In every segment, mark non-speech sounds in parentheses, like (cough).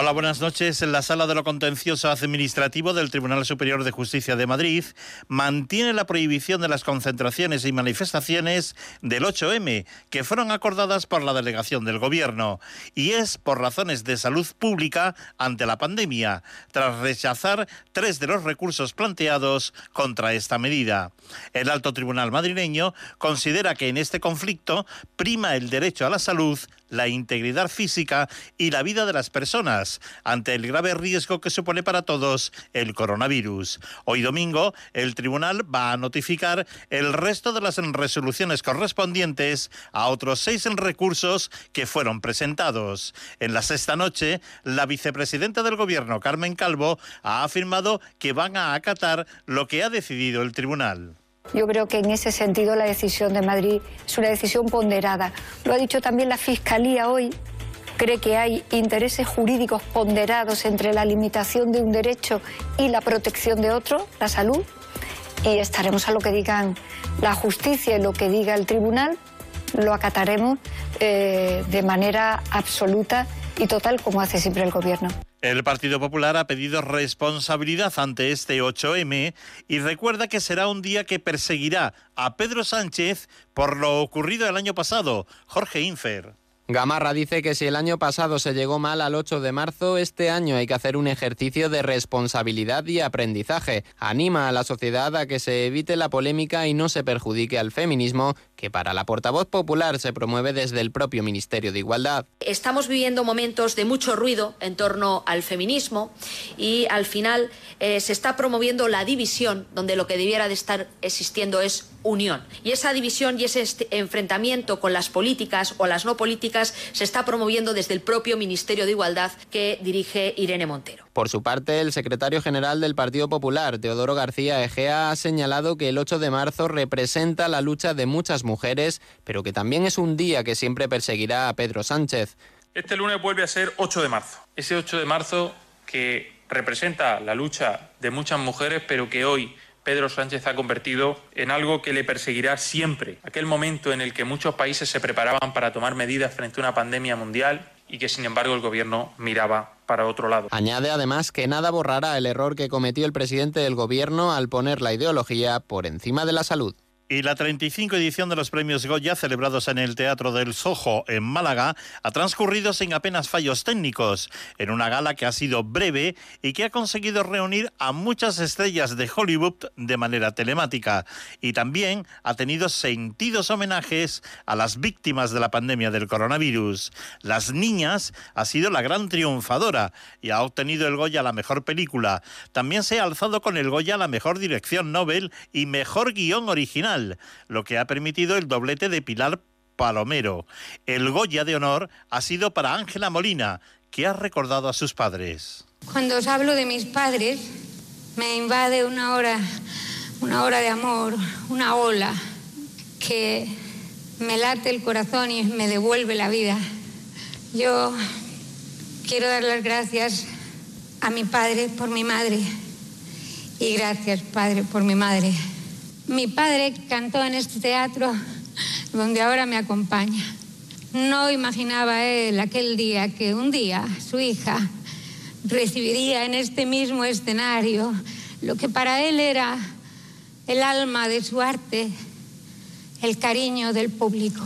Hola, buenas noches. En la sala de lo contencioso administrativo del Tribunal Superior de Justicia de Madrid mantiene la prohibición de las concentraciones y manifestaciones del 8M que fueron acordadas por la delegación del Gobierno y es por razones de salud pública ante la pandemia, tras rechazar tres de los recursos planteados contra esta medida. El alto tribunal madrileño considera que en este conflicto prima el derecho a la salud la integridad física y la vida de las personas ante el grave riesgo que supone para todos el coronavirus. Hoy domingo, el tribunal va a notificar el resto de las resoluciones correspondientes a otros seis recursos que fueron presentados. En la sexta noche, la vicepresidenta del Gobierno, Carmen Calvo, ha afirmado que van a acatar lo que ha decidido el tribunal. Yo creo que en ese sentido la decisión de Madrid es una decisión ponderada. Lo ha dicho también la Fiscalía hoy. Cree que hay intereses jurídicos ponderados entre la limitación de un derecho y la protección de otro, la salud. Y estaremos a lo que digan la justicia y lo que diga el tribunal. Lo acataremos eh, de manera absoluta y total como hace siempre el Gobierno. El Partido Popular ha pedido responsabilidad ante este 8M y recuerda que será un día que perseguirá a Pedro Sánchez por lo ocurrido el año pasado. Jorge Infer. Gamarra dice que si el año pasado se llegó mal al 8 de marzo, este año hay que hacer un ejercicio de responsabilidad y aprendizaje. Anima a la sociedad a que se evite la polémica y no se perjudique al feminismo, que para la portavoz popular se promueve desde el propio Ministerio de Igualdad. Estamos viviendo momentos de mucho ruido en torno al feminismo y al final eh, se está promoviendo la división donde lo que debiera de estar existiendo es unión. Y esa división y ese enfrentamiento con las políticas o las no políticas se está promoviendo desde el propio Ministerio de Igualdad que dirige Irene Montero. Por su parte, el secretario general del Partido Popular, Teodoro García Egea, ha señalado que el 8 de marzo representa la lucha de muchas mujeres, pero que también es un día que siempre perseguirá a Pedro Sánchez. Este lunes vuelve a ser 8 de marzo. Ese 8 de marzo que representa la lucha de muchas mujeres, pero que hoy Pedro Sánchez ha convertido en algo que le perseguirá siempre. Aquel momento en el que muchos países se preparaban para tomar medidas frente a una pandemia mundial y que sin embargo el gobierno miraba para otro lado. Añade además que nada borrará el error que cometió el presidente del gobierno al poner la ideología por encima de la salud. Y la 35 edición de los premios Goya, celebrados en el Teatro del Sojo en Málaga, ha transcurrido sin apenas fallos técnicos, en una gala que ha sido breve y que ha conseguido reunir a muchas estrellas de Hollywood de manera telemática. Y también ha tenido sentidos homenajes a las víctimas de la pandemia del coronavirus. Las Niñas ha sido la gran triunfadora y ha obtenido el Goya la mejor película. También se ha alzado con el Goya la mejor dirección Nobel y mejor guion original lo que ha permitido el doblete de Pilar Palomero. El Goya de honor ha sido para Ángela Molina, que ha recordado a sus padres. Cuando os hablo de mis padres, me invade una hora, una hora de amor, una ola que me late el corazón y me devuelve la vida. Yo quiero dar las gracias a mi padre por mi madre y gracias, padre, por mi madre. Mi padre cantó en este teatro donde ahora me acompaña. No imaginaba él aquel día que un día su hija recibiría en este mismo escenario lo que para él era el alma de su arte, el cariño del público.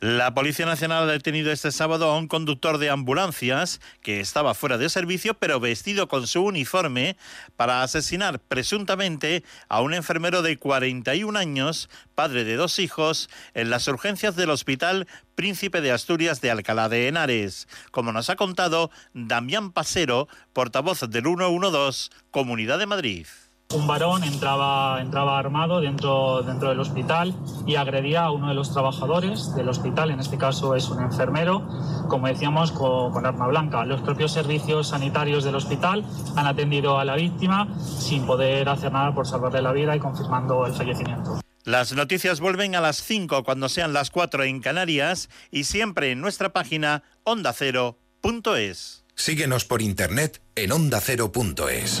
La Policía Nacional ha detenido este sábado a un conductor de ambulancias que estaba fuera de servicio pero vestido con su uniforme para asesinar presuntamente a un enfermero de 41 años, padre de dos hijos, en las urgencias del Hospital Príncipe de Asturias de Alcalá de Henares, como nos ha contado Damián Pasero, portavoz del 112, Comunidad de Madrid. Un varón entraba, entraba armado dentro, dentro del hospital y agredía a uno de los trabajadores del hospital, en este caso es un enfermero, como decíamos, con, arma blanca. Los propios servicios sanitarios del hospital han atendido a la víctima sin poder hacer nada por salvarle la vida y confirmando el fallecimiento. Las noticias vuelven a las 5 cuando sean las 4 en Canarias y siempre en nuestra página ondacero.es. Síguenos por internet en ondacero.es.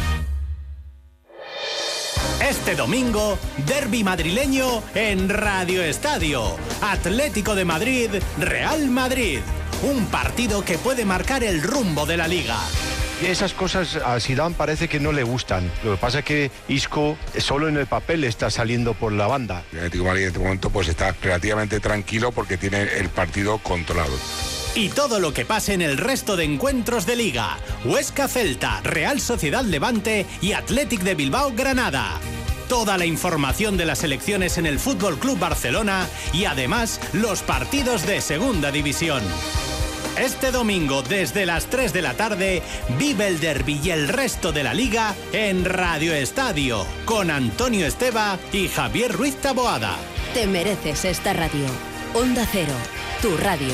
Este domingo, derby madrileño en Radio Estadio. Atlético de Madrid, Real Madrid. Un partido que puede marcar el rumbo de la liga. Esas cosas a Zidane parece que no le gustan. Lo que pasa es que Isco solo en el papel está saliendo por la banda. El Atlético de Madrid en este momento pues está relativamente tranquilo porque tiene el partido controlado. Y todo lo que pase en el resto de encuentros de liga. Huesca Celta, Real Sociedad Levante y Athletic de Bilbao Granada. Toda la información de las elecciones en el Fútbol Club Barcelona y además los partidos de Segunda División. Este domingo desde las 3 de la tarde vive el derby y el resto de la liga en Radio Estadio con Antonio Esteba y Javier Ruiz Taboada. Te mereces esta radio. Onda Cero, tu radio.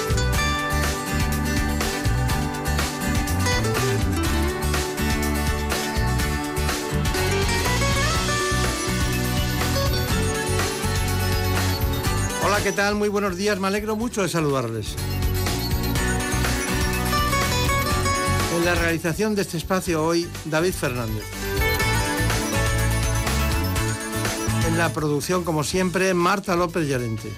¿Qué tal? Muy buenos días, me alegro mucho de saludarles. En la realización de este espacio hoy, David Fernández. En la producción, como siempre, Marta López Llorente.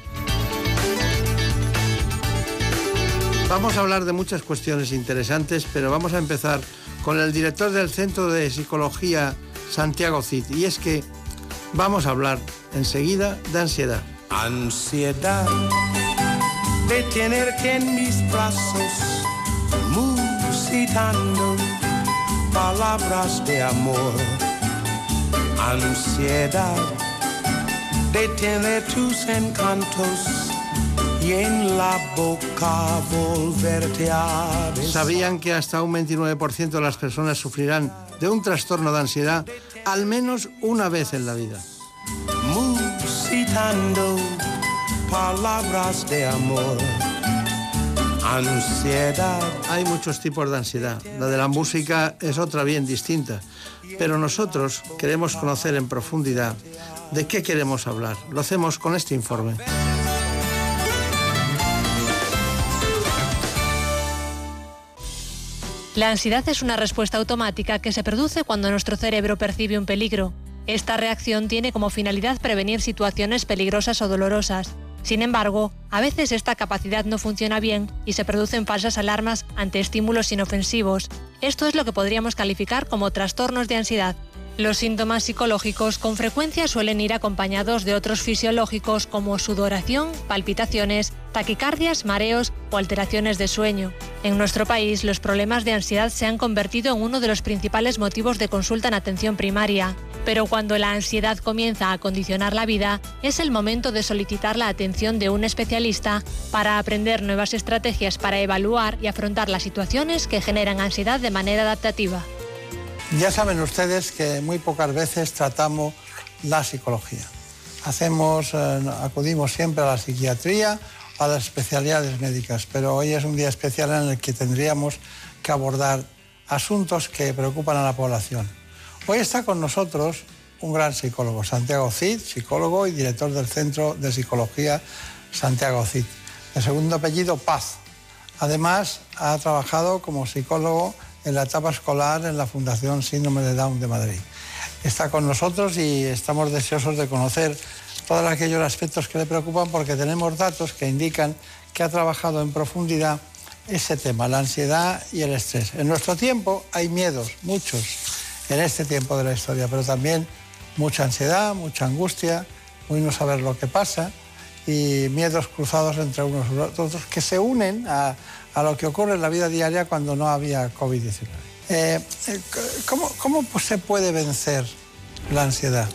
Vamos a hablar de muchas cuestiones interesantes, pero vamos a empezar con el director del Centro de Psicología, Santiago Cid. Y es que vamos a hablar enseguida de ansiedad. Ansiedad de tenerte en mis brazos, musitando palabras de amor. Ansiedad de tener tus encantos y en la boca volverte a besar. ¿Sabían que hasta un 29% de las personas sufrirán de un trastorno de ansiedad al menos una vez en la vida? Palabras de amor. Ansiedad. Hay muchos tipos de ansiedad. La de la música es otra bien distinta. Pero nosotros queremos conocer en profundidad de qué queremos hablar. Lo hacemos con este informe. La ansiedad es una respuesta automática que se produce cuando nuestro cerebro percibe un peligro. Esta reacción tiene como finalidad prevenir situaciones peligrosas o dolorosas. Sin embargo, a veces esta capacidad no funciona bien y se producen falsas alarmas ante estímulos inofensivos. Esto es lo que podríamos calificar como trastornos de ansiedad. Los síntomas psicológicos con frecuencia suelen ir acompañados de otros fisiológicos como sudoración, palpitaciones, taquicardias, mareos o alteraciones de sueño. En nuestro país, los problemas de ansiedad se han convertido en uno de los principales motivos de consulta en atención primaria. Pero cuando la ansiedad comienza a condicionar la vida, es el momento de solicitar la atención de un especialista para aprender nuevas estrategias para evaluar y afrontar las situaciones que generan ansiedad de manera adaptativa. Ya saben ustedes que muy pocas veces tratamos la psicología. Hacemos, eh, acudimos siempre a la psiquiatría a las especialidades médicas, pero hoy es un día especial en el que tendríamos que abordar asuntos que preocupan a la población. Hoy está con nosotros un gran psicólogo, Santiago Cid, psicólogo y director del Centro de Psicología Santiago Cid. De segundo apellido, Paz. Además, ha trabajado como psicólogo en la etapa escolar en la Fundación Síndrome de Down de Madrid. Está con nosotros y estamos deseosos de conocer todos aquellos aspectos que le preocupan porque tenemos datos que indican que ha trabajado en profundidad ese tema, la ansiedad y el estrés. En nuestro tiempo hay miedos, muchos, en este tiempo de la historia, pero también mucha ansiedad, mucha angustia, muy no saber lo que pasa y miedos cruzados entre unos y otros que se unen a, lo que ocurre en la vida diaria cuando no había COVID-19. Eh, eh, ¿cómo, ¿Cómo se puede vencer la ansiedad?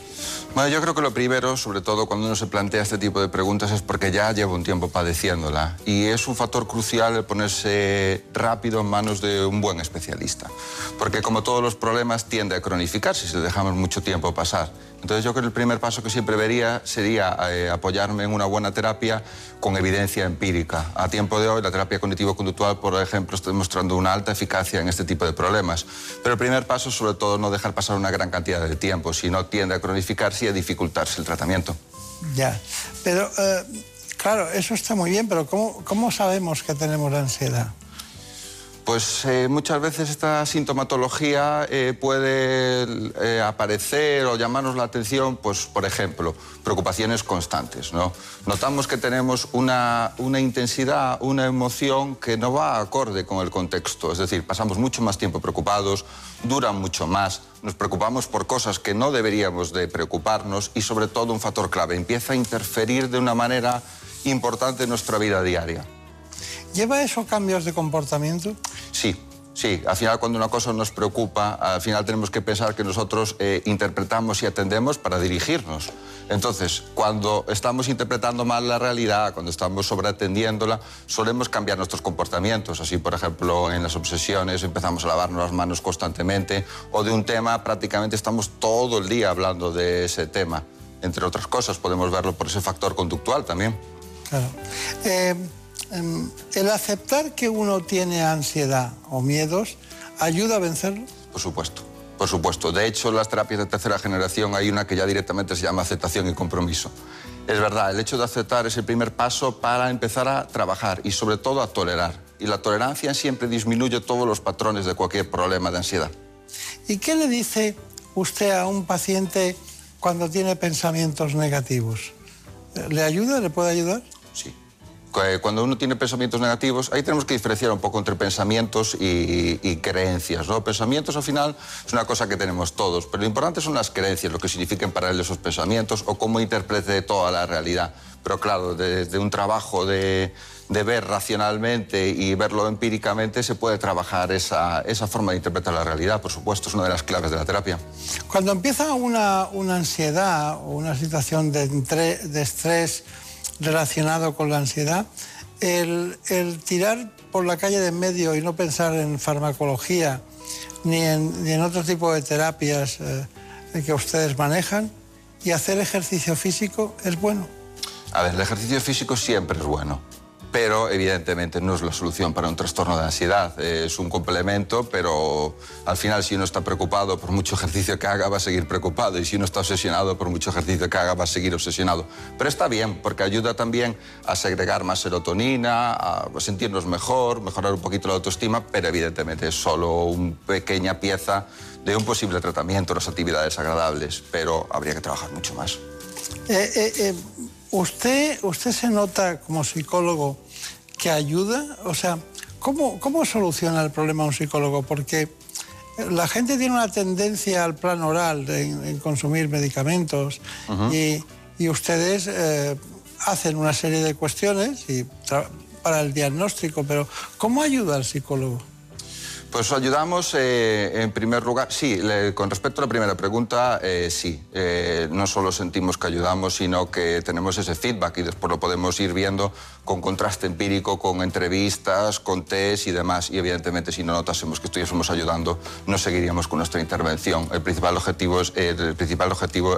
Bueno, yo creo que lo primero, sobre todo cuando uno se plantea este tipo de preguntas, es porque ya lleva un tiempo padeciéndola. Y es un factor crucial el ponerse rápido en manos de un buen especialista. Porque como todos los problemas tiende a cronificarse si dejamos mucho tiempo pasar. Entonces yo creo que el primer paso que siempre vería sería eh, apoyarme en una buena terapia con evidencia empírica. A tiempo de hoy la terapia cognitivo-conductual, por ejemplo, está demostrando una alta eficacia en este tipo de problemas. Pero el primer paso sobre todo no dejar pasar una gran cantidad de tiempo, si no tiende a cronificarse y a dificultarse el tratamiento. Ya, pero eh, claro, eso está muy bien, pero ¿cómo, cómo sabemos que tenemos ansiedad? Pues eh, muchas veces esta sintomatología eh, puede eh, aparecer o llamarnos la atención, pues por ejemplo, preocupaciones constantes. ¿no? Notamos que tenemos una, una, intensidad, una emoción que no va acorde con el contexto, es decir, pasamos mucho más tiempo preocupados, duran mucho más, nos preocupamos por cosas que no deberíamos de preocuparnos y sobre todo un factor clave, empieza a interferir de una manera importante en nuestra vida diaria. ¿Lleva eso cambios de comportamiento? Sí, Sí, al final cuando una cosa nos preocupa, al final tenemos que pensar que nosotros eh, interpretamos y atendemos para dirigirnos. Entonces, cuando estamos interpretando mal la realidad, cuando estamos sobreatendiéndola, solemos cambiar nuestros comportamientos. Así, por ejemplo, en las obsesiones empezamos a lavarnos las manos constantemente o de un tema prácticamente estamos todo el día hablando de ese tema. Entre otras cosas, podemos verlo por ese factor conductual también. Claro. Eh, ¿El aceptar que uno tiene ansiedad o miedos ayuda a vencerlo? Por supuesto. Por supuesto. De hecho, las terapias de tercera generación hay una que ya directamente se llama aceptación y compromiso. Es verdad, el hecho de aceptar es el primer paso para empezar a trabajar y sobre todo a tolerar. Y la tolerancia siempre disminuye todos los patrones de cualquier problema de ansiedad. ¿Y qué le dice usted a un paciente cuando tiene pensamientos negativos? ¿Le ayuda? ¿Le puede ayudar? Eh, cuando uno tiene pensamientos negativos, ahí tenemos que diferenciar un poco entre pensamientos y, creencias. ¿no? Pensamientos al final es una cosa que tenemos todos, pero lo importante son las creencias, lo que significan para él esos pensamientos o cómo interprete toda la realidad. Pero claro, desde un trabajo de, ver racionalmente y verlo empíricamente se puede trabajar esa, forma de interpretar la realidad, por supuesto, es una de las claves de la terapia. Cuando empieza una, ansiedad o una situación de, de estrés, relacionado con la ansiedad, el, tirar por la calle de en medio y no pensar en farmacología ni en, otro tipo de terapias eh, que ustedes manejan y hacer ejercicio físico es bueno. A ver, el ejercicio físico siempre es bueno pero evidentemente no es la solución para un trastorno de ansiedad. Es un complemento, pero al final si uno está preocupado por mucho ejercicio que haga va a seguir preocupado y si uno está obsesionado por mucho ejercicio que haga va a seguir obsesionado. Pero está bien porque ayuda también a segregar más serotonina, a sentirnos mejor, mejorar un poquito la autoestima, pero evidentemente es solo una pequeña pieza de un posible tratamiento, las actividades agradables, pero habría que trabajar mucho más. Eh, eh, eh, ¿Usted, usted se nota como psicólogo que ayuda? O sea, ¿cómo, cómo soluciona el problema un psicólogo? Porque la gente tiene una tendencia al plan oral en, consumir medicamentos y, ustedes eh, hacen una serie de cuestiones y para el diagnóstico, pero ¿cómo ayuda al psicólogo? Pues ayudamos eh, en primer lugar, sí, le- con respecto a la primera pregunta, eh, sí. Eh, no solo sentimos que ayudamos, sino que tenemos ese feedback y después lo podemos ir viendo con contraste empírico, con entrevistas, con test y demás. Y evidentemente si no notásemos que estuviésemos ayudando, no seguiríamos con nuestra intervención. El principal objetivo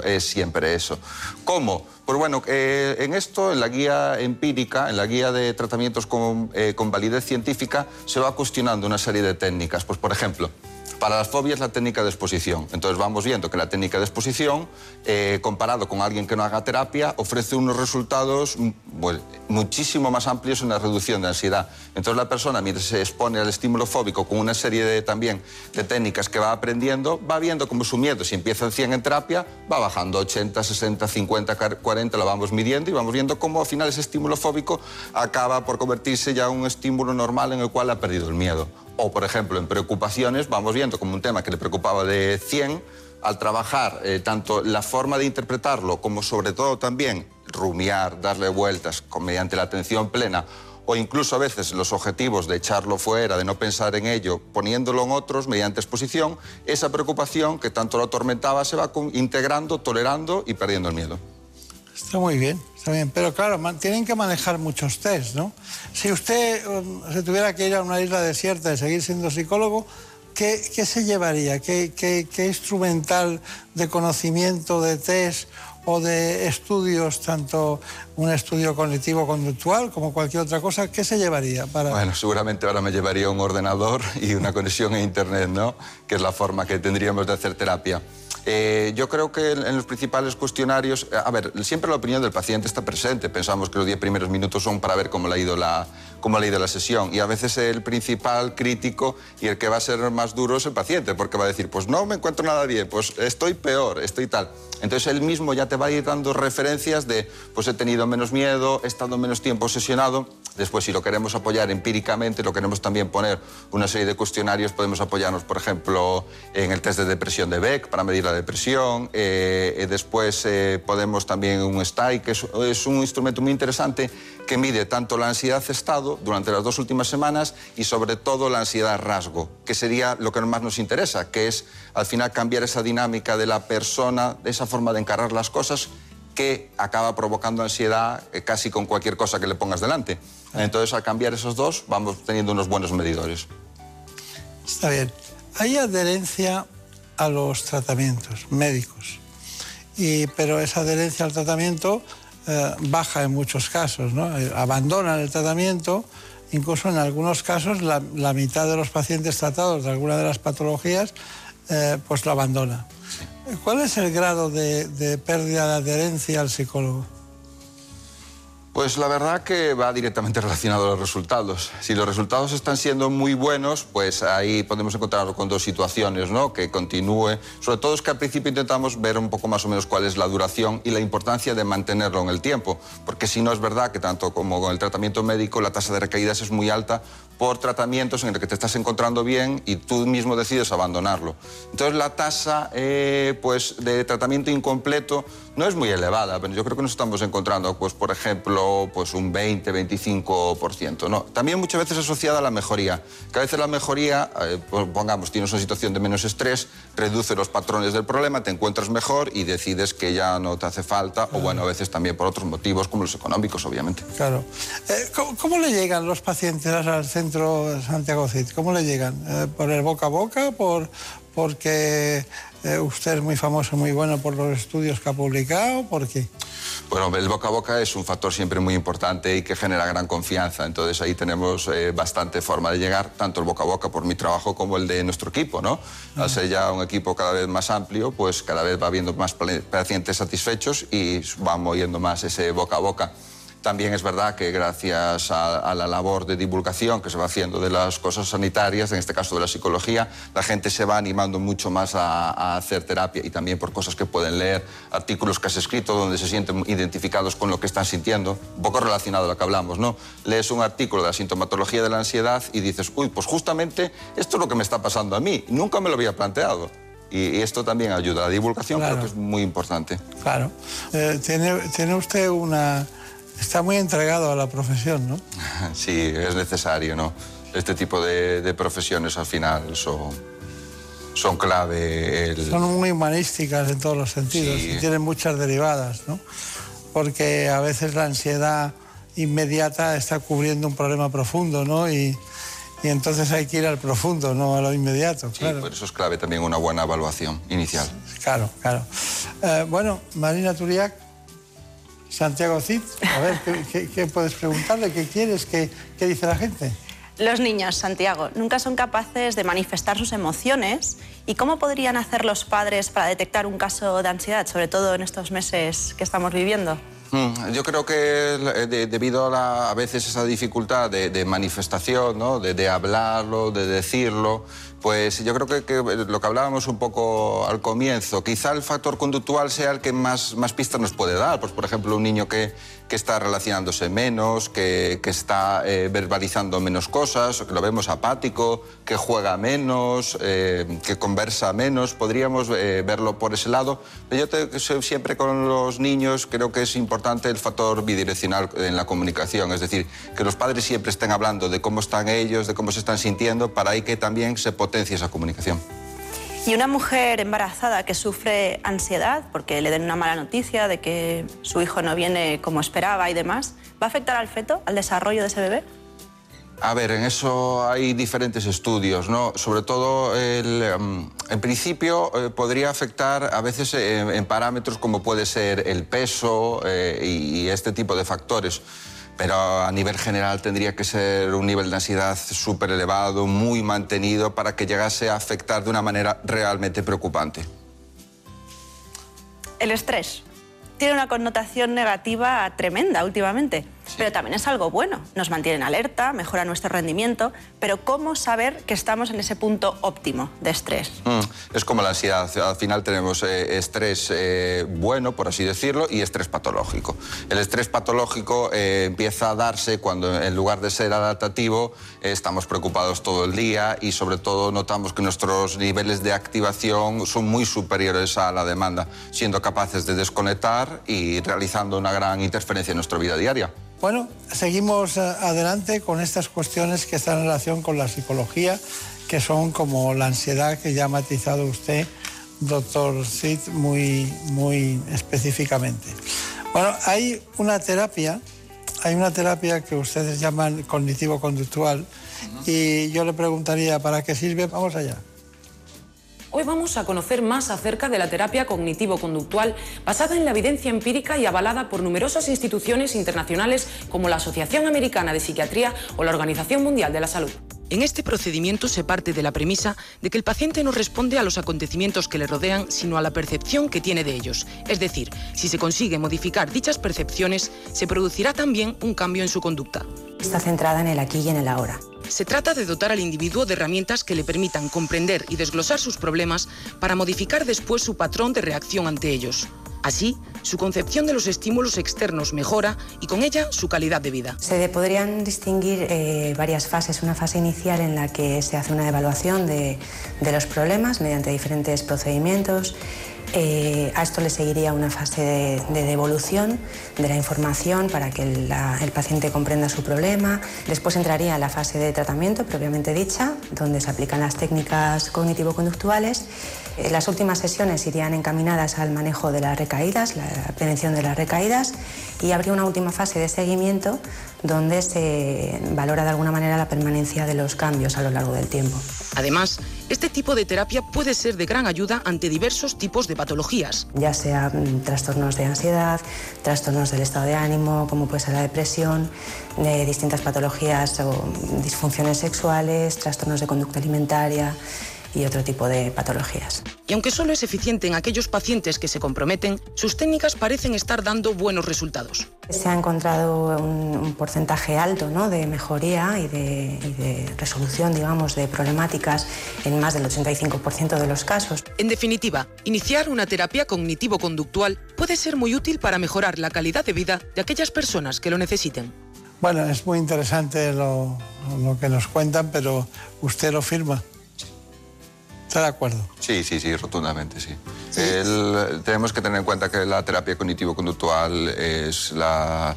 es, siempre eso. ¿Cómo? Pues bueno, eh, en esto, en la guía empírica, en la guía de tratamientos eh, con validez científica, se va cuestionando una serie de técnicas. Pues, por ejemplo, para las fobias la técnica de exposición. Entonces vamos viendo que la técnica de exposición, eh, comparado con alguien que no haga terapia, ofrece unos resultados mm, bueno, muchísimo más amplios en la reducción de ansiedad. Entonces la persona, mientras se expone al estímulo fóbico con una serie de, también de técnicas que va aprendiendo, va viendo cómo su miedo, si empieza en 100 en terapia, va bajando 80, 60, 50, 40, lo vamos midiendo y vamos viendo cómo al final ese estímulo fóbico acaba por convertirse ya en un estímulo normal en el cual ha perdido el miedo. O, por ejemplo, en preocupaciones, vamos viendo como un tema que le preocupaba de 100, al trabajar eh, tanto la forma de interpretarlo como sobre todo también rumiar, darle vueltas con, mediante la atención plena o incluso a veces los objetivos de echarlo fuera, de no pensar en ello, poniéndolo en otros mediante exposición, esa preocupación que tanto lo atormentaba se va integrando, tolerando y perdiendo el miedo. Está muy bien, está. Pero claro, tienen que manejar muchos test, ¿no? Si usted um, se tuviera que ir a una isla desierta y seguir siendo psicólogo, ¿qué, qué se llevaría? ¿Qué, qué- qué instrumental de conocimiento, de test o de estudios, tanto un estudio cognitivo-conductual como cualquier otra cosa, qué se llevaría para... Bueno, seguramente ahora me llevaría un ordenador y una conexión a Internet, ¿no? Que es la forma que tendríamos de hacer terapia. Eh, yo creo que en los principales cuestionarios, eh, a ver, siempre la opinión del paciente está presente. Pensamos que los 10 primeros minutos son para ver cómo le ha ido la, cómo le ha ido la sesión. Y a veces el principal crítico y el que va a ser más duro es el paciente, porque va a decir, pues no me encuentro nada bien, pues estoy peor, estoy tal. Entonces él mismo ya te va a ir dando referencias de, pues he tenido menos miedo, he estado menos tiempo obsesionado. Después, si lo queremos apoyar empíricamente, lo queremos también poner una serie de cuestionarios, podemos apoyarnos, por ejemplo, en el test de depresión de Beck para medir la depresión. Eh, eh, después eh, podemos también un STAI, que es, es un instrumento muy interesante que mide tanto la ansiedad estado durante las dos últimas semanas y sobre todo la ansiedad rasgo, que sería lo que más nos interesa, que es al final cambiar esa dinámica de la persona, de esa forma de encarar las cosas que acaba provocando ansiedad eh, casi con cualquier cosa que le pongas delante. Entonces, al cambiar esos dos, vamos teniendo unos buenos medidores. Está bien. Hay adherencia a los tratamientos médicos, y, pero esa adherencia al tratamiento eh, baja en muchos casos, ¿no? Eh, abandonan el tratamiento, incluso en algunos casos la, la mitad de los pacientes tratados de alguna de las patologías eh, pues lo abandona. ¿Cuál es el grado de, de pérdida de adherencia al psicólogo? Pues la verdad que va directamente relacionado a los resultados. Si los resultados están siendo muy buenos, pues ahí podemos encontrarnos con dos situaciones, ¿no? Que continúe. Sobre todo es que al principio intentamos ver un poco más o menos cuál es la duración y la importancia de mantenerlo en el tiempo. Porque si no es verdad que tanto como con el tratamiento médico la tasa de recaídas es muy alta por tratamientos en los que te estás encontrando bien y tú mismo decides abandonarlo. Entonces la tasa eh, pues, de tratamiento incompleto no es muy elevada, pero yo creo que nos estamos encontrando, pues, por ejemplo, pues un 20-25%. ¿no? También muchas veces asociada a la mejoría, que a veces la mejoría, eh, pues, pongamos, tienes una situación de menos estrés, reduce los patrones del problema, te encuentras mejor y decides que ya no te hace falta, o bueno, a veces también por otros motivos, como los económicos, obviamente. Claro. Eh, ¿cómo, cómo le llegan los pacientes al centro Santiago Cid? ¿Cómo le llegan? Eh, ¿Por el boca a boca? ¿Por, ¿Porque eh, usted es muy famoso, muy bueno por los estudios que ha publicado? ¿Por qué? Bueno, el boca a boca es un factor siempre muy importante y que genera gran confianza. Entonces ahí tenemos eh, bastante forma de llegar, tanto el boca a boca por mi trabajo como el de nuestro equipo, ¿no? Al ser ya un equipo cada vez más amplio, pues cada vez va habiendo más pacientes satisfechos y va moviendo más ese boca a boca. También es verdad que gracias a, a la labor de divulgación que se va haciendo de las cosas sanitarias, en este caso de la psicología, la gente se va animando mucho más a, a hacer terapia y también por cosas que pueden leer, artículos que has escrito donde se sienten identificados con lo que están sintiendo, un poco relacionado a lo que hablamos, ¿no? Lees un artículo de la sintomatología de la ansiedad y dices, uy, pues justamente esto es lo que me está pasando a mí, nunca me lo había planteado. Y, esto también ayuda. La divulgación Claro. creo que es muy importante. Claro. Eh, ¿tiene, ¿Tiene usted una está muy entregado a la profesión, ¿no? (laughs) Sí, es necesario, ¿no? Este tipo de, de profesiones al final son, son clave. El... Son muy humanísticas en todos los sentidos Sí. y tienen muchas derivadas, ¿no? Porque a veces la ansiedad inmediata está cubriendo un problema profundo, ¿no? Y, y entonces hay que ir al profundo, no a lo inmediato, Sí, claro. por eso es clave también una buena evaluación inicial. Claro, claro. Eh, bueno, Marina Turiac, Santiago Cid, a ver, ¿qué, qué- qué puedes preguntarle? ¿Qué quieres? ¿Qué, qué dice la gente? Los niños, Santiago, nunca son capaces de manifestar sus emociones. ¿Y cómo podrían hacer los padres para detectar un caso de ansiedad, sobre todo en estos meses que estamos viviendo? Mm, Yo creo que eh, de- debido a, la- a veces esa dificultad de, de manifestación, ¿no? de, de hablarlo, de decirlo, pues yo creo que, que lo que hablábamos un poco al comienzo, quizá el factor conductual sea el que más, más pistas nos puede dar. Pues, por ejemplo, un niño que, que está relacionándose menos, que, que está eh, verbalizando menos cosas, que lo vemos apático, que juega menos, eh, que conversa menos, podríamos eh, verlo por ese lado. Yo siempre con los niños creo que es importante el factor bidireccional en la comunicación, es decir, que los padres siempre estén hablando de cómo están ellos, de cómo se están sintiendo, para ahí que también se potencie esa comunicación. Y una mujer embarazada que sufre ansiedad porque le den una mala noticia de que su hijo no viene como esperaba y demás, ¿va a afectar al feto, al desarrollo de ese bebé? A ver, en eso hay diferentes estudios, ¿no? Sobre todo, el, em, en principio, eh, podría afectar a veces eh, en parámetros como puede ser el peso eh, y, y este tipo de factores. Pero a nivel general tendría que ser un nivel de ansiedad súper elevado, muy mantenido, para que llegase a afectar de una manera realmente preocupante. El estrés tiene una connotación negativa tremenda últimamente, pero también es algo bueno. Nos mantiene en alerta, mejora nuestro rendimiento, pero ¿cómo saber que estamos en ese punto óptimo de estrés? Mm, Es como la ansiedad. Al final tenemos eh, estrés eh, bueno, por así decirlo, y estrés patológico. El estrés patológico eh, empieza a darse cuando en lugar de ser adaptativo estamos preocupados todo el día y sobre todo notamos que nuestros niveles de activación son muy superiores a la demanda, siendo capaces de desconectar y realizando una gran interferencia en nuestra vida diaria. Bueno, seguimos eh, adelante con estas cuestiones que están en relación con la psicología, que son como la ansiedad que ya ha matizado usted, doctor Cid, muy, muy específicamente. Bueno, hay una terapia, hay una terapia que ustedes llaman cognitivo-conductual, y yo le preguntaría, ¿para qué sirve? Vamos allá. Hoy vamos a conocer más acerca de la terapia cognitivo-conductual basada en la evidencia empírica y avalada por numerosas instituciones internacionales como la Asociación Americana de Psiquiatría o la Organización Mundial de la Salud. En este procedimiento se parte de la premisa de que el paciente no responde a los acontecimientos que le rodean, sino a la percepción que tiene de ellos. Es decir, si se consigue modificar dichas percepciones, se producirá también un cambio en su conducta. Está centrada en el aquí y en el ahora. Se trata de dotar al individuo de herramientas que le permitan comprender y desglosar sus problemas para modificar después su patrón de reacción ante ellos. Así, su concepción de los estímulos externos mejora y con ella su calidad de vida. Se podrían distinguir eh, varias fases. Una fase inicial en la que se hace una evaluación de los problemas mediante diferentes procedimientos. Eh, a esto le seguiría una fase de, de devolución de la información para que el paciente comprenda su problema. Después entraría la fase de tratamiento propiamente dicha, donde se aplican las técnicas cognitivo-conductuales. Eh, las últimas sesiones irían encaminadas al manejo de las recaídas, la prevención de las recaídas, y habría una última fase de seguimiento donde se valora de alguna manera la permanencia de los cambios a lo largo del tiempo. Además, este tipo de terapia puede ser de gran ayuda ante diversos tipos de patologías. ya sea mm, trastornos de ansiedad, trastornos del estado de ánimo, como puede ser la depresión, de distintas patologías o disfunciones sexuales, trastornos de conducta alimentaria y otro tipo de patologías. Y aunque solo es eficiente en aquellos pacientes que se comprometen, sus técnicas parecen estar dando buenos resultados. Se ha encontrado un, un porcentaje alto ¿no? de mejoría y de, y de resolución, digamos, de problemáticas en más del 85% de los casos. En definitiva, iniciar una terapia cognitivo-conductual puede ser muy útil para mejorar la calidad de vida de aquellas personas que lo necesiten. Bueno, es muy interesante lo, lo que nos cuentan, pero usted lo firma. ¿Está de acuerdo? Sí, sí, sí, rotundamente, sí. El- tenemos que tener en cuenta que la terapia cognitivo-conductual es la,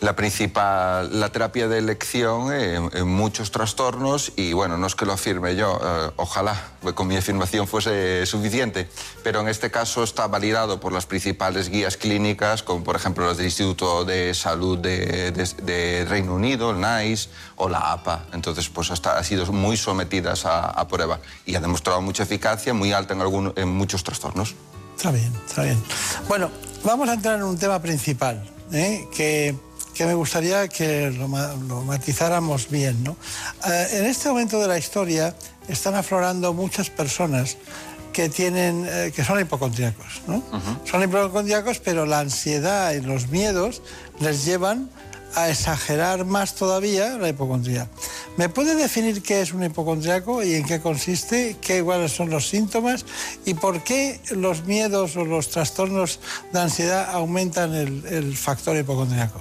la principal, la terapia de elección en, en muchos trastornos y bueno, no es que lo afirme yo, eh, ojalá con mi afirmación fuese suficiente, pero en este caso está validado por las principales guías clínicas, como por ejemplo las del Instituto de Salud de, de- de Reino Unido, el NICE o la APA. Entonces, pues hasta, ha sido muy sometidas a, a prueba y ha demostrado mucha eficacia, muy alta en, algún- en muchos trastornos. Está bien, está bien. Bueno, vamos a entrar en un tema principal, ¿eh? que, que me gustaría que lo, ma- lo matizáramos bien. ¿no? Eh, en este momento de la historia están aflorando muchas personas que, tienen, eh, que son hipocondríacos. ¿no? Son hipocondríacos, pero la ansiedad y los miedos les llevan a exagerar más todavía la hipocondría. ¿Me puede definir qué es un hipocondríaco y en qué consiste, qué cuáles son los síntomas y por qué los miedos o los trastornos de ansiedad aumentan el, el factor hipocondríaco?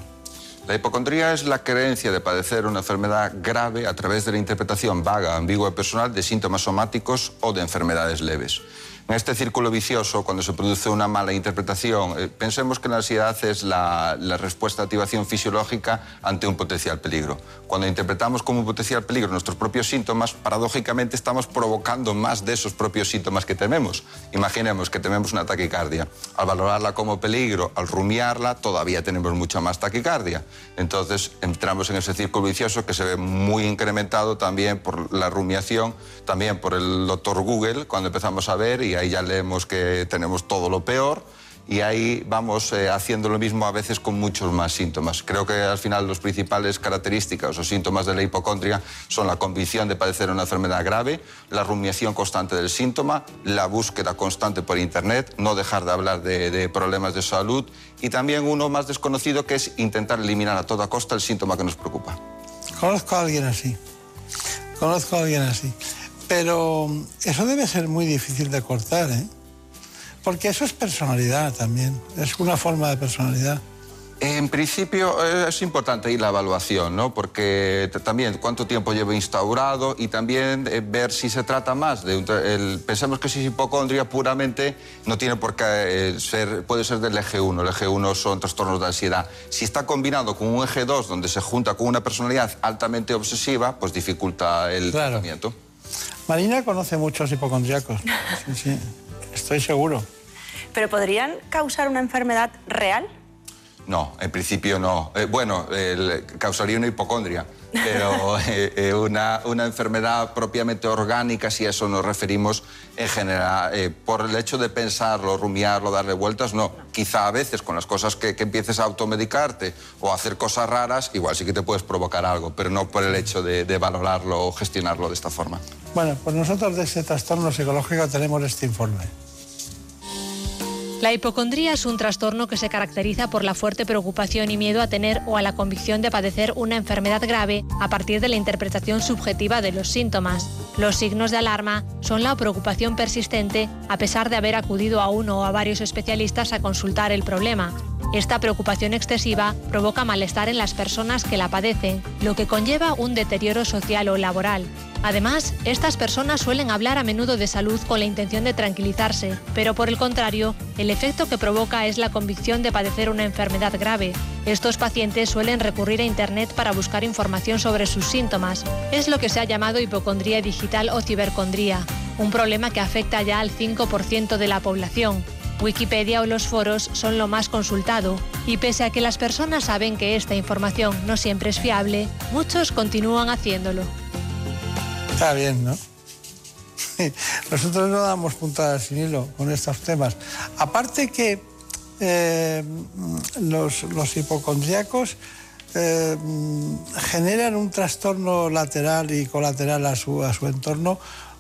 La hipocondría es la creencia de padecer una enfermedad grave a través de la interpretación vaga, ambigua y personal de síntomas somáticos o de enfermedades leves. En este círculo vicioso, cuando se produce una mala interpretación, eh, pensemos que la ansiedad es la, respuesta de activación fisiológica ante un potencial peligro. Cuando interpretamos como un potencial peligro nuestros propios síntomas, paradójicamente estamos provocando más de esos propios síntomas que tememos. Imaginemos que tememos una taquicardia. Al valorarla como peligro, al rumiarla, todavía tenemos mucha más taquicardia. Entonces entramos en ese círculo vicioso que se ve muy incrementado también por la rumiación, también por el doctor Google, cuando empezamos a ver y ahí ya leemos que tenemos todo lo peor y ahí vamos eh, haciendo lo mismo a veces con muchos más síntomas. Creo que al final las principales características o síntomas de la hipocondria son la convicción de padecer una enfermedad grave, la rumiación constante del síntoma, la búsqueda constante por Internet, no dejar de hablar de, de problemas de salud y también uno más desconocido que es intentar eliminar a toda costa el síntoma que nos preocupa. Conozco a alguien así. Conozco a alguien así. Pero eso debe ser muy difícil de cortar, ¿eh? Porque eso es personalidad también. Es una forma de personalidad. En principio eh, es importante ir la evaluación, ¿no? Porque también cuánto tiempo lleva instaurado y también eh, ver si se trata más de un el- pensemos que si es hipocondria puramente no tiene por qué eh, ser puede ser del eje 1, el eje 1 son trastornos de ansiedad. Si está combinado con un eje 2 donde se junta con una personalidad altamente obsesiva, pues dificulta el Claro. tratamiento. Marina conoce muchos hipocondriacos. Estoy seguro. ¿Pero podrían causar una enfermedad real? No, en principio no. Eh, bueno, el- causaría una hipocondria, pero (laughs) eh, eh, una, una enfermedad propiamente orgánica, si a eso nos referimos, en general, eh, por el hecho de pensarlo, rumiarlo, darle vueltas, no. Quizá a veces con las cosas que, que empieces a automedicarte o a hacer cosas raras, igual sí que te puedes provocar algo, pero no por el hecho de, de valorarlo o gestionarlo de esta forma. Bueno, pues nosotros de ese trastorno psicológico tenemos este informe. La hipocondría es un trastorno que se caracteriza por la fuerte preocupación y miedo a tener o a la convicción de padecer una enfermedad grave a partir de la interpretación subjetiva de los síntomas. Los signos de alarma son la preocupación persistente a pesar de haber acudido a uno o a varios especialistas a consultar el problema. Esta preocupación excesiva provoca malestar en las personas que la padecen, lo que conlleva un deterioro social o laboral. Además, estas personas suelen hablar a menudo de salud con la intención de tranquilizarse, pero por el contrario, el efecto que provoca es la convicción de padecer una enfermedad grave. Estos pacientes suelen recurrir a Internet para buscar información sobre sus síntomas. Es lo que se ha llamado hipocondría digital o cibercondría, un problema que afecta ya al 5% de la población. Wikipedia o los foros son lo más consultado y pese a que las personas saben que esta información no siempre es fiable, muchos continúan haciéndolo. Está bien, ¿no? (laughs) Nosotros no damos puntadas sin hilo con estos temas. Aparte que eh, los, los hipocondríacos eh, generan un trastorno lateral y colateral a su, a su entorno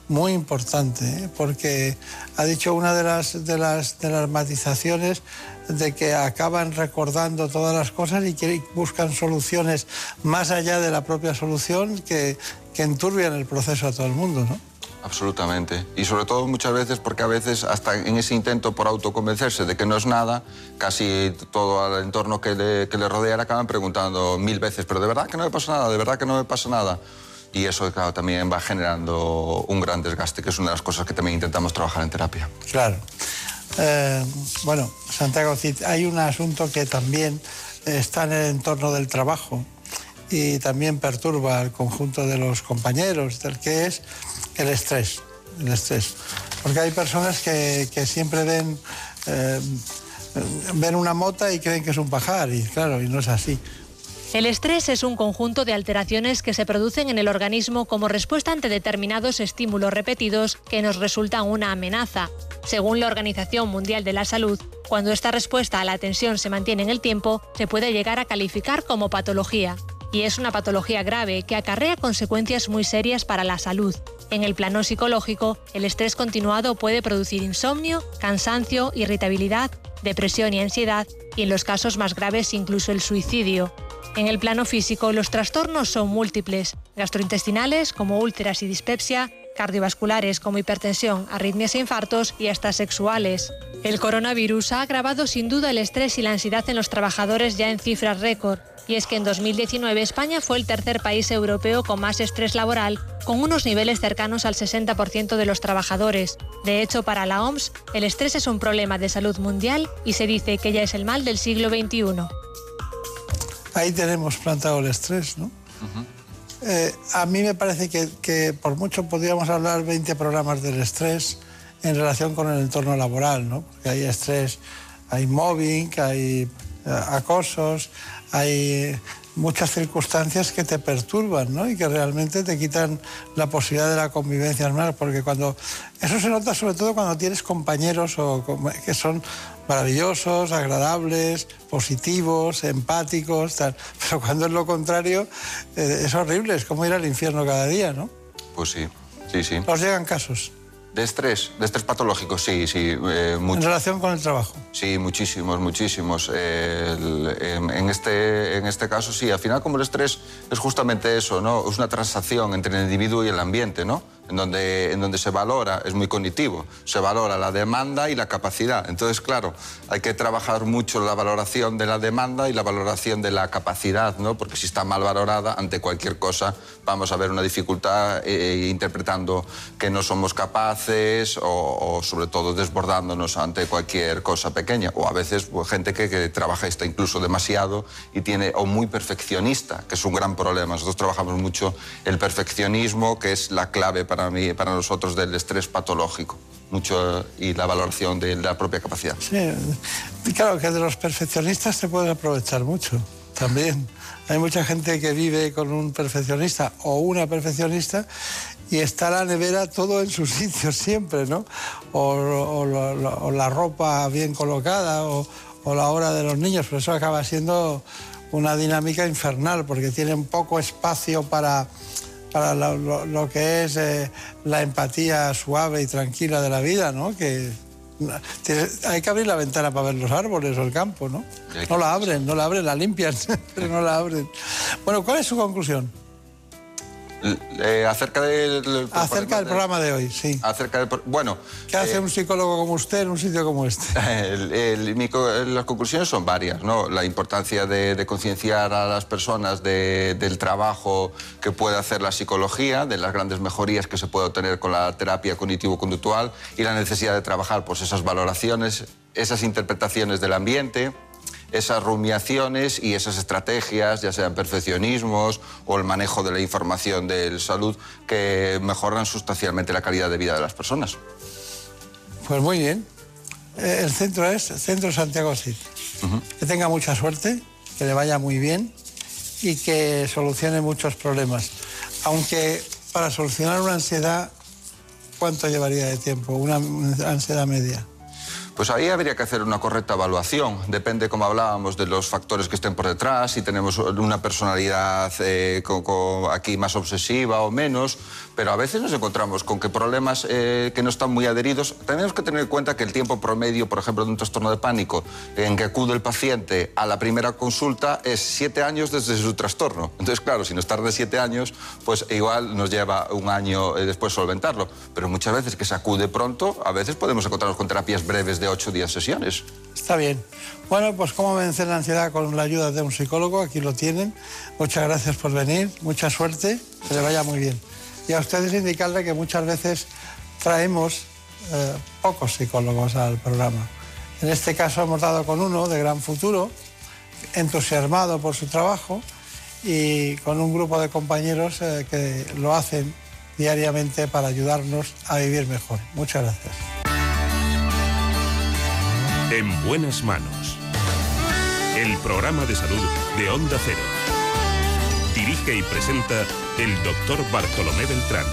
muy importante, ¿eh? porque ha dicho una de las, de, las, de las matizaciones de que acaban recordando todas las cosas y que buscan soluciones más allá de la propia solución que, que enturbian el proceso a todo el mundo, ¿no? Absolutamente. Y sobre todo muchas veces porque a veces hasta en ese intento por autoconvencerse de que no es nada, casi todo el entorno que le, que le rodea le acaban preguntando mil veces, pero de verdad que no me pasa nada, de verdad que no me pasa nada. Y eso, también va generando un gran desgaste, que es una de las cosas que también intentamos trabajar en terapia. Claro. Eh, bueno, Santiago hay un asunto que también está en el entorno del trabajo y también perturba al conjunto de los compañeros, del que es el estrés. El estrés. Porque hay personas que, que siempre ven, eh, ven una mota y creen que es un pajar, y claro, y no es así. El estrés es un conjunto de alteraciones que se producen en el organismo como respuesta ante determinados estímulos repetidos que nos resultan una amenaza. Según la Organización Mundial de la Salud, cuando esta respuesta a la tensión se mantiene en el tiempo, se puede llegar a calificar como patología. Y es una patología grave que acarrea consecuencias muy serias para la salud. En el plano psicológico, el estrés continuado puede producir insomnio, cansancio, irritabilidad, depresión y ansiedad, y en los casos más graves incluso el suicidio. En el plano físico, los trastornos son múltiples, gastrointestinales como úlceras y dispepsia, cardiovasculares como hipertensión, arritmias e infartos y hasta sexuales. El coronavirus ha agravado sin duda el estrés y la ansiedad en los trabajadores ya en cifras récord. Y es que en 2019 España fue el tercer país europeo con más estrés laboral, con unos niveles cercanos al 60% de los trabajadores. De hecho, para la OMS, el estrés es un problema de salud mundial y se dice que ya es el mal del siglo XXI. Ahí tenemos plantado el estrés, ¿no? Eh, a mí me parece que, que, por mucho podríamos hablar 20 programas del estrés en relación con el entorno laboral, ¿no? Porque hay estrés, hay mobbing, hay eh, acosos, hay muchas circunstancias que te perturban ¿no? y que realmente te quitan la posibilidad de la convivencia normal, porque cuando eso se nota sobre todo cuando tienes compañeros o, que son maravillosos, agradables, positivos, empáticos, tal. (laughs) pero cuando es lo contrario eh, es horrible, es como ir al infierno cada día, ¿no? Pues sí, sí, sí. ¿Os llegan casos? De estrés, de estrés patológico, sí, sí. Eh, mucho. ¿En relación con el trabajo? Sí, muchísimos, muchísimos. Eh, el, en, en, este, en este caso, sí. Al final, como el estrés es justamente eso, ¿no? Es una transacción entre el individuo y el ambiente, ¿no? En donde, en donde se valora, es muy cognitivo, se valora la demanda y la capacidad. Entonces, claro, hay que trabajar mucho la valoración de la demanda y la valoración de la capacidad, ¿no? Porque si está mal valorada, ante cualquier cosa vamos a ver una dificultad eh, interpretando que no somos capaces o, o, sobre todo desbordándonos ante cualquier cosa pequeña. O a veces pues, gente que, que trabaja está incluso demasiado y tiene, o muy perfeccionista, que es un gran problema. Nosotros trabajamos mucho el perfeccionismo, que es la clave para para, mí, para nosotros del estrés patológico mucho y la valoración de la propia capacidad. Sí, claro que de los perfeccionistas se puede aprovechar mucho también. Hay mucha gente que vive con un perfeccionista o una perfeccionista y está la nevera todo en su (laughs) sitio siempre, ¿no? O, o, o, o la ropa bien colocada o, la hora de los niños, pero eso acaba siendo una dinámica infernal porque tienen poco espacio para para lo, lo, lo que es eh, la empatía suave y tranquila de la vida, ¿no? Que hay que abrir la ventana para ver los árboles o el campo, ¿no? No la abren, no la abren, la limpian, (laughs) pero no la abren. Bueno, ¿cuál es su conclusión? Eh, acerca del, acerca del programa de hoy, sí. Acerca del, bueno. ¿Qué hace eh, un psicólogo como usted en un sitio como este? (laughs) El, el, mi, las conclusiones son varias, ¿no? La importancia de, de concienciar a las personas de, del trabajo que puede hacer la psicología, de las grandes mejorías que se puede obtener con la terapia cognitivo-conductual y la necesidad de trabajar pues, esas valoraciones, esas interpretaciones del ambiente esas rumiaciones y esas estrategias, ya sean perfeccionismos o el manejo de la información de salud, que mejoran sustancialmente la calidad de vida de las personas. Pues muy bien. Eh, el centro es Centro Santiago Cid. Uh -huh. Que tenga mucha suerte, que le vaya muy bien y que solucione muchos problemas. Aunque para solucionar una ansiedad, ¿cuánto llevaría de tiempo? Una ansiedad media. Pues ahí habría que hacer una correcta evaluación. Depende, como hablábamos, de los factores que estén por detrás, si tenemos una personalidad eh, con, con aquí más obsesiva o menos, pero a veces nos encontramos con que problemas eh, que no están muy adheridos. Tenemos que tener en cuenta que el tiempo promedio, por ejemplo, de un trastorno de pánico en que acude el paciente a la primera consulta es siete años desde su trastorno. Entonces, claro, si nos tarda siete años, pues igual nos lleva un año eh, después solventarlo. Pero muchas veces que se acude pronto, a veces podemos encontrarnos con terapias breves de 8 días sesiones. Está bien. Bueno, pues cómo vencer la ansiedad con la ayuda de un psicólogo, aquí lo tienen. Muchas gracias por venir, mucha suerte, que le vaya muy bien. Y a ustedes indicarle que muchas veces traemos eh, pocos psicólogos al programa. En este caso hemos dado con uno de gran futuro, entusiasmado por su trabajo y con un grupo de compañeros eh, que lo hacen diariamente para ayudarnos a vivir mejor. Muchas gracias. En buenas manos. El programa de salud de Onda Cero. Dirige y presenta el doctor Bartolomé Beltrán.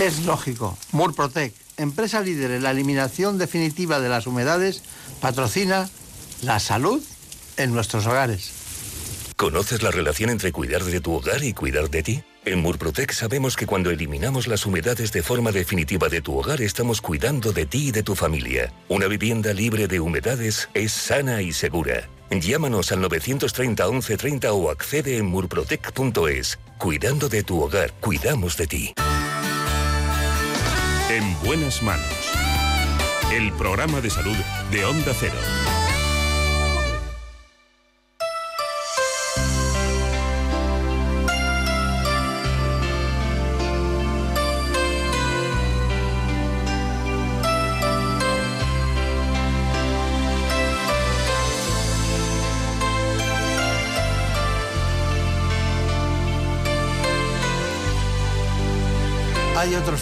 Es lógico. Murprotec, empresa líder en la eliminación definitiva de las humedades, patrocina la salud en nuestros hogares. ¿Conoces la relación entre cuidar de tu hogar y cuidar de ti? En Murprotec sabemos que cuando eliminamos las humedades de forma definitiva de tu hogar estamos cuidando de ti y de tu familia. Una vivienda libre de humedades es sana y segura. Llámanos al 930 1130 o accede en murprotec.es. Cuidando de tu hogar, cuidamos de ti. En buenas manos. El programa de salud de Onda Cero.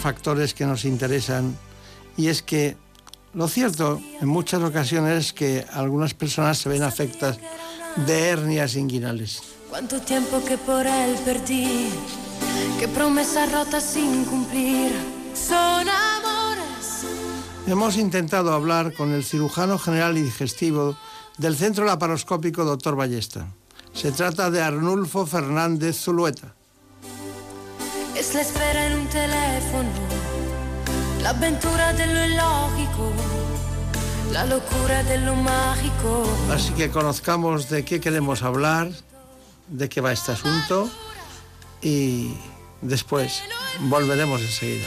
Factores que nos interesan y es que lo cierto en muchas ocasiones es que algunas personas se ven afectadas de hernias inguinales. Cuánto tiempo que por él perdí, qué promesas rotas sin cumplir. Son amores. Hemos intentado hablar con el cirujano general y digestivo del Centro Laparoscópico Dr. Ballesta. Se trata de Arnulfo Fernández Zulueta. Es la espera en un teléfono, la aventura de lo ilógico, la locura de lo mágico. Así que conozcamos de qué queremos hablar, de qué va este asunto y después volveremos enseguida.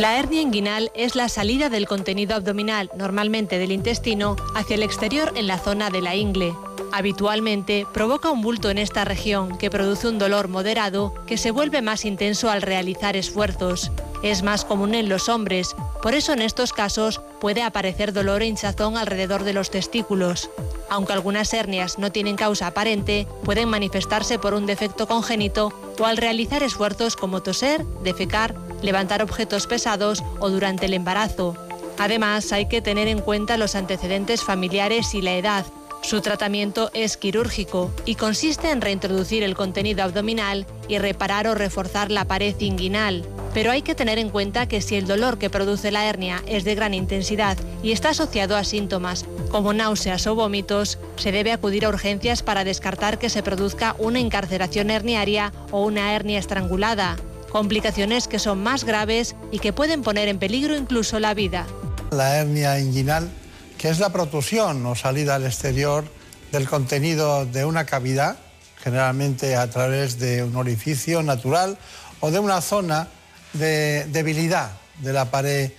La hernia inguinal es la salida del contenido abdominal, normalmente del intestino, hacia el exterior en la zona de la ingle. Habitualmente provoca un bulto en esta región que produce un dolor moderado que se vuelve más intenso al realizar esfuerzos. Es más común en los hombres, por eso en estos casos puede aparecer dolor e hinchazón alrededor de los testículos. Aunque algunas hernias no tienen causa aparente, pueden manifestarse por un defecto congénito o al realizar esfuerzos como toser, defecar, levantar objetos pesados o durante el embarazo. Además, hay que tener en cuenta los antecedentes familiares y la edad. Su tratamiento es quirúrgico y consiste en reintroducir el contenido abdominal y reparar o reforzar la pared inguinal. Pero hay que tener en cuenta que si el dolor que produce la hernia es de gran intensidad y está asociado a síntomas como náuseas o vómitos, se debe acudir a urgencias para descartar que se produzca una encarceración herniaria o una hernia estrangulada, complicaciones que son más graves y que pueden poner en peligro incluso la vida. La hernia inguinal, que es la protusión o salida al exterior del contenido de una cavidad, generalmente a través de un orificio natural o de una zona de debilidad de la pared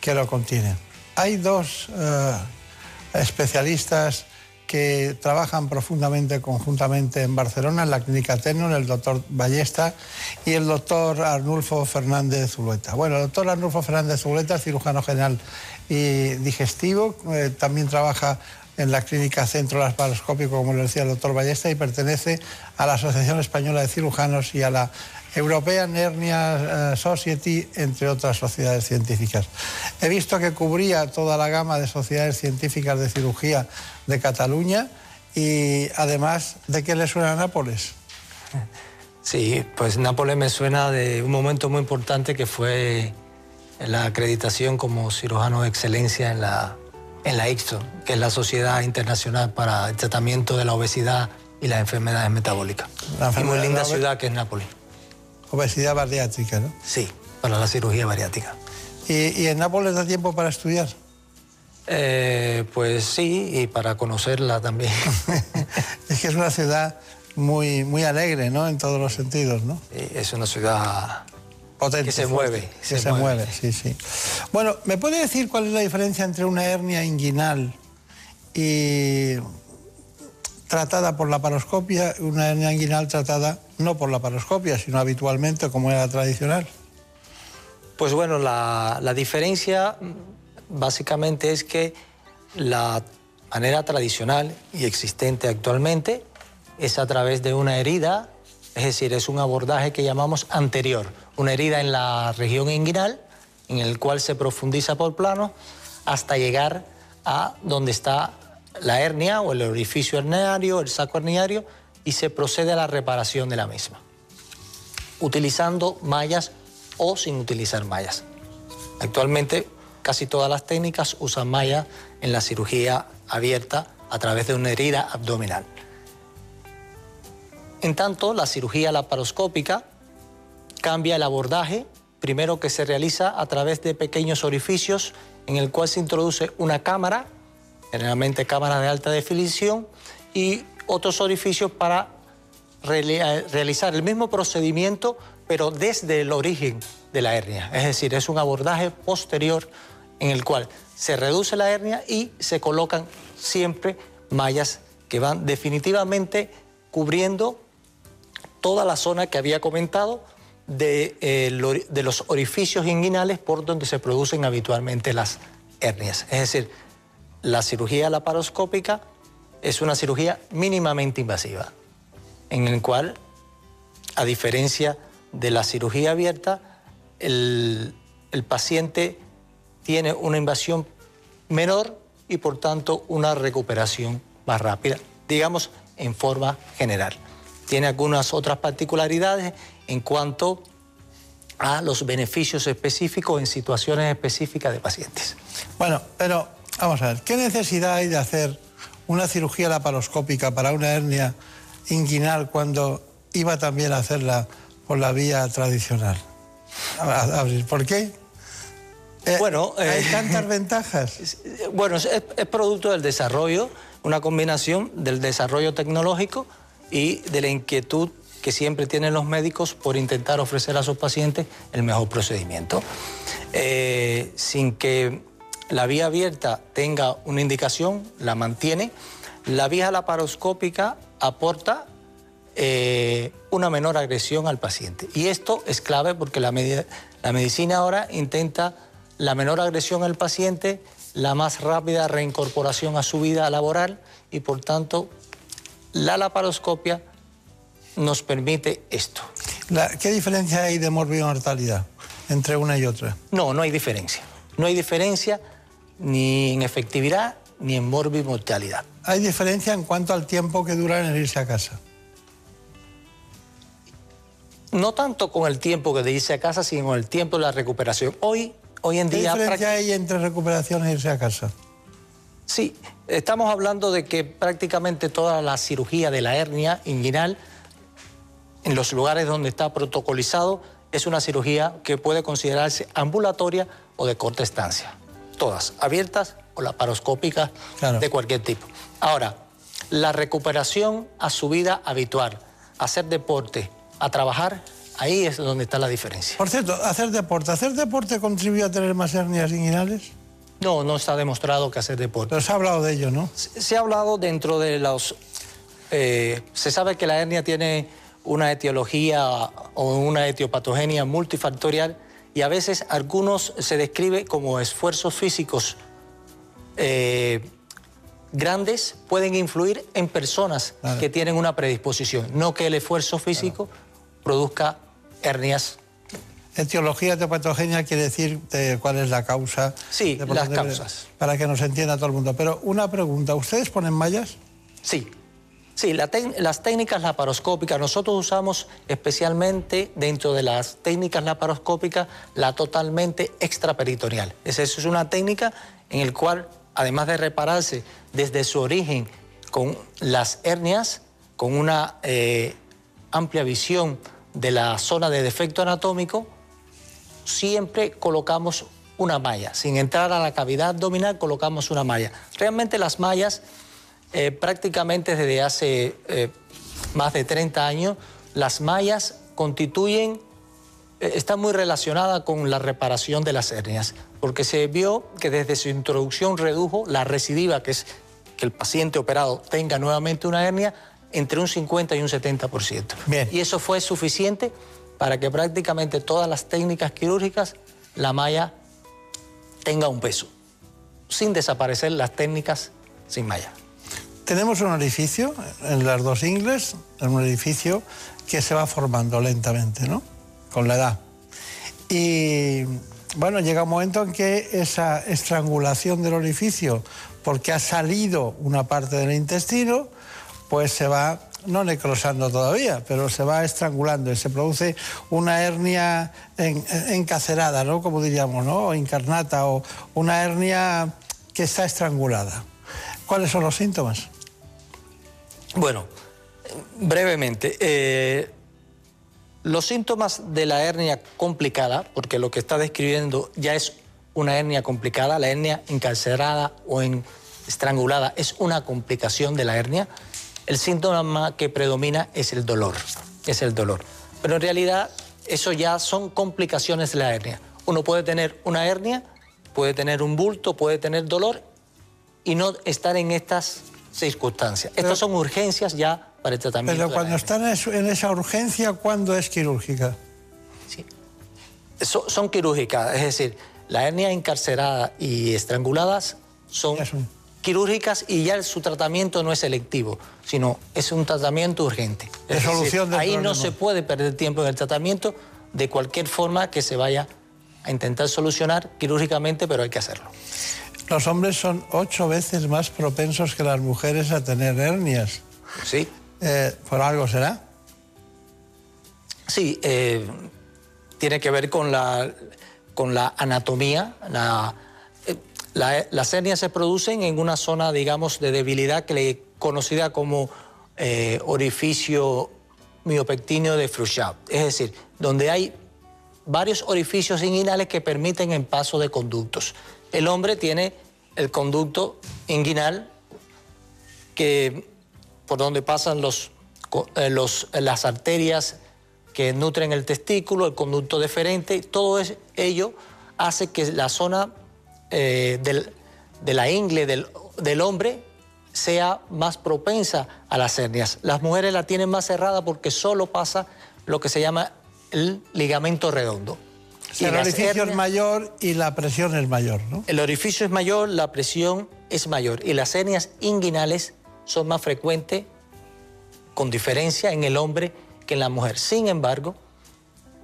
que lo contiene. Hay dos eh, especialistas que trabajan profundamente conjuntamente en Barcelona, en la clínica Tenon, el doctor Ballesta y el doctor Arnulfo Fernández Zulueta. Bueno, el doctor Arnulfo Fernández Zulueta cirujano general y digestivo, eh, también trabaja en la clínica Centro Laparoscópico, como le decía el doctor Ballesta, y pertenece a la Asociación Española de Cirujanos y a la European Hernia eh, Society, entre otras sociedades científicas. He visto que cubría toda la gama de sociedades científicas de cirugía de Cataluña y además, ¿de qué le suena a Nápoles? Sí, pues Nápoles me suena de un momento muy importante que fue la acreditación como cirujano de excelencia en la, en la ICSO, que es la Sociedad Internacional para el Tratamiento de la Obesidad y las Enfermedades Metabólicas. La y muy linda ciudad que es Nápoles. Obesidad bariátrica, ¿no? Sí, para la cirugía bariátrica. ¿Y, y en Nápoles da tiempo para estudiar? Eh, pues sí, y para conocerla también. (laughs) Es que es una ciudad muy, muy alegre, ¿no? En todos los sentidos, ¿no? es una ciudad Potente, que se fuerte, mueve, Que se se, mueve. mueve, sí, sí. Bueno, ¿me puede decir cuál es la diferencia entre una hernia inguinal y tratada por la paroscopia y una hernia inguinal tratada no por la paroscopia, sino habitualmente como era tradicional? Pues bueno, la, la diferencia básicamente es que la manera tradicional y existente actualmente es a través de una herida, es decir, es un abordaje que llamamos anterior, una herida en la región inguinal, en el cual se profundiza por plano hasta llegar a donde está la hernia o el orificio herniario, el saco herniario, y se procede a la reparación de la misma, utilizando mallas o sin utilizar mallas. Actualmente casi todas las técnicas usan mallas en la cirugía abierta a través de una herida abdominal. En tanto, la cirugía laparoscópica cambia el abordaje, primero que se realiza a través de pequeños orificios en el cual se introduce una cámara, generalmente cámara de alta definición, y otros orificios para realizar el mismo procedimiento, pero desde el origen de la hernia. Es decir, es un abordaje posterior en el cual se reduce la hernia y se colocan siempre mallas que van definitivamente cubriendo toda la zona que había comentado de, eh, de, los orificios inguinales por donde se producen habitualmente las hernias. Es decir, la cirugía laparoscópica es una cirugía mínimamente invasiva, en el cual, a diferencia de la cirugía abierta, el, el paciente tiene una invasión menor y por tanto una recuperación más rápida, digamos en forma general. Tiene algunas otras particularidades en cuanto a los beneficios específicos en situaciones específicas de pacientes. Bueno, pero vamos a ver, ¿qué necesidad hay de hacer una cirugía laparoscópica para una hernia inguinal cuando iba también a hacerla por la vía tradicional? ¿Por qué? Eh, bueno, hay eh, tantas (laughs) ventajas. Bueno, es, es, producto del desarrollo, una combinación del desarrollo tecnológico y de la inquietud que siempre tienen los médicos por intentar ofrecer a sus pacientes el mejor procedimiento. Eh, sin que la vía abierta tenga una indicación, la mantiene. La vía laparoscópica aporta eh, una menor agresión al paciente. Y esto es clave porque la, la medicina ahora intenta la menor agresión al paciente, la más rápida reincorporación a su vida laboral y por tanto la laparoscopia nos permite esto. ¿Qué diferencia hay de morbimortalidad entre una y otra? No, no hay diferencia. No hay diferencia ni en efectividad ni en morbimortalidad. ¿Hay diferencia en cuanto al tiempo que dura en irse a casa? No tanto con el tiempo que de irse a casa, sino con el tiempo de la recuperación. Hoy, hoy en día... ¿Qué diferencia hay entre recuperación e irse a casa? Sí, estamos hablando de que prácticamente toda la cirugía de la hernia inguinal, en los lugares donde está protocolizado, es una cirugía que puede considerarse ambulatoria o de corta estancia. Todas, abiertas o laparoscópicas de cualquier tipo. Ahora, la recuperación a su vida habitual, hacer deporte, a trabajar, ahí es donde está la diferencia. Por cierto, hacer deporte. ¿Hacer deporte contribuye a tener más hernias inguinales? No, no está demostrado que hacer deporte. Pero se ha hablado de ello, ¿no? Se, ha hablado dentro de los... Eh, se sabe que la hernia tiene una etiología o una etiopatogenia multifactorial y a veces algunos se describe como esfuerzos físicos eh, grandes pueden influir en personas que tienen una predisposición, no que el esfuerzo físico produzca hernias Etiología patogenia quiere decir eh, cuál es la causa. Sí, las causas. Para que nos entienda todo el mundo. Pero una pregunta, ¿ustedes ponen mallas? Sí. Sí, las técnicas laparoscópicas, nosotros usamos especialmente dentro de las técnicas laparoscópicas la totalmente extraperitoneal. Esa es una técnica en la cual, además de repararse desde su origen con las hernias, con una eh, amplia visión de la zona de defecto anatómico, siempre colocamos una malla. Sin entrar a la cavidad abdominal, colocamos una malla. Realmente las mallas, eh, prácticamente desde hace eh, más de 30 años, las mallas constituyen, eh, están muy relacionadas con la reparación de las hernias, porque se vio que desde su introducción redujo la recidiva, que es que el paciente operado tenga nuevamente una hernia, entre un 50 y un 70%. Bien. Y eso fue suficiente para que prácticamente todas las técnicas quirúrgicas la malla tenga un peso, sin desaparecer las técnicas sin malla. Tenemos un orificio en las dos ingles, un orificio que se va formando lentamente, ¿no? Con la edad. Y bueno, llega un momento en que esa estrangulación del orificio, porque ha salido una parte del intestino, pues se va no necrosando todavía, pero se va estrangulando y se produce una hernia encacerada, ¿no? Como diríamos, ¿no? O encarnata o una hernia que está estrangulada. ¿Cuáles son los síntomas? Bueno, brevemente, eh, los síntomas de la hernia complicada, porque lo que está describiendo ya es una hernia complicada, la hernia encarcerada o estrangulada es una complicación de la hernia, el síntoma que predomina es el dolor, es el dolor. Pero en realidad eso ya son complicaciones de la hernia. Uno puede tener una hernia, puede tener un bulto, puede tener dolor y no estar en estas circunstancias. Estas son urgencias ya para el tratamiento. Pero cuando están en esa urgencia, ¿cuándo es quirúrgica? Sí. son quirúrgicas, es decir, la hernia encarcerada y estranguladas son quirúrgicas y ya su tratamiento no es selectivo, sino es un tratamiento urgente. Es solución ahí no se puede perder tiempo en el tratamiento de cualquier forma que se vaya a intentar solucionar quirúrgicamente, pero hay que hacerlo. Los hombres son ocho veces más propensos que las mujeres a tener hernias. Sí. Eh, ¿Por algo será? Sí, eh, tiene que ver con la, con la anatomía. Eh, las hernias se producen en una zona, digamos, de debilidad que le conocida como orificio miopectíneo de Frouchard. Es decir, donde hay varios orificios inguinales que permiten el paso de conductos. El hombre tiene el conducto inguinal que por donde pasan los, eh, los, las arterias que nutren el testículo, el conducto deferente, todo ello hace que la zona eh, de la ingle del, del, hombre sea más propensa a las hernias. Las mujeres la tienen más cerrada porque solo pasa lo que se llama el ligamento redondo. el orificio es mayor y la presión es mayor, ¿no? El orificio es mayor, la presión es mayor y las hernias inguinales son más frecuentes con diferencia en el hombre que en la mujer. Sin embargo,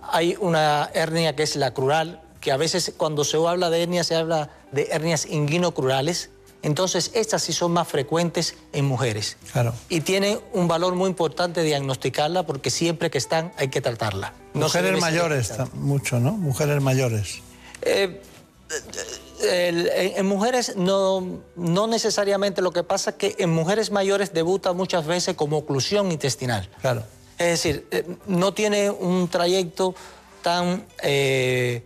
hay una hernia que es la crural, que a veces cuando se habla de hernia se habla de hernias inguinocrurales. Entonces, estas sí son más frecuentes en mujeres. Claro. Y tiene un valor muy importante diagnosticarla porque siempre que están hay que tratarla. mujeres mayores, mucho, ¿no? Mujeres mayores. Eh, en mujeres no, no necesariamente lo que pasa es que en mujeres mayores debuta muchas veces como oclusión intestinal. Claro. Es decir, eh, no tiene un trayecto tan eh,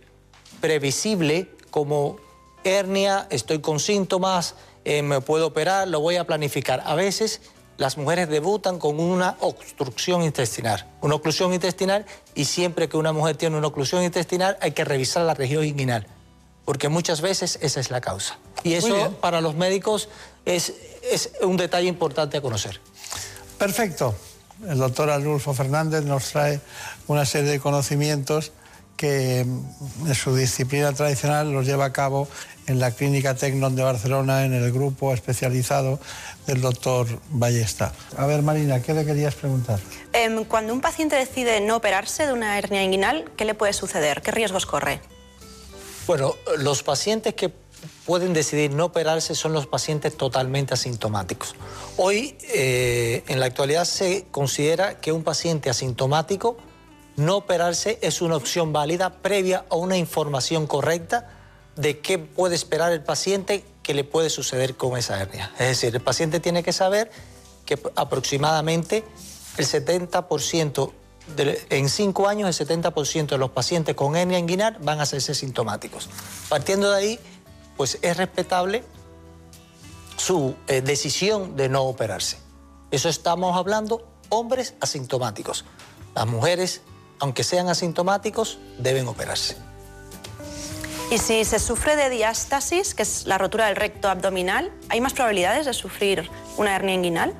previsible como hernia, estoy con síntomas, eh, me puedo operar, lo voy a planificar. A veces las mujeres debutan con una obstrucción intestinal, una oclusión intestinal y siempre que una mujer tiene una oclusión intestinal hay que revisar la región inguinal porque muchas veces esa es la causa. Y eso para los médicos es, es un detalle importante a conocer. Perfecto. El doctor Arnulfo Fernández nos trae una serie de conocimientos que en su disciplina tradicional los lleva a cabo en la Clínica Tecnon de Barcelona, en el grupo especializado del doctor Ballesta. A ver, Marina, ¿qué le querías preguntar? Em, cuando un paciente decide no operarse de una hernia inguinal, ¿qué le puede suceder? ¿Qué riesgos corre? Bueno, los pacientes que pueden decidir no operarse son los pacientes totalmente asintomáticos. Hoy, eh, en la actualidad, se considera que un paciente asintomático no operarse es una opción válida previa a una información correcta de qué puede esperar el paciente que le puede suceder con esa hernia. Es decir, el paciente tiene que saber que aproximadamente el 70% en cinco años el 70% de los pacientes con hernia inguinal van a hacerse sintomáticos. Partiendo de ahí, pues es respetable su eh, decisión de no operarse. Eso estamos hablando hombres asintomáticos. Las mujeres, aunque sean asintomáticos, deben operarse. Y si se sufre de diástasis, que es la rotura del recto abdominal, ¿hay más probabilidades de sufrir una hernia inguinal?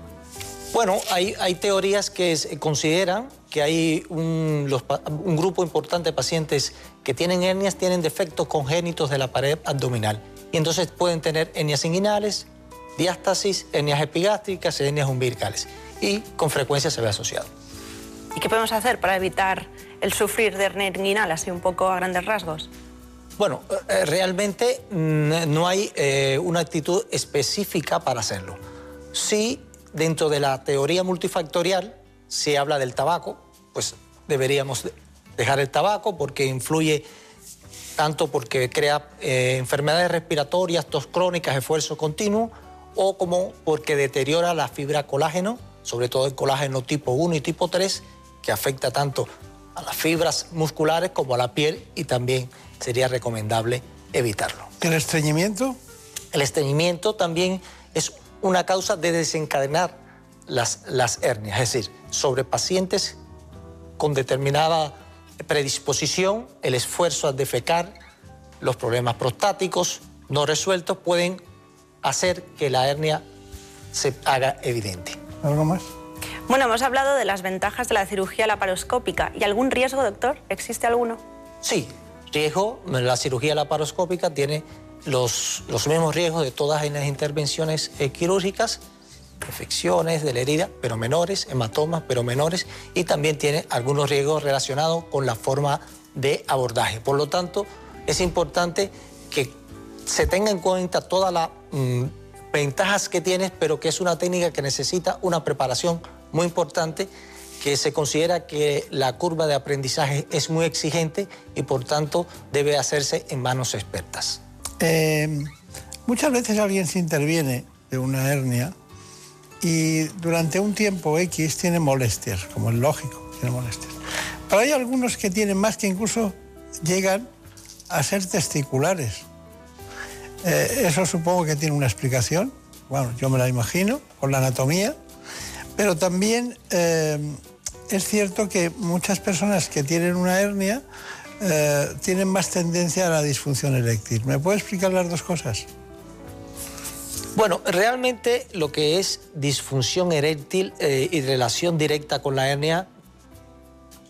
Bueno, hay, hay teorías que consideran que hay un, los un grupo importante de pacientes que tienen hernias, tienen defectos congénitos de la pared abdominal. Y entonces pueden tener hernias inguinales, diástasis, hernias epigástricas, hernias umbilicales. Y con frecuencia se ve asociado. ¿Y qué podemos hacer para evitar el sufrir de hernia inguinal, así un poco a grandes rasgos? Bueno, eh, realmente mm, no hay eh, una actitud específica para hacerlo. Sí, dentro de la teoría multifactorial se habla del tabaco, pues deberíamos de- dejar el tabaco porque influye tanto porque crea eh, enfermedades respiratorias, tos crónicas, esfuerzo continuo, o como porque deteriora la fibra colágeno, sobre todo el colágeno tipo 1 y tipo 3, que afecta tanto a las fibras musculares como a la piel y también sería recomendable evitarlo. ¿El estreñimiento? El estreñimiento también es una causa de desencadenar las, las hernias, es decir, sobre pacientes con determinada predisposición, el esfuerzo a defecar, los problemas prostáticos no resueltos pueden hacer que la hernia se haga evidente. ¿Algo más? Bueno, hemos hablado de las ventajas de la cirugía laparoscópica. ¿Y algún riesgo, doctor? ¿Existe alguno? Sí, riesgo, la cirugía laparoscópica tiene los, los mismos riesgos de todas las intervenciones eh, quirúrgicas, infecciones de la herida, pero menores, hematomas, pero menores, y también tiene algunos riesgos relacionados con la forma de abordaje. Por lo tanto, es importante que se tenga en cuenta todas las mm, ventajas que tienes, pero que es una técnica que necesita una preparación muy importante, que se considera que la curva de aprendizaje es muy exigente y por tanto debe hacerse en manos expertas. Eh, muchas veces alguien se interviene de una hernia y durante un tiempo X tiene molestias, como es lógico, tiene molestias. Pero hay algunos que tienen más que incluso llegan a ser testiculares. Eh, eso supongo que tiene una explicación, bueno, yo me la imagino, con la anatomía, pero también eh, es cierto que muchas personas que tienen una hernia eh, tienen más tendencia a la disfunción eréctil. ¿Me puede explicar las dos cosas? Bueno, realmente lo que es disfunción eréctil eh, y relación directa con la hernia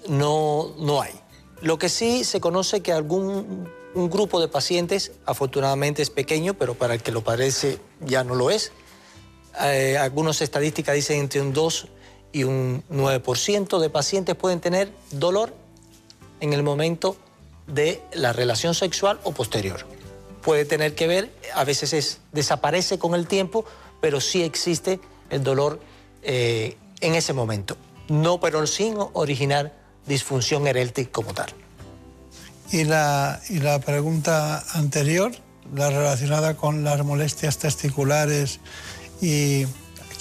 no, no hay. Lo que sí se conoce que algún un grupo de pacientes, afortunadamente es pequeño, pero para el que lo parece ya no lo es. Eh, algunas estadísticas dicen entre un 2 y un 9% de pacientes pueden tener dolor en el momento de la relación sexual o posterior. Puede tener que ver, a veces es, desaparece con el tiempo, pero sí existe el dolor eh, en ese momento. No, pero sin originar disfunción eréctil como tal. Y la, y la pregunta anterior, la relacionada con las molestias testiculares y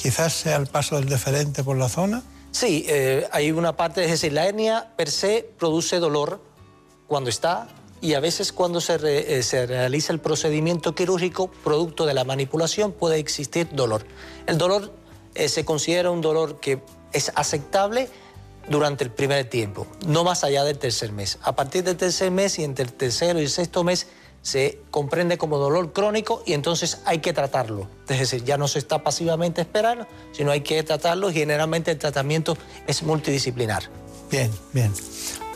quizás sea el paso del deferente por la zona. Sí, eh, hay una parte, es decir, la hernia per se produce dolor cuando está y a veces cuando se, eh, se realiza el procedimiento quirúrgico, producto de la manipulación, puede existir dolor. El dolor eh, se considera un dolor que es aceptable durante el primer tiempo, no más allá del tercer mes. A partir del tercer mes y entre el tercero y el sexto mes se comprende como dolor crónico y entonces hay que tratarlo. Es decir, ya no se está pasivamente esperando, sino hay que tratarlo y generalmente el tratamiento es multidisciplinar. Bien, bien.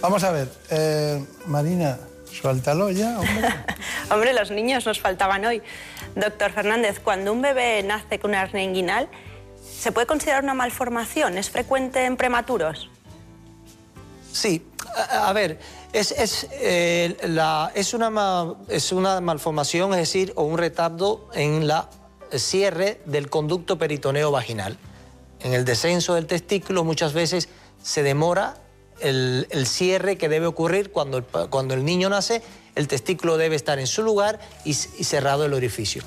Vamos a ver, eh, Marina, suéltalo ya, hombre. (laughs) Hombre, los niños nos faltaban hoy. Doctor Fernández, cuando un bebé nace con una hernia inguinal, ¿se puede considerar una malformación? ¿Es frecuente en prematuros? Sí, a, a ver, es, es, eh, la- es, una, es una malformación, es decir, o un retardo en la cierre del conducto peritoneo vaginal. En el descenso del testículo muchas veces se demora el, el cierre que debe ocurrir cuando el, cuando el niño nace, el testículo debe estar en su lugar y cerrado el orificio.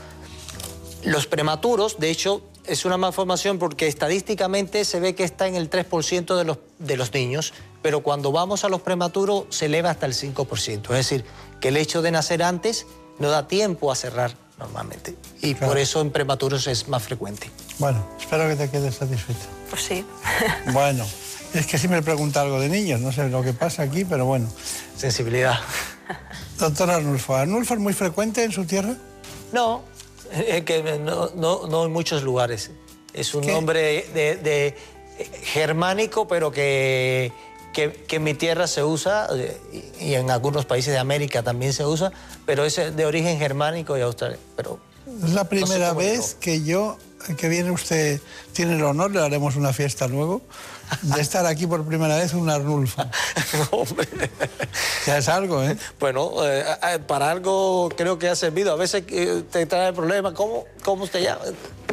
Los prematuros, de hecho, es una malformación porque estadísticamente se ve que está en el 3% de los, de los niños, pero cuando vamos a los prematuros se eleva hasta el 5%. Es decir, que el hecho de nacer antes no da tiempo a cerrar normalmente. Y por eso en prematuros es más frecuente. Bueno, espero que te quedes satisfecho. Pues sí. (laughs) Bueno, es que siempre pregunta algo de niños, no sé lo que pasa aquí, pero bueno. Sensibilidad. Doctor Arnulfo, ¿Arnulfo es muy frecuente en su tierra? No, (laughs) que no, no, no en muchos lugares. Es un nombre de, de- germánico, pero que, que, en mi tierra se usa eh, y, en algunos países de América también se usa, pero es de origen germánico y australiano. Pero es la primera vez que yo, que viene usted, tiene el honor, le haremos una fiesta luego, de estar aquí por primera vez un Arnulfo. (laughs) Hombre. Ya es algo, ¿eh? Bueno, eh, eh, para algo creo que ha servido. A veces te trae el problema. ¿Cómo, cómo usted llama?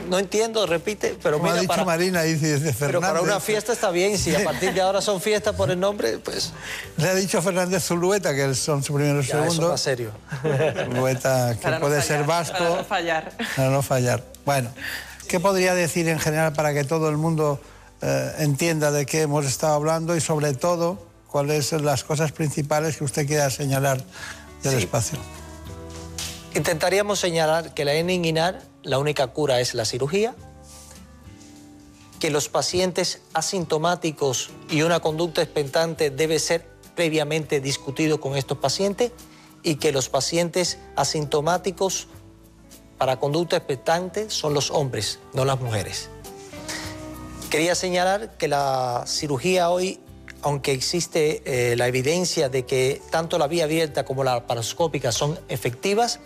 No entiendo, repite, pero Como mira, ha dicho para, Marina, dice Fernández. Pero para una fiesta está bien, si a partir de ahora son fiestas por el nombre, pues... Le ha dicho Fernández Zulueta, que son su primero y segundo. Eso más serio. Zulueta, que puede ser vasco. Para no fallar. Para no fallar. Bueno, ¿qué podría decir en general para que todo el mundo eh, entienda de qué hemos estado hablando y sobre todo cuáles son las cosas principales que usted quiera señalar del espacio. Intentaríamos señalar que la hernia inguinal, la única cura es la cirugía, que los pacientes asintomáticos y una conducta expectante debe ser previamente discutido con estos pacientes y que los pacientes asintomáticos para conducta expectante son los hombres, no las mujeres. Quería señalar que la cirugía hoy, aunque existe eh, la evidencia de que tanto la vía abierta como la laparoscópica son efectivas,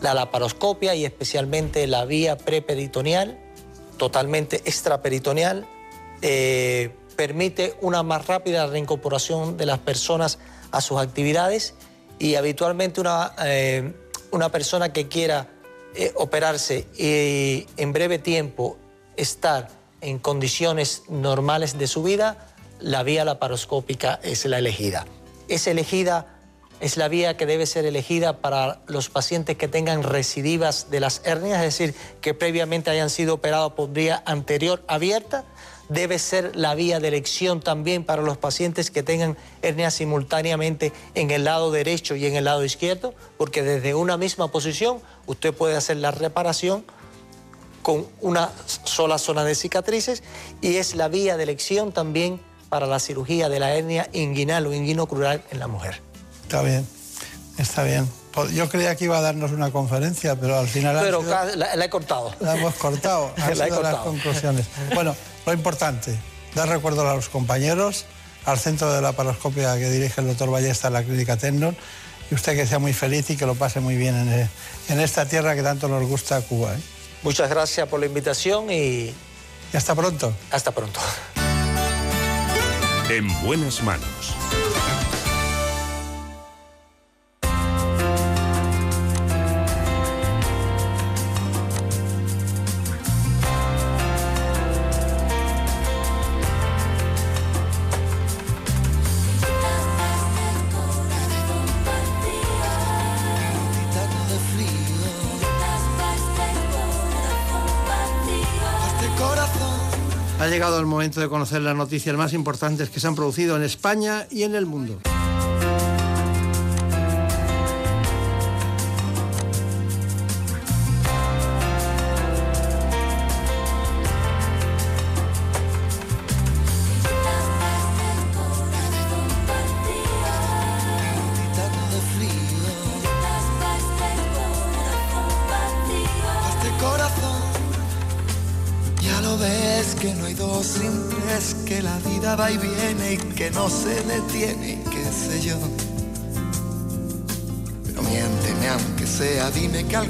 la laparoscopia y especialmente la vía preperitoneal, totalmente extraperitoneal, eh, permite una más rápida reincorporación de las personas a sus actividades y habitualmente una, eh, una persona que quiera operarse y en breve tiempo estar en condiciones normales de su vida, la vía laparoscópica es la elegida. Es elegida, es la vía que debe ser elegida para los pacientes que tengan recidivas de las hernias, es decir, que previamente hayan sido operados por vía anterior abierta. Debe ser la vía de elección también para los pacientes que tengan hernias simultáneamente en el lado derecho y en el lado izquierdo, porque desde una misma posición usted puede hacer la reparación con una sola zona de cicatrices y es la vía de elección también para la cirugía de la hernia inguinal o inguinocrural en la mujer. Está bien, está bien. Yo creía que iba a darnos una conferencia, pero al final... Pero la, he cortado. La hemos cortado. (laughs) Han la sido las conclusiones. Bueno, lo importante, dar recuerdo a los compañeros, al centro de la paroscopia que dirige el doctor Ballesta en la clínica Tendon, y usted que sea muy feliz y que lo pase muy bien en, en esta tierra que tanto nos gusta Cuba. ¿eh? Muchas gracias por la invitación y... hasta pronto. Hasta pronto. En buenas manos. Llegado el momento de conocer las noticias más importantes que se han producido en España y en el mundo.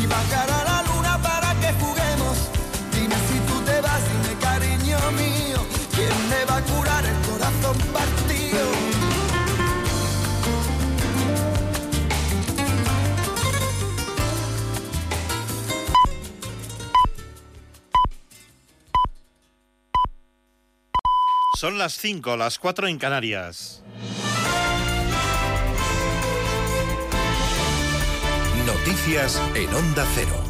y bajar a la luna para que juguemos. Dime si tú te vas, dime cariño mío, ¿quién me va a curar el corazón partido? Son las 5, las 4 en Canarias. Noticias en Onda Cero.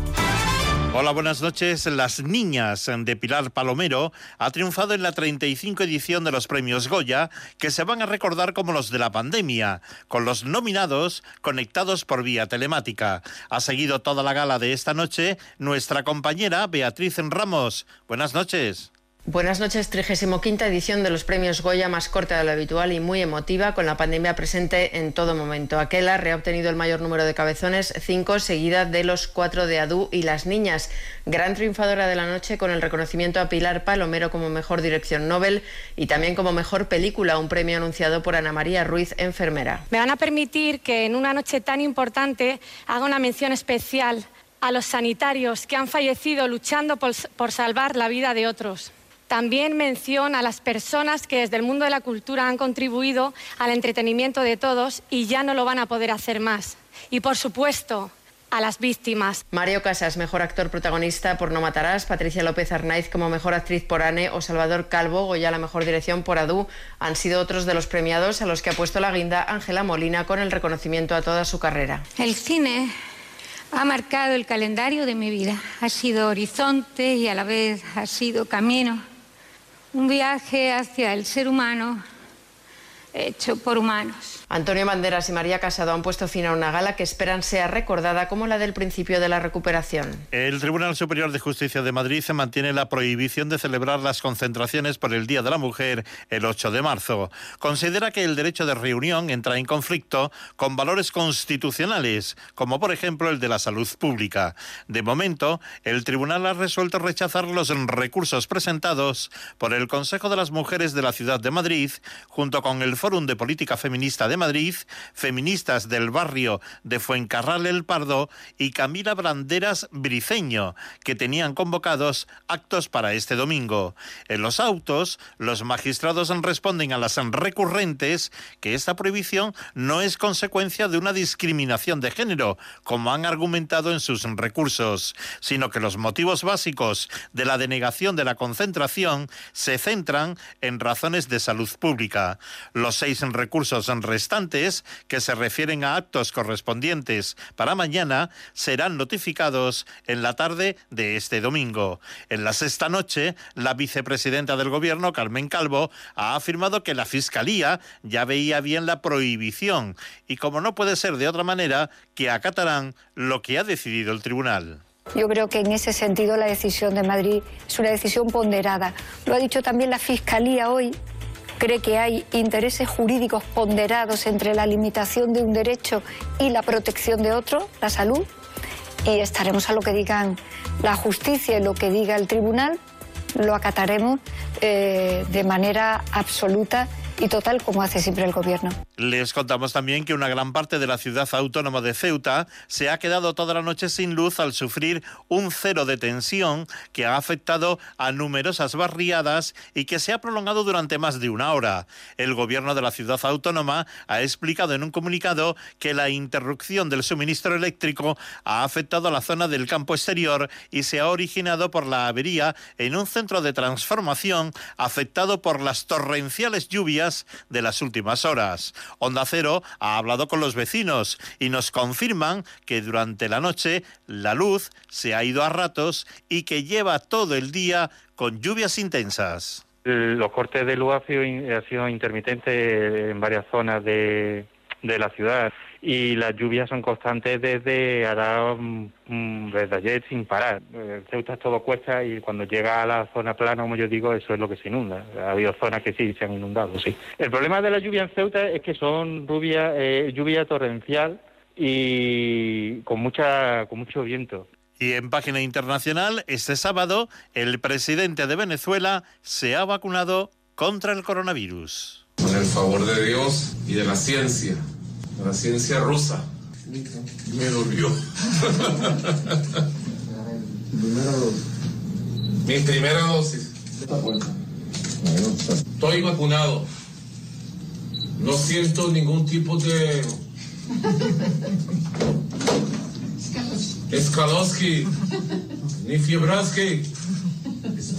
Hola, buenas noches. Las Niñas de Pilar Palomero ha triunfado en la 35 edición de los premios Goya, que se van a recordar como los de la pandemia, con los nominados conectados por vía telemática. Ha seguido toda la gala de esta noche nuestra compañera Beatriz Ramos. Buenas noches. Buenas noches, 35 edición de los premios Goya, más corta de lo habitual y muy emotiva, con la pandemia presente en todo momento. Aquela ha obtenido el mayor número de cabezones, cinco, seguida de los cuatro de Adu y Las Niñas. Gran triunfadora de la noche con el reconocimiento a Pilar Palomero como mejor dirección Nobel y también como mejor película, un premio anunciado por Ana María Ruiz, enfermera. Me van a permitir que en una noche tan importante haga una mención especial a los sanitarios que han fallecido luchando por, por salvar la vida de otros. También mención a las personas que desde el mundo de la cultura han contribuido al entretenimiento de todos y ya no lo van a poder hacer más. Y por supuesto, a las víctimas. Mario Casas, mejor actor protagonista por No Matarás, Patricia López Arnaiz como mejor actriz por Anne o Salvador Calvo, Goya la mejor dirección por Adu, han sido otros de los premiados a los que ha puesto la guinda Ángela Molina con el reconocimiento a toda su carrera. El cine ha marcado el calendario de mi vida. Ha sido horizonte y a la vez ha sido camino un viaje hacia el ser humano hecho por humanos. Antonio Banderas y María Casado han puesto fin a una gala que esperan sea recordada como la del principio de la recuperación. El Tribunal Superior de Justicia de Madrid se mantiene la prohibición de celebrar las concentraciones por el Día de la Mujer el 8 de marzo. Considera que el derecho de reunión entra en conflicto con valores constitucionales, como por ejemplo el de la salud pública. De momento, el tribunal ha resuelto rechazar los recursos presentados por el Consejo de las Mujeres de la Ciudad de Madrid, junto con el Fórum de Política Feminista de Madrid, feministas del barrio de Fuencarral el Pardo y Camila Branderas Briceño, que tenían convocados actos para este domingo. En los autos, los magistrados responden a las recurrentes que esta prohibición no es consecuencia de una discriminación de género, como han argumentado en sus recursos, sino que los motivos básicos de la denegación de la concentración se centran en razones de salud pública. Los seis recursos restantes, que se refieren a actos correspondientes para mañana, serán notificados en la tarde de este domingo. En la sexta noche, la vicepresidenta del Gobierno, Carmen Calvo, ha afirmado que la Fiscalía ya veía bien la prohibición y, como no puede ser de otra manera, que acatarán lo que ha decidido el tribunal. Yo creo que en ese sentido la decisión de Madrid es una decisión ponderada. Lo ha dicho también la Fiscalía hoy cree que hay intereses jurídicos ponderados entre la limitación de un derecho y la protección de otro, la salud, y estaremos a lo que digan la justicia y lo que diga el tribunal, lo acataremos eh, de manera absoluta y total como hace siempre el gobierno. Les contamos también que una gran parte de la ciudad autónoma de Ceuta se ha quedado toda la noche sin luz al sufrir un cero de tensión que ha afectado a numerosas barriadas y que se ha prolongado durante más de una hora. El gobierno de la ciudad autónoma ha explicado en un comunicado que la interrupción del suministro eléctrico ha afectado a la zona del campo exterior y se ha originado por la avería en un centro de transformación afectado por las torrenciales lluvias de las últimas horas. Onda Cero ha hablado con los vecinos y nos confirman que durante la noche la luz se ha ido a ratos y que lleva todo el día con lluvias intensas. Los cortes de luz han sido, intermitentes en varias zonas de, de la ciudad y las lluvias son constantes desde ahora, desde ayer sin parar. Eh, Ceuta es todo cuesta y cuando llega a la zona plana, como yo digo, eso es lo que se inunda. Ha habido zonas que sí se han inundado, sí. El problema de la lluvia en Ceuta es que son lluvia, eh, lluvia torrencial y con mucha con mucho viento. Y en página internacional, este sábado, el presidente de Venezuela se ha vacunado contra el coronavirus. Con el favor de Dios y de la ciencia, la ciencia rusa. Me dolió. Mi primera dosis. Estoy vacunado. No siento ningún tipo de... Skalowski, ni Fiebraski.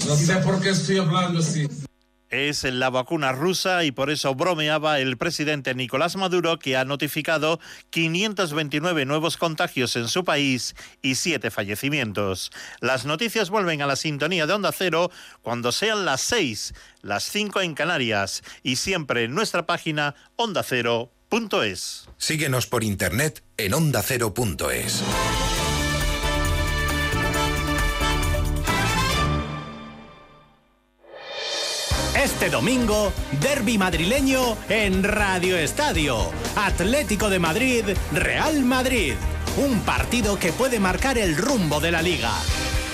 No sé por qué estoy hablando así. Es la vacuna rusa y por eso bromeaba el presidente Nicolás Maduro que ha notificado 529 nuevos contagios en su país y 7 fallecimientos. Las noticias vuelven a la sintonía de Onda Cero cuando sean las 6, las 5 en Canarias y siempre en nuestra página ondacero.es. Síguenos por internet en ondacero.es. Este domingo, derby madrileño en Radio Estadio. Atlético de Madrid, Real Madrid. Un partido que puede marcar el rumbo de la liga.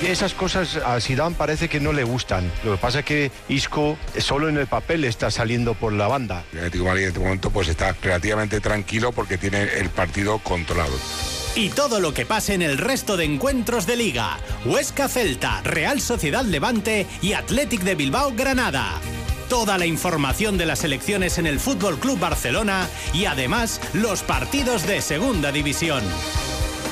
Esas cosas a Zidane parece que no le gustan. Lo que pasa es que Isco solo en el papel está saliendo por la banda. El Atlético de Madrid en este momento pues está relativamente tranquilo porque tiene el partido controlado. Y todo lo que pase en el resto de encuentros de liga. Huesca Celta, Real Sociedad Levante y Athletic de Bilbao Granada. Toda la información de las elecciones en el Fútbol Club Barcelona y además los partidos de Segunda División.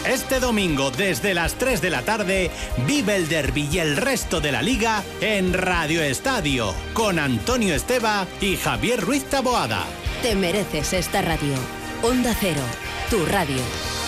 Este domingo desde las 3 de la tarde vive el derby y el resto de la liga en Radio Estadio con Antonio Esteba y Javier Ruiz Taboada. Te mereces esta radio. Onda Cero, tu radio.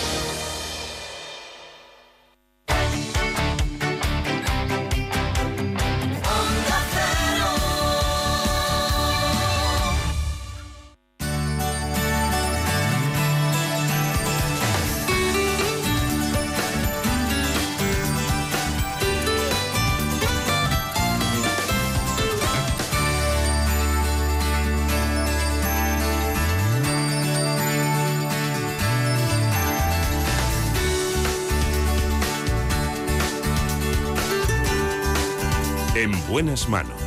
Manos.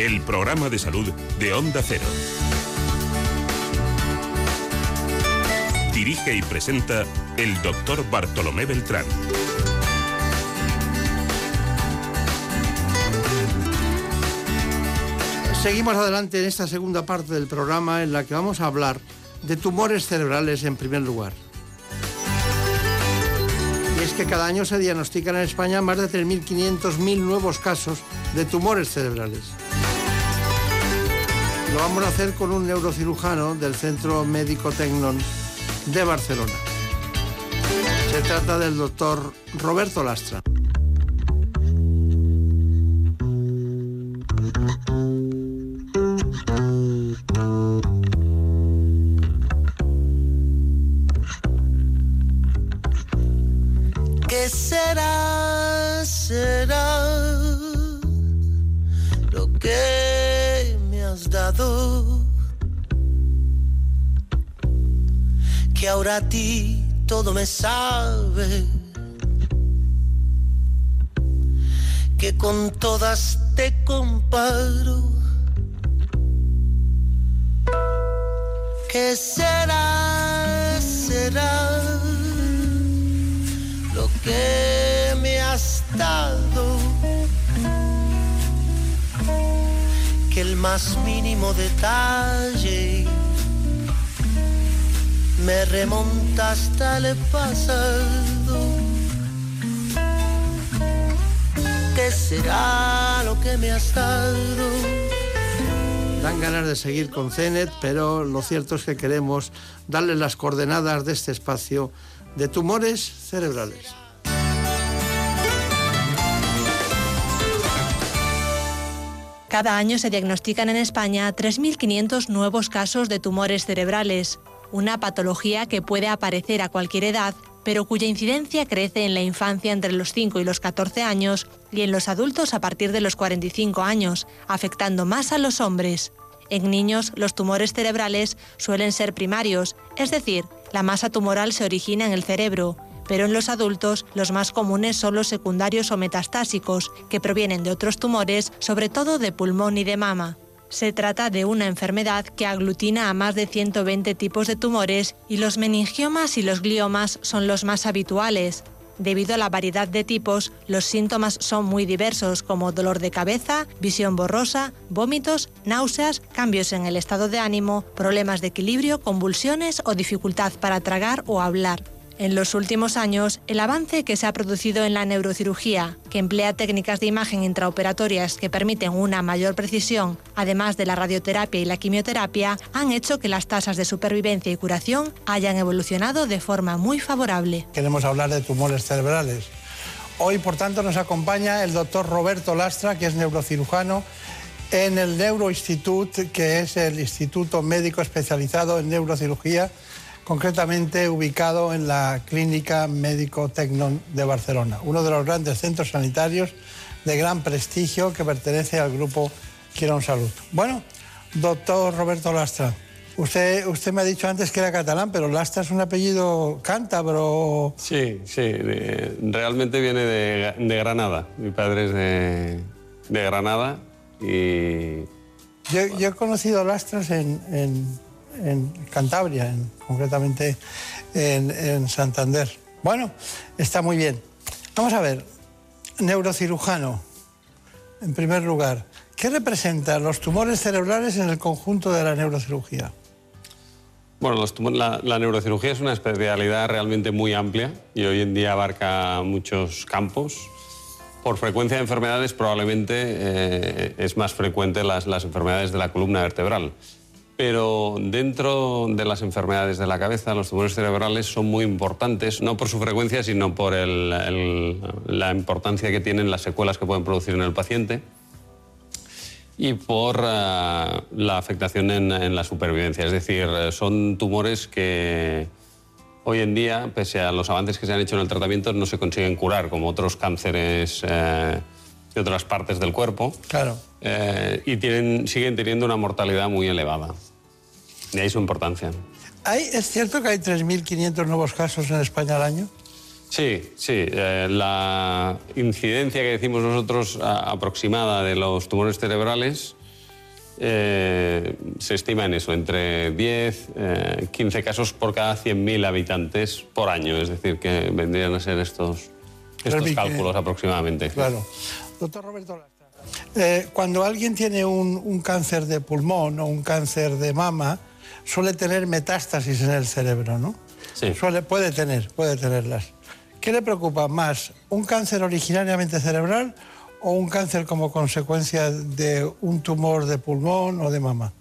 El programa de salud de Onda Cero. Dirige y presenta el doctor Bartolomé Beltrán. Seguimos adelante en esta segunda parte del programa en la que vamos a hablar de tumores cerebrales en primer lugar. Es que cada año se diagnostican en España más de 3.500.000 nuevos casos de tumores cerebrales. Lo vamos a hacer con un neurocirujano del Centro Médico Tecnon de Barcelona. Se trata del doctor Roberto Lastra. ¿Qué será, será lo que me has dado? Que ahora a ti todo me sabe. Que con todas te comparo. ¿Qué será, será? Que me has dado. Que el más mínimo detalle me remonta hasta el pasado. ¿Qué será lo que me has dado? Dan ganas de seguir con CENET, pero lo cierto es que queremos darle las coordenadas de este espacio de tumores cerebrales. Cada año se diagnostican en España 3.500 nuevos casos de tumores cerebrales, una patología que puede aparecer a cualquier edad, pero cuya incidencia crece en la infancia entre los 5 y los 14 años y en los adultos a partir de los 45 años, afectando más a los hombres. En niños, los tumores cerebrales suelen ser primarios, es decir, la masa tumoral se origina en el cerebro, pero en los adultos los más comunes son los secundarios o metastásicos, que provienen de otros tumores, sobre todo de pulmón y de mama. Se trata de una enfermedad que aglutina a más de 120 tipos de tumores y los meningiomas y los gliomas son los más habituales. Debido a la variedad de tipos, los síntomas son muy diversos como dolor de cabeza, visión borrosa, vómitos, náuseas, cambios en el estado de ánimo, problemas de equilibrio, convulsiones o dificultad para tragar o hablar. En los últimos años, el avance que se ha producido en la neurocirugía, que emplea técnicas de imagen intraoperatorias que permiten una mayor precisión, además de la radioterapia y la quimioterapia, han hecho que las tasas de supervivencia y curación hayan evolucionado de forma muy favorable. Queremos hablar de tumores cerebrales. Hoy, por tanto, nos acompaña el doctor Roberto Lastra, que es neurocirujano en el Neuroinstitut, que es el Instituto Médico Especializado en Neurocirugía concretamente ubicado en la Clínica Médico Tecnon de Barcelona, uno de los grandes centros sanitarios de gran prestigio que pertenece al grupo Quirón Salud. Bueno, doctor Roberto Lastra, usted, usted me ha dicho antes que era catalán, pero Lastra es un apellido cántabro. Sí, sí, realmente viene de, Granada. Mi padre es de, Granada y... Yo, he conocido Lastras en en Cantabria, concretamente en, Santander. Bueno, está muy bien. Vamos a ver, neurocirujano, en primer lugar, ¿qué representan los tumores cerebrales en el conjunto de la neurocirugía? Bueno, la, neurocirugía es una especialidad realmente muy amplia y hoy en día abarca muchos campos. Por frecuencia de enfermedades probablemente eh, es más frecuente las enfermedades de la columna vertebral pero dentro de las enfermedades de la cabeza, los tumores cerebrales son muy importantes, no por su frecuencia, sino por la importancia que tienen las secuelas que pueden producir en el paciente y por eh, la afectación en, la supervivencia. Es decir, son tumores que hoy en día, pese a los avances que se han hecho en el tratamiento, no se consiguen curar, como otros cánceres eh, de otras partes del cuerpo. Claro. Eh, y tienen, siguen teniendo una mortalidad muy elevada. De ahí su importancia. ¿Es cierto que hay 3.500 nuevos casos en España al año? Sí, sí. Eh, la incidencia que decimos nosotros aproximada de los tumores cerebrales eh, se estima en eso, entre 10, 15 casos por cada 100.000 habitantes por año. Es decir, que vendrían a ser estos, estos cálculos aproximadamente. Claro. Doctor Roberto eh, cuando alguien tiene un, cáncer de pulmón o un cáncer de mama, suele tener metástasis en el cerebro, ¿no? Sí. Suele, puede tener, puede tenerlas. ¿Qué le preocupa más, un cáncer originariamente cerebral o un cáncer como consecuencia de un tumor de pulmón o de mama?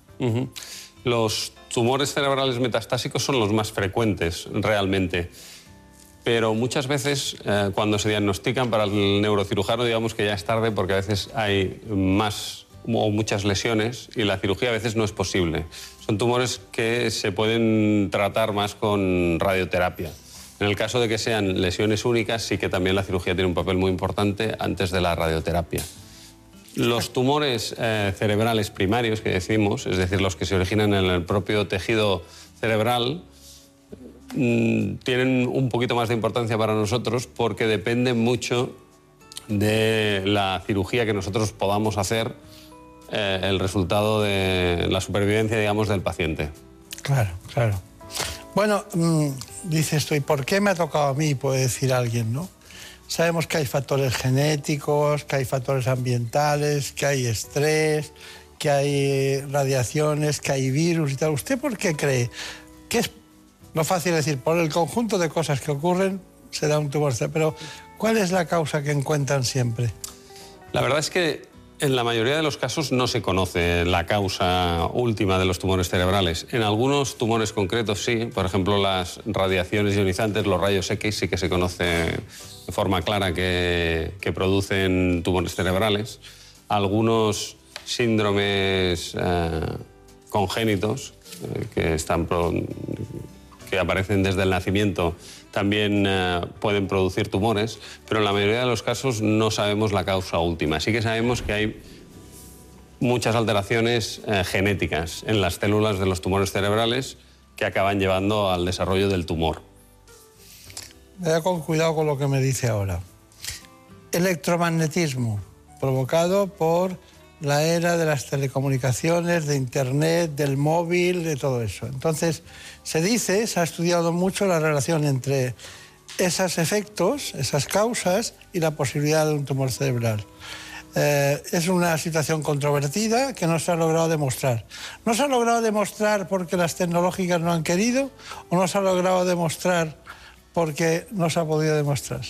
Los tumores cerebrales metastásicos son los más frecuentes realmente pero muchas veces eh, cuando se diagnostican para el neurocirujano digamos que ya es tarde porque a veces hay más o muchas lesiones y la cirugía a veces no es posible. Son tumores que se pueden tratar más con radioterapia. En el caso de que sean lesiones únicas, sí que también la cirugía tiene un papel muy importante antes de la radioterapia. Los tumores eh, cerebrales primarios que decimos, es decir, los que se originan en el propio tejido cerebral, tienen un poquito más de importancia para nosotros porque dependen mucho de la cirugía que nosotros podamos hacer, eh, el resultado de la supervivencia, digamos, del paciente. Claro, claro. Bueno, mm, dice esto, ¿y por qué me ha tocado a mí? Puede decir alguien, ¿no? Sabemos que hay factores genéticos, que hay factores ambientales, que hay estrés, que hay radiaciones, que hay virus y tal. ¿Usted por qué cree? que es no fácil decir, por el conjunto de cosas que ocurren se da un tumor pero ¿cuál es la causa que encuentran siempre? La verdad es que en la mayoría de los casos no se conoce la causa última de los tumores cerebrales. En algunos tumores concretos sí, por ejemplo las radiaciones ionizantes, los rayos X sí que se conoce de forma clara que, producen tumores cerebrales. Algunos síndromes eh, congénitos eh, que están que aparecen desde el nacimiento también eh, pueden producir tumores, pero en la mayoría de los casos no sabemos la causa última. Sí que sabemos que hay muchas alteraciones eh, genéticas en las células de los tumores cerebrales que acaban llevando al desarrollo del tumor. Vaya con cuidado con lo que me dice ahora. Electromagnetismo provocado por la era de las telecomunicaciones, de Internet, del móvil, de todo eso. Entonces, se dice, se ha estudiado mucho la relación entre esos efectos, esas causas y la posibilidad de un tumor cerebral. Eh, es una situación controvertida que no se ha logrado demostrar. No se ha logrado demostrar porque las tecnológicas no han querido o no se ha logrado demostrar porque no se ha podido demostrar.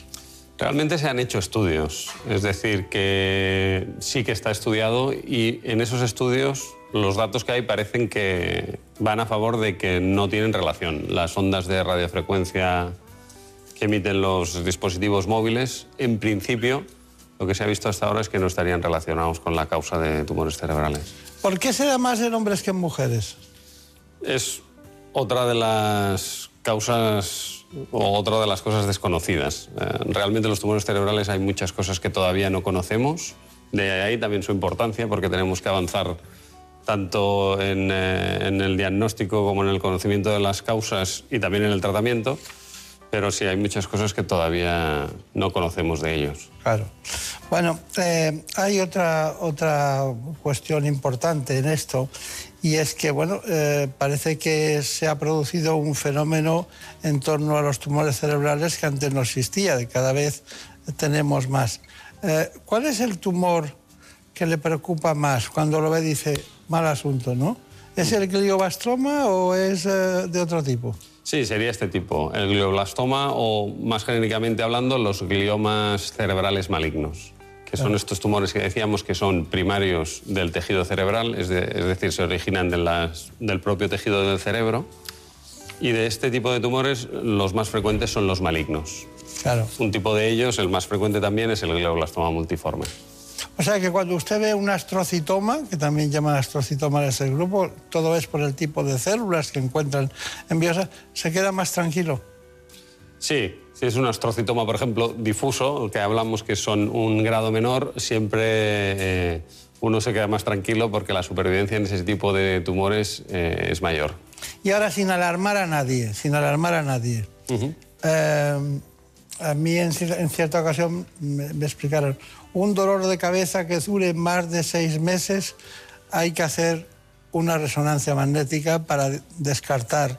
Realmente se han hecho estudios, es decir, que sí que está estudiado y en esos estudios los datos que hay parecen que van a favor de que no tienen relación. Las ondas de radiofrecuencia que emiten los dispositivos móviles, en principio, lo que se ha visto hasta ahora es que no estarían relacionados con la causa de tumores cerebrales. ¿Por qué se da más en hombres que en mujeres? Es otra de las causas otra de las cosas desconocidas. Eh, realmente los tumores cerebrales hay muchas cosas que todavía no conocemos. De ahí también su importancia porque tenemos que avanzar tanto en, eh, en el diagnóstico como en el conocimiento de las causas y también en el tratamiento. Pero sí, hay muchas cosas que todavía no conocemos de ellos. Claro. Bueno, eh, hay otra, otra cuestión importante en esto y es que, bueno, eh, parece que se ha producido un fenómeno en torno a los tumores cerebrales que antes no existía, de cada vez tenemos más. Eh, ¿Cuál es el tumor que le preocupa más cuando lo ve dice, mal asunto, ¿no? ¿Es el glioblastoma o es de otro tipo? Sí, sería este tipo, el glioblastoma o, más genéricamente hablando, los gliomas cerebrales malignos, que son estos tumores que decíamos que son primarios del tejido cerebral, es, decir, se originan del propio tejido del cerebro. Y de este tipo de tumores, los más frecuentes son los malignos. Claro. Un tipo de ellos, el más frecuente también, es el glioblastoma multiforme. O sea que cuando usted ve un astrocitoma, que también llaman astrocitoma en ese grupo, todo es por el tipo de células que encuentran en biosas, ¿se queda más tranquilo? Sí, si es un astrocitoma, por ejemplo, difuso, que hablamos que son un grado menor, siempre eh, uno se queda más tranquilo porque la supervivencia en ese tipo de tumores eh, es mayor. Y ahora sin alarmar a nadie, sin alarmar a nadie. Eh, a mí en, cierta ocasión me explicaron, un dolor de cabeza que dure más de seis meses, hay que hacer una resonancia magnética para descartar.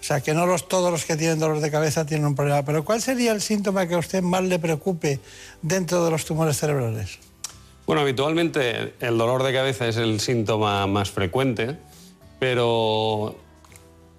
O sea, que no los, todos los que tienen dolor de cabeza tienen un problema. Pero ¿cuál sería el síntoma que a usted más le preocupe dentro de los tumores cerebrales? Bueno, habitualmente el dolor de cabeza es el síntoma más frecuente, pero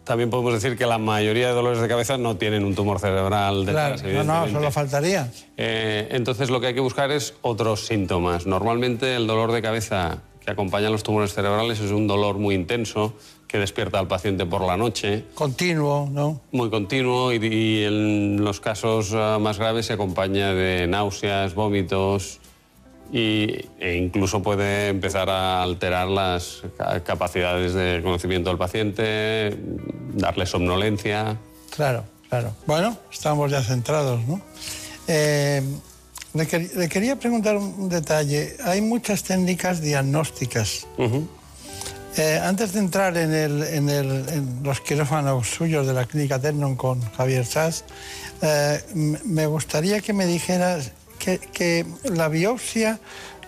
también podemos decir que la mayoría de dolores de cabeza no tienen un tumor cerebral detrás. Claro, no, no, solo faltaría. Eh, entonces lo que hay que buscar es otros síntomas. Normalmente el dolor de cabeza que acompaña a los tumores cerebrales es un dolor muy intenso que despierta al paciente por la noche. Continuo, ¿no? Muy continuo y, en los casos ah, más graves se acompaña de náuseas, vómitos, y, e incluso puede empezar a alterar las capacidades de conocimiento del paciente, darle somnolencia. Claro, claro. Bueno, estamos ya centrados, ¿no? Eh, le, quería preguntar un detalle. Hay muchas técnicas diagnósticas. Eh, antes de entrar en, los quirófanos suyos de la clínica Ternon con Javier Sass, eh, me gustaría que me dijeras que, la biopsia,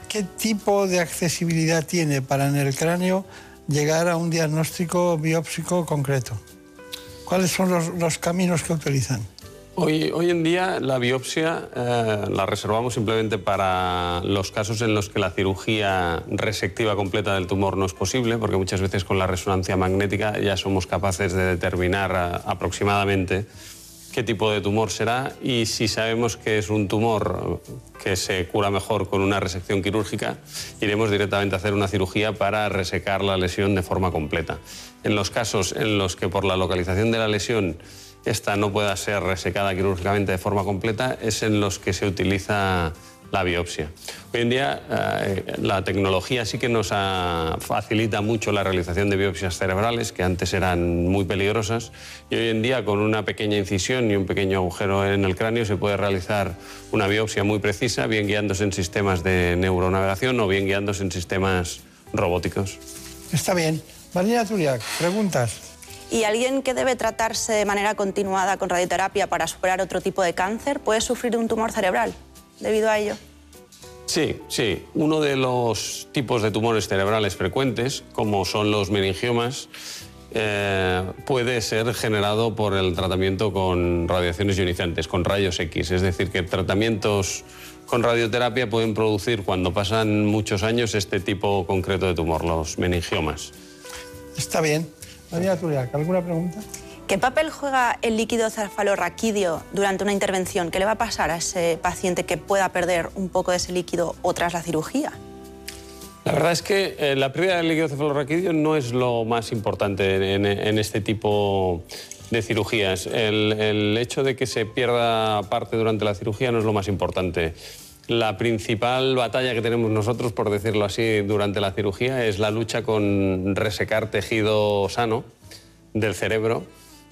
¿qué tipo de accesibilidad tiene para en el cráneo llegar a un diagnóstico biópsico concreto? ¿Cuáles son los, caminos que utilizan? Hoy, hoy, en día la biopsia eh, la reservamos simplemente para los casos en los que la cirugía resectiva completa del tumor no es posible, porque muchas veces con la resonancia magnética ya somos capaces de determinar eh, aproximadamente qué tipo de tumor será y si sabemos que es un tumor que se cura mejor con una resección quirúrgica, iremos directamente a hacer una cirugía para resecar la lesión de forma completa. En los casos en los que por la localización de la lesión esta no pueda ser resecada quirúrgicamente de forma completa, es en los que se utiliza la biopsia. Hoy en día eh, la tecnología sí que nos facilita mucho la realización de biopsias cerebrales, que antes eran muy peligrosas, y hoy en día con una pequeña incisión y un pequeño agujero en el cráneo se puede realizar una biopsia muy precisa, bien guiándose en sistemas de neuronavegación o bien guiándose en sistemas robóticos. Está bien. Marina Turiak, preguntas. ¿Y alguien que debe tratarse de manera continuada con radioterapia para superar otro tipo de cáncer puede sufrir un tumor cerebral? debido a ello? Sí, sí. Uno de los tipos de tumores cerebrales frecuentes, como son los meningiomas, eh, puede ser generado por el tratamiento con radiaciones ionizantes, con rayos X. Es decir, que tratamientos con radioterapia pueden producir, cuando pasan muchos años, este tipo concreto de tumor, los meningiomas. Está bien. María Turiak, ¿alguna pregunta? ¿Qué papel juega el líquido cefalorraquídeo durante una intervención? ¿Qué le va a pasar a ese paciente que pueda perder un poco de ese líquido o tras la cirugía? La verdad es que eh, la pérdida del líquido cefalorraquídeo no es lo más importante en, en este tipo de cirugías. El, el, hecho de que se pierda parte durante la cirugía no es lo más importante. La principal batalla que tenemos nosotros, por decirlo así, durante la cirugía es la lucha con resecar tejido sano del cerebro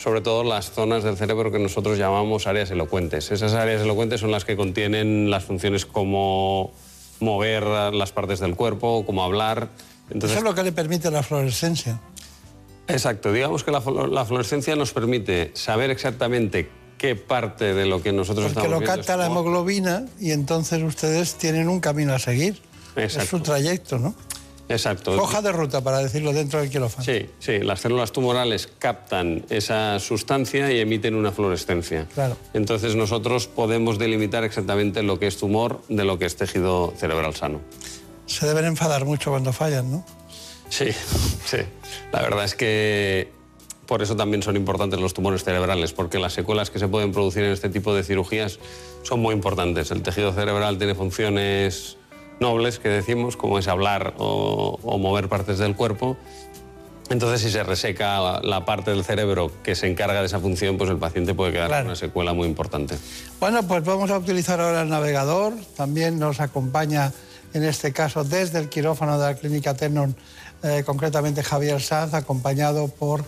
sobre todo las zonas del cerebro que nosotros llamamos áreas elocuentes. Esas áreas elocuentes son las que contienen las funciones como mover las partes del cuerpo, como hablar. Entonces, Eso es lo que le permite la fluorescencia. Exacto, digamos que la, la fluorescencia nos permite saber exactamente qué parte de lo que nosotros Porque estamos lo capta la hemoglobina y entonces ustedes tienen un camino a seguir. Exacto. Es su trayecto, ¿no? Exacto. Hoja de ruta, para decirlo dentro del quirófano. Sí, sí. Las células tumorales captan esa sustancia y emiten una fluorescencia. Claro. Entonces nosotros podemos delimitar exactamente lo que es tumor de lo que es tejido cerebral sano. Se deben enfadar mucho cuando fallan, ¿no? Sí, (laughs) sí. La verdad es que por eso también son importantes los tumores cerebrales, porque las secuelas que se pueden producir en este tipo de cirugías son muy importantes. El tejido cerebral tiene funciones nobles que decimos, como es hablar o, o mover partes del cuerpo. Entonces, si se reseca la, la, parte del cerebro que se encarga de esa función, pues el paciente puede quedar Claro. con una secuela muy importante. Bueno, pues vamos a utilizar ahora el navegador. También nos acompaña, en este caso, desde el quirófano de la Clínica Tenon, eh, concretamente Javier Sanz, acompañado por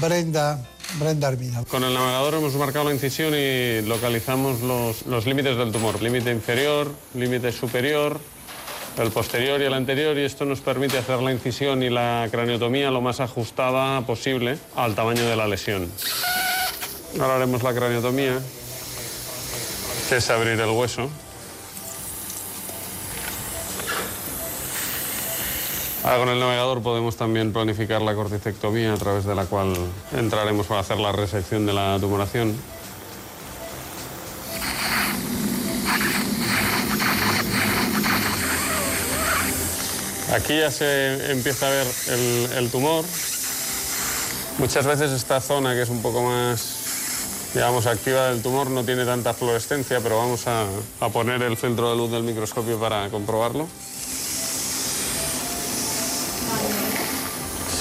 Brenda, Brenda Armida. Con el navegador hemos marcado la incisión y localizamos los, los límites del tumor. Límite inferior, límite superior, el posterior y el anterior, y esto nos permite hacer la incisión y la craniotomía lo más ajustada posible al tamaño de la lesión. Ahora haremos la craniotomía, que es abrir el hueso. Ahora con el navegador podemos también planificar la corticectomía a través de la cual entraremos para hacer la resección de la tumoración. Aquí ya se empieza a ver el, tumor. Muchas veces esta zona que es un poco más, digamos, activa del tumor no tiene tanta fluorescencia, pero vamos a, a poner el filtro de luz del microscopio para comprobarlo.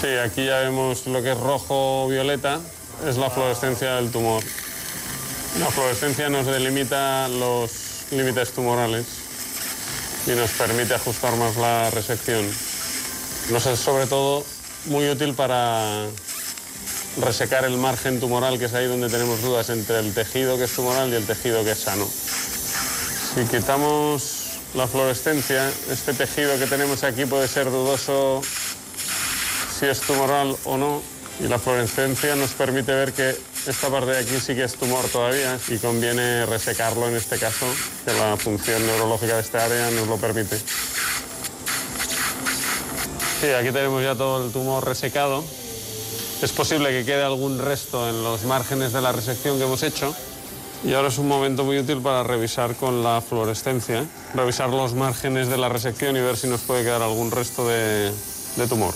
Sí, aquí ya vemos lo que es rojo-violeta, es la fluorescencia del tumor. La fluorescencia nos delimita los límites tumorales y nos permite ajustar más la resección. Nos es sobre todo muy útil para resecar el margen tumoral, que es ahí donde tenemos dudas entre el tejido que es tumoral y el tejido que es sano. Si quitamos la fluorescencia, este tejido que tenemos aquí puede ser dudoso si es tumoral o no y la fluorescencia nos permite ver que esta parte de aquí sí que es tumor todavía y conviene resecarlo en este caso, que la función neurológica de esta área nos lo permite. Sí, aquí tenemos ya todo el tumor resecado. Es posible que quede algún resto en los márgenes de la resección que hemos hecho. Y ahora es un momento muy útil para revisar con la fluorescencia, revisar los márgenes de la resección y ver si nos puede quedar algún resto de, tumor.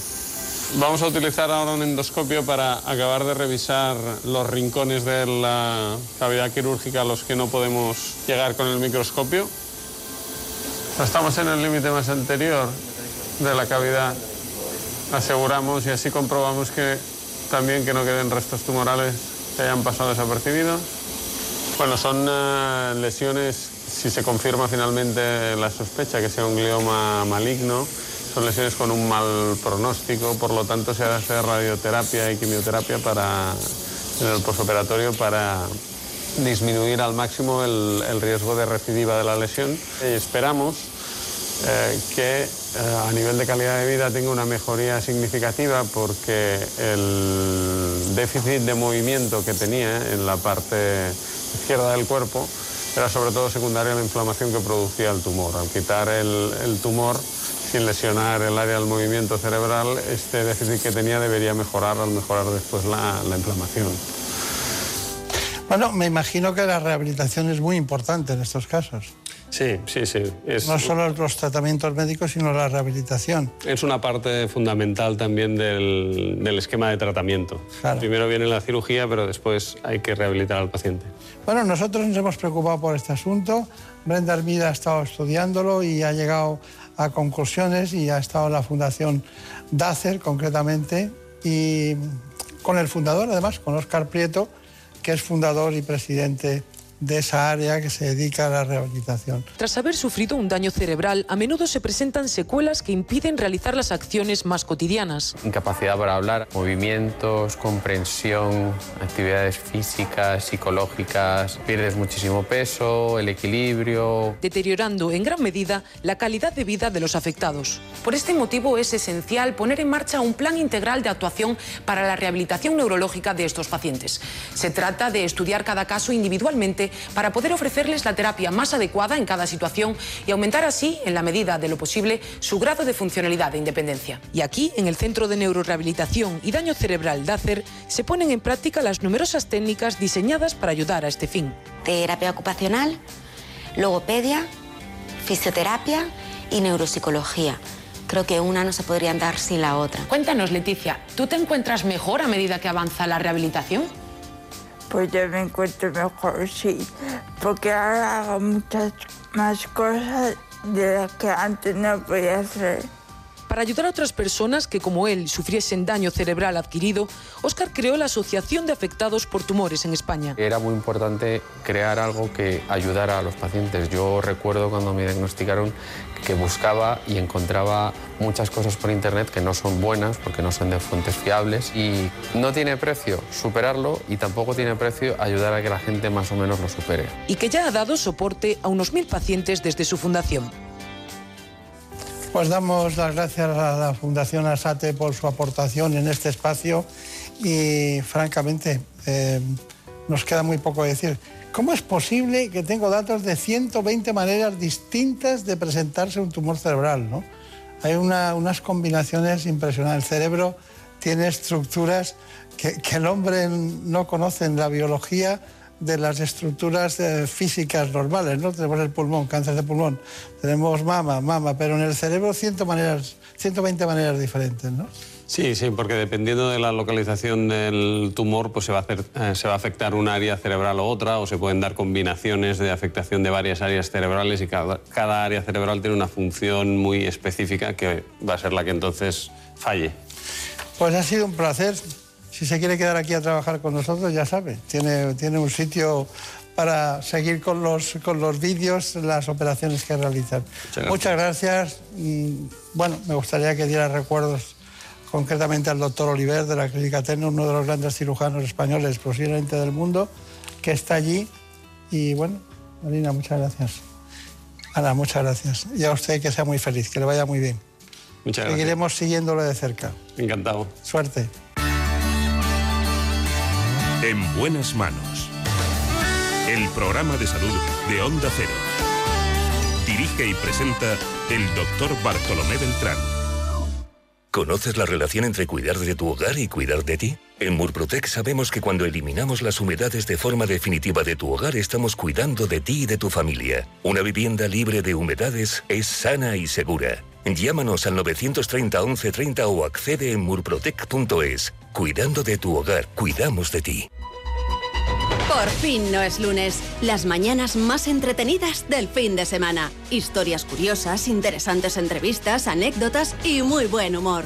Vamos a utilizar ahora un endoscopio para acabar de revisar los rincones de la cavidad quirúrgica a los que no podemos llegar con el microscopio. Estamos en el límite más anterior de la cavidad. Aseguramos y así comprobamos que también que no queden restos tumorales que hayan pasado desapercibidos. Bueno, son uh, lesiones, si se confirma finalmente la sospecha que sea un glioma maligno, son lesiones con un mal pronóstico, por lo tanto se ha de hacer radioterapia y quimioterapia para, en el posoperatorio para disminuir al máximo el, riesgo de recidiva de la lesión. Esperamos eh, que eh, a nivel de calidad de vida tenga una mejoría significativa porque el déficit de movimiento que tenía en la parte izquierda del cuerpo era sobre todo secundario a la inflamación que producía el tumor. Al quitar el tumor sin lesionar el área del movimiento cerebral, este déficit que tenía debería mejorar al mejorar después la, la inflamación. Bueno, me imagino que la rehabilitación es muy importante en estos casos. Sí, sí, sí. Es, No solo los tratamientos médicos, sino la rehabilitación. es una parte fundamental también del, del esquema de tratamiento. Primero viene la cirugía, pero después hay que rehabilitar al paciente. Bueno, nosotros nos hemos preocupado por este asunto. Brenda Hermida ha estado estudiándolo y ha llegado a conclusiones y ha estado en la Fundación DACER concretamente y con el fundador, además, con Óscar Prieto, que es fundador y presidente de esa área que se dedica a la rehabilitación. Tras haber sufrido un daño cerebral, a menudo se presentan secuelas que impiden realizar las acciones más cotidianas. Incapacidad para hablar, movimientos, comprensión, actividades físicas, psicológicas, pierdes muchísimo peso, el equilibrio. deteriorando en gran medida la calidad de vida de los afectados. Por este motivo es esencial poner en marcha un plan integral de actuación para la rehabilitación neurológica de estos pacientes. Se trata de estudiar cada caso individualmente para poder ofrecerles la terapia más adecuada en cada situación y aumentar así, en la medida de lo posible, su grado de funcionalidad e independencia. Y aquí, en el Centro de Neurorehabilitación y Daño Cerebral DACER, se ponen en práctica las numerosas técnicas diseñadas para ayudar a este fin. terapia ocupacional, logopedia, fisioterapia y neuropsicología. Creo que una no se podría andar sin la otra. Cuéntanos, Leticia, ¿tú te encuentras mejor a medida que avanza la rehabilitación? Pues yo me encuentro mejor, sí, porque ahora hago muchas más cosas de las que antes no podía hacer. Para ayudar a otras personas que, como él, sufriesen daño cerebral adquirido, Óscar creó la Asociación de Afectados por Tumores en España. Era muy importante crear algo que ayudara a los pacientes. Yo recuerdo cuando me diagnosticaron que buscaba y encontraba muchas cosas por internet que no son buenas porque no son de fuentes fiables y no tiene precio superarlo y tampoco tiene precio ayudar a que la gente más o menos lo supere. y que ya ha dado soporte a unos mil pacientes desde su fundación. Pues damos las gracias a la Fundación Asate por su aportación en este espacio y francamente eh, nos queda muy poco decir. ¿Cómo es posible que tengo datos de 120 maneras distintas de presentarse un tumor cerebral? ¿no? Hay una- unas combinaciones impresionantes. El cerebro tiene estructuras que el hombre no conoce en la biología de las estructuras eh, físicas normales, ¿no? Tenemos el pulmón, cáncer de pulmón, tenemos mama, mama, pero en el cerebro 100 maneras, 120 maneras diferentes, ¿no? Sí, sí, porque dependiendo de la localización del tumor, pues se va, a hacer- eh, se va a afectar un área cerebral o otra, o se pueden dar combinaciones de afectación de varias áreas cerebrales y cada, cada área cerebral tiene una función muy específica que va a ser la que entonces falle. Pues ha sido un placer. Si se quiere quedar aquí a trabajar con nosotros, ya sabe, tiene, tiene un sitio para seguir con los, con los vídeos, las operaciones que realizan. gracias. Muchas gracias. Bueno, me gustaría que diera recuerdos concretamente al doctor Oliver de la Clínica Terno, uno de los grandes cirujanos españoles, posiblemente del mundo, que está allí. Y bueno, Marina, muchas gracias. Ana, muchas gracias. Y a usted que sea muy feliz, que le vaya muy bien. Muchas gracias. Seguiremos siguiéndolo de cerca. Encantado. Suerte. En buenas manos. El programa de salud de Onda Cero. Dirige y presenta el doctor Bartolomé Beltrán. ¿Conoces la relación entre cuidar de tu hogar y cuidar de ti? En Murprotec sabemos que cuando eliminamos las humedades de forma definitiva de tu hogar estamos cuidando de ti y de tu familia. Una vivienda libre de humedades es sana y segura. Llámanos al 930 1130 o accede en murprotec.es. Cuidando de tu hogar, cuidamos de ti. Por fin no es lunes. Las mañanas más entretenidas del fin de semana. Historias curiosas, interesantes entrevistas, anécdotas y muy buen humor.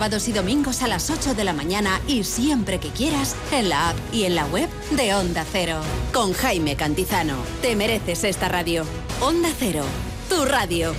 Sábados y domingos a las 8 de la mañana y siempre que quieras en la app y en la web de Onda Cero. Con Jaime Cantizano. Te mereces esta radio. Onda Cero. Tu radio.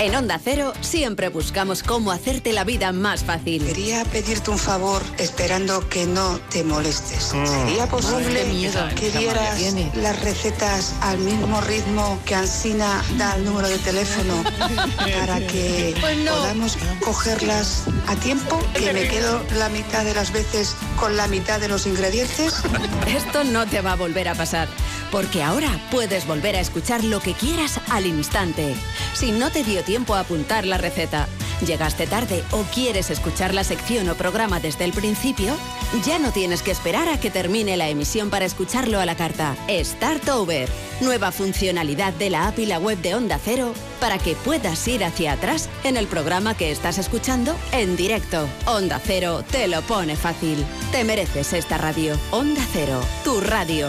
En Onda Cero siempre buscamos cómo hacerte la vida más fácil. Quería pedirte un favor esperando que no te molestes. Mm. ¿Sería posible miedo. que dieras las recetas al mismo ritmo que Ansina da el número de teléfono (laughs) para que Pues no. podamos cogerlas a tiempo? Que me quedo la mitad de las veces con la mitad de los ingredientes. (laughs) Esto no te va a volver a pasar, porque ahora puedes volver a escuchar lo que quieras al instante. Si no te dio tiempo a apuntar la receta, llegaste tarde o quieres escuchar la sección o programa desde el principio, ya no tienes que esperar a que termine la emisión para escucharlo a la carta. Start Over, nueva funcionalidad de la app y la web de Onda Cero para que puedas ir hacia atrás en el programa que estás escuchando en directo. Onda Cero te lo pone fácil. Te mereces esta radio. Onda Cero, tu radio.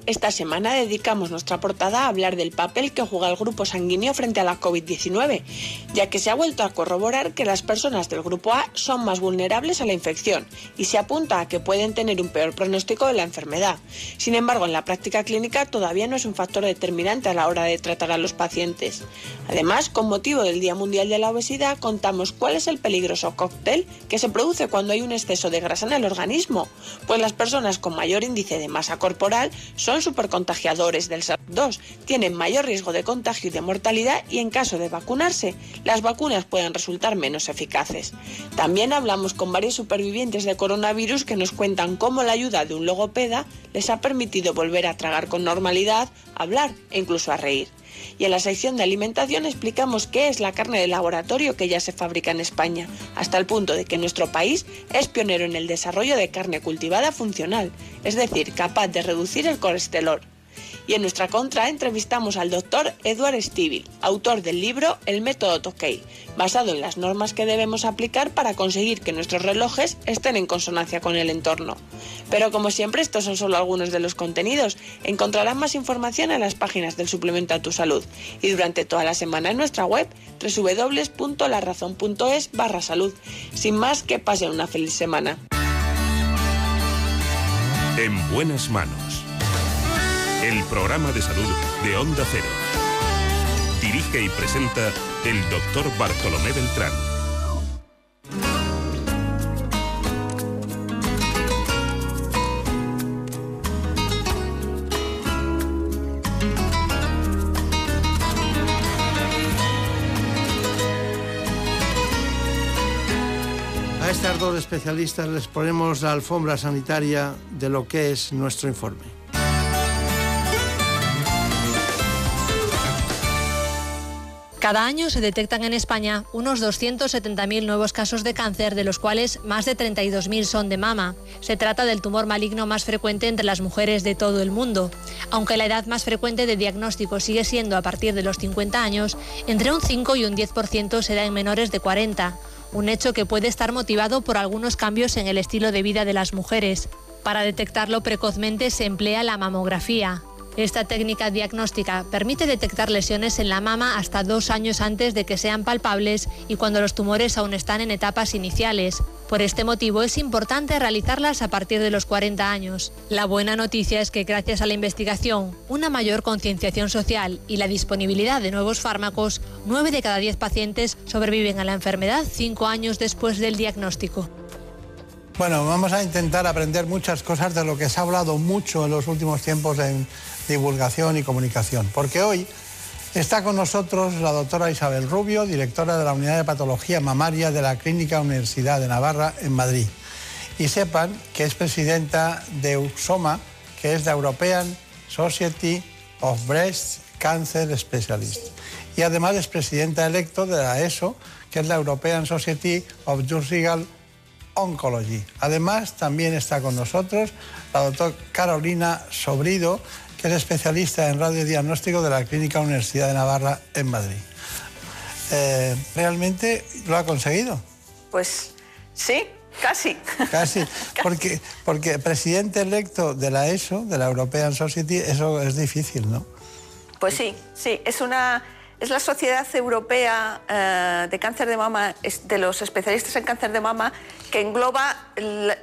Esta semana dedicamos nuestra portada a hablar del papel que juega el grupo sanguíneo frente a la COVID-19, ya que se ha vuelto a corroborar que las personas del grupo A son más vulnerables a la infección y se apunta a que pueden tener un peor pronóstico de la enfermedad. Sin embargo, en la práctica clínica todavía no es un factor determinante a la hora de tratar a los pacientes. Además, con motivo del Día Mundial de la Obesidad, contamos cuál es el peligroso cóctel que se produce cuando hay un exceso de grasa en el organismo, pues las personas con mayor índice de masa corporal son supercontagiadores del SARS-2, tienen mayor riesgo de contagio y de mortalidad y en caso de vacunarse, las vacunas pueden resultar menos eficaces. También hablamos con varios supervivientes de coronavirus que nos cuentan cómo la ayuda de un logopeda les ha permitido volver a tragar con normalidad, hablar e incluso a reír. Y en la sección de alimentación explicamos qué es la carne de laboratorio que ya se fabrica en España, hasta el punto de que nuestro país es pionero en el desarrollo de carne cultivada funcional, es decir, capaz de reducir el colesterol. Y en nuestra contra entrevistamos al doctor Edward Stivil, autor del libro El método Tokay, basado en las normas que debemos aplicar para conseguir que nuestros relojes estén en consonancia con el entorno. Pero como siempre, estos son solo algunos de los contenidos. Encontrarán más información en las páginas del suplemento a tu salud y durante toda la semana en nuestra web www.larazón.es barra salud. Sin más, que pasen una feliz semana. En buenas manos. El programa de salud de Onda Cero. Dirige y presenta el doctor Bartolomé Beltrán. A estas dos especialistas les ponemos la alfombra sanitaria de lo que es nuestro informe. Cada año se detectan en España unos 270.000 nuevos casos de cáncer, de los cuales más de 32.000 son de mama. Se trata del tumor maligno más frecuente entre las mujeres de todo el mundo. Aunque la edad más frecuente de diagnóstico sigue siendo a partir de los 50 años, entre un 5 y un 10% se da en menores de 40, un hecho que puede estar motivado por algunos cambios en el estilo de vida de las mujeres. Para detectarlo precozmente se emplea la mamografía. Esta técnica diagnóstica permite detectar lesiones en la mama hasta dos años antes de que sean palpables y cuando los tumores aún están en etapas iniciales. Por este motivo es importante realizarlas a partir de los 40 años. La buena noticia es que gracias a la investigación, una mayor concienciación social y la disponibilidad de nuevos fármacos, 9 de cada 10 pacientes sobreviven a la enfermedad cinco años después del diagnóstico. Bueno, vamos a intentar aprender muchas cosas de lo que se ha hablado mucho en los últimos tiempos en divulgación y comunicación. Porque hoy está con nosotros la doctora Isabel Rubio, directora de la Unidad de Patología Mamaria de la Clínica Universidad de Navarra en Madrid. Y sepan que es presidenta de UXOMA, que es la European Society of Breast Cancer Specialists. Y además es presidenta electo de la ESO, que es la European Society of Surgical Oncology. Además, también está con nosotros la doctora Carolina Sobrido, que es especialista en radiodiagnóstico de la Clínica Universidad de Navarra en Madrid. Eh, ¿Realmente lo ha conseguido? Pues sí, Casi. Casi. (laughs) Porque, porque presidente electo de la ESO, de la European Society, eso es difícil, ¿no? Pues sí, sí. Es una. Es la Sociedad Europea eh, de Cáncer de Mama, de los especialistas en cáncer de mama, que engloba la,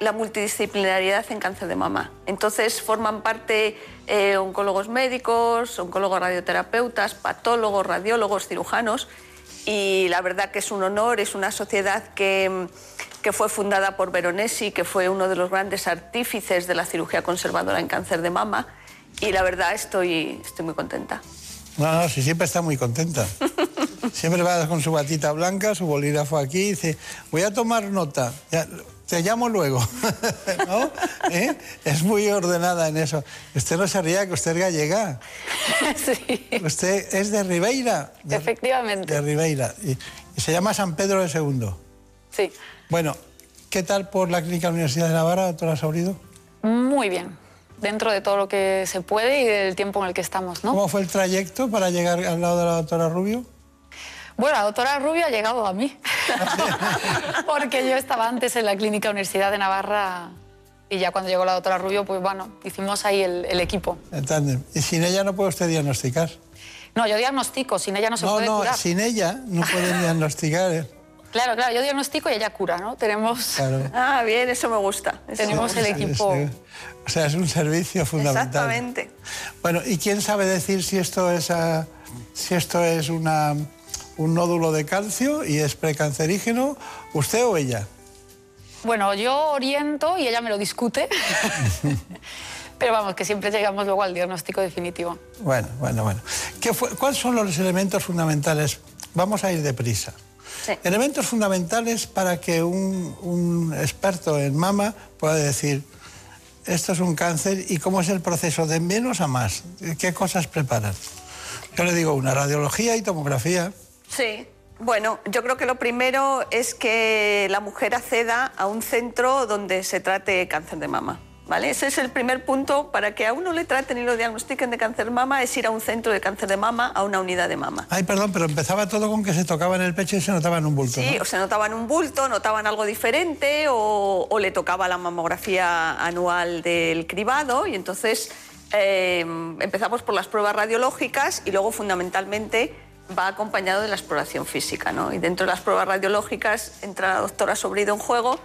la multidisciplinariedad en cáncer de mama. Entonces forman parte eh, oncólogos médicos, oncólogos radioterapeutas, patólogos, radiólogos, cirujanos. Y la verdad que es un honor, es una sociedad que, que fue fundada por Veronesi, que fue uno de los grandes artífices de la cirugía conservadora en cáncer de mama. Y la verdad estoy, estoy muy contenta. No, no, sí, siempre está muy contenta. (laughs) Siempre va con su batita blanca, su bolígrafo aquí, y dice, voy a tomar nota, ya, te llamo luego. (laughs) ¿No? ¿Eh? Es muy ordenada en eso. Usted no se ría, que usted es gallega. (laughs) Sí, Usted es de Ribeira. De, efectivamente. de Ribeira. Y, y se llama San Pedro de Segundo. Sí, Bueno, ¿qué tal por la Clínica Universidad de Navarra, doctora Saurido? muy bien. Dentro de todo lo que se puede y del tiempo en el que estamos, ¿no? ¿Cómo fue el trayecto para llegar al lado de la doctora Rubio? Bueno, la doctora Rubio ha llegado a mí. (laughs) Porque yo estaba antes en la Clínica Universidad de Navarra y ya cuando llegó la doctora Rubio, pues bueno, hicimos ahí el, el equipo. En tándem. Y sin ella no puede usted diagnosticar. No, yo diagnostico, sin ella no se no, puede no, curar. sin ella no pueden (laughs) diagnosticar. ¿eh? Claro, claro, yo diagnostico y ella cura, ¿no? Tenemos, Claro. Ah, bien, eso me gusta. Eso tenemos me el equipo. O sea, es un servicio fundamental. Exactamente. Bueno, ¿y quién sabe decir si esto es, ah, si esto es una, un nódulo de calcio y es precancerígeno? ¿Usted o ella? Bueno, yo oriento y ella me lo discute. (laughs) Pero vamos, que siempre llegamos luego al diagnóstico definitivo. Bueno, bueno, bueno. ¿Qué fue- ¿Cuáles son los elementos fundamentales? Vamos a ir deprisa. Elementos fundamentales para que un, un experto en mama pueda decir, esto es un cáncer y cómo es el proceso de menos a más. ¿Qué cosas preparan? Yo le digo una radiología y tomografía. Sí. Bueno, yo creo que lo primero es que la mujer acceda a un centro donde se trate cáncer de mama. ¿Vale? Ese es el primer punto para que a uno le traten y lo diagnostiquen de cáncer mama, es ir a un centro de cáncer de mama, a una unidad de mama. Ay, perdón, pero empezaba todo con que se tocaba en el pecho y se notaba en un bulto. Sí, ¿no? o se notaban un bulto, notaban algo diferente o, o le tocaba la mamografía anual del cribado y entonces eh, empezamos por las pruebas radiológicas y luego fundamentalmente va acompañado de la exploración física. ¿no? Y dentro de las pruebas radiológicas entra la doctora Sobrido en juego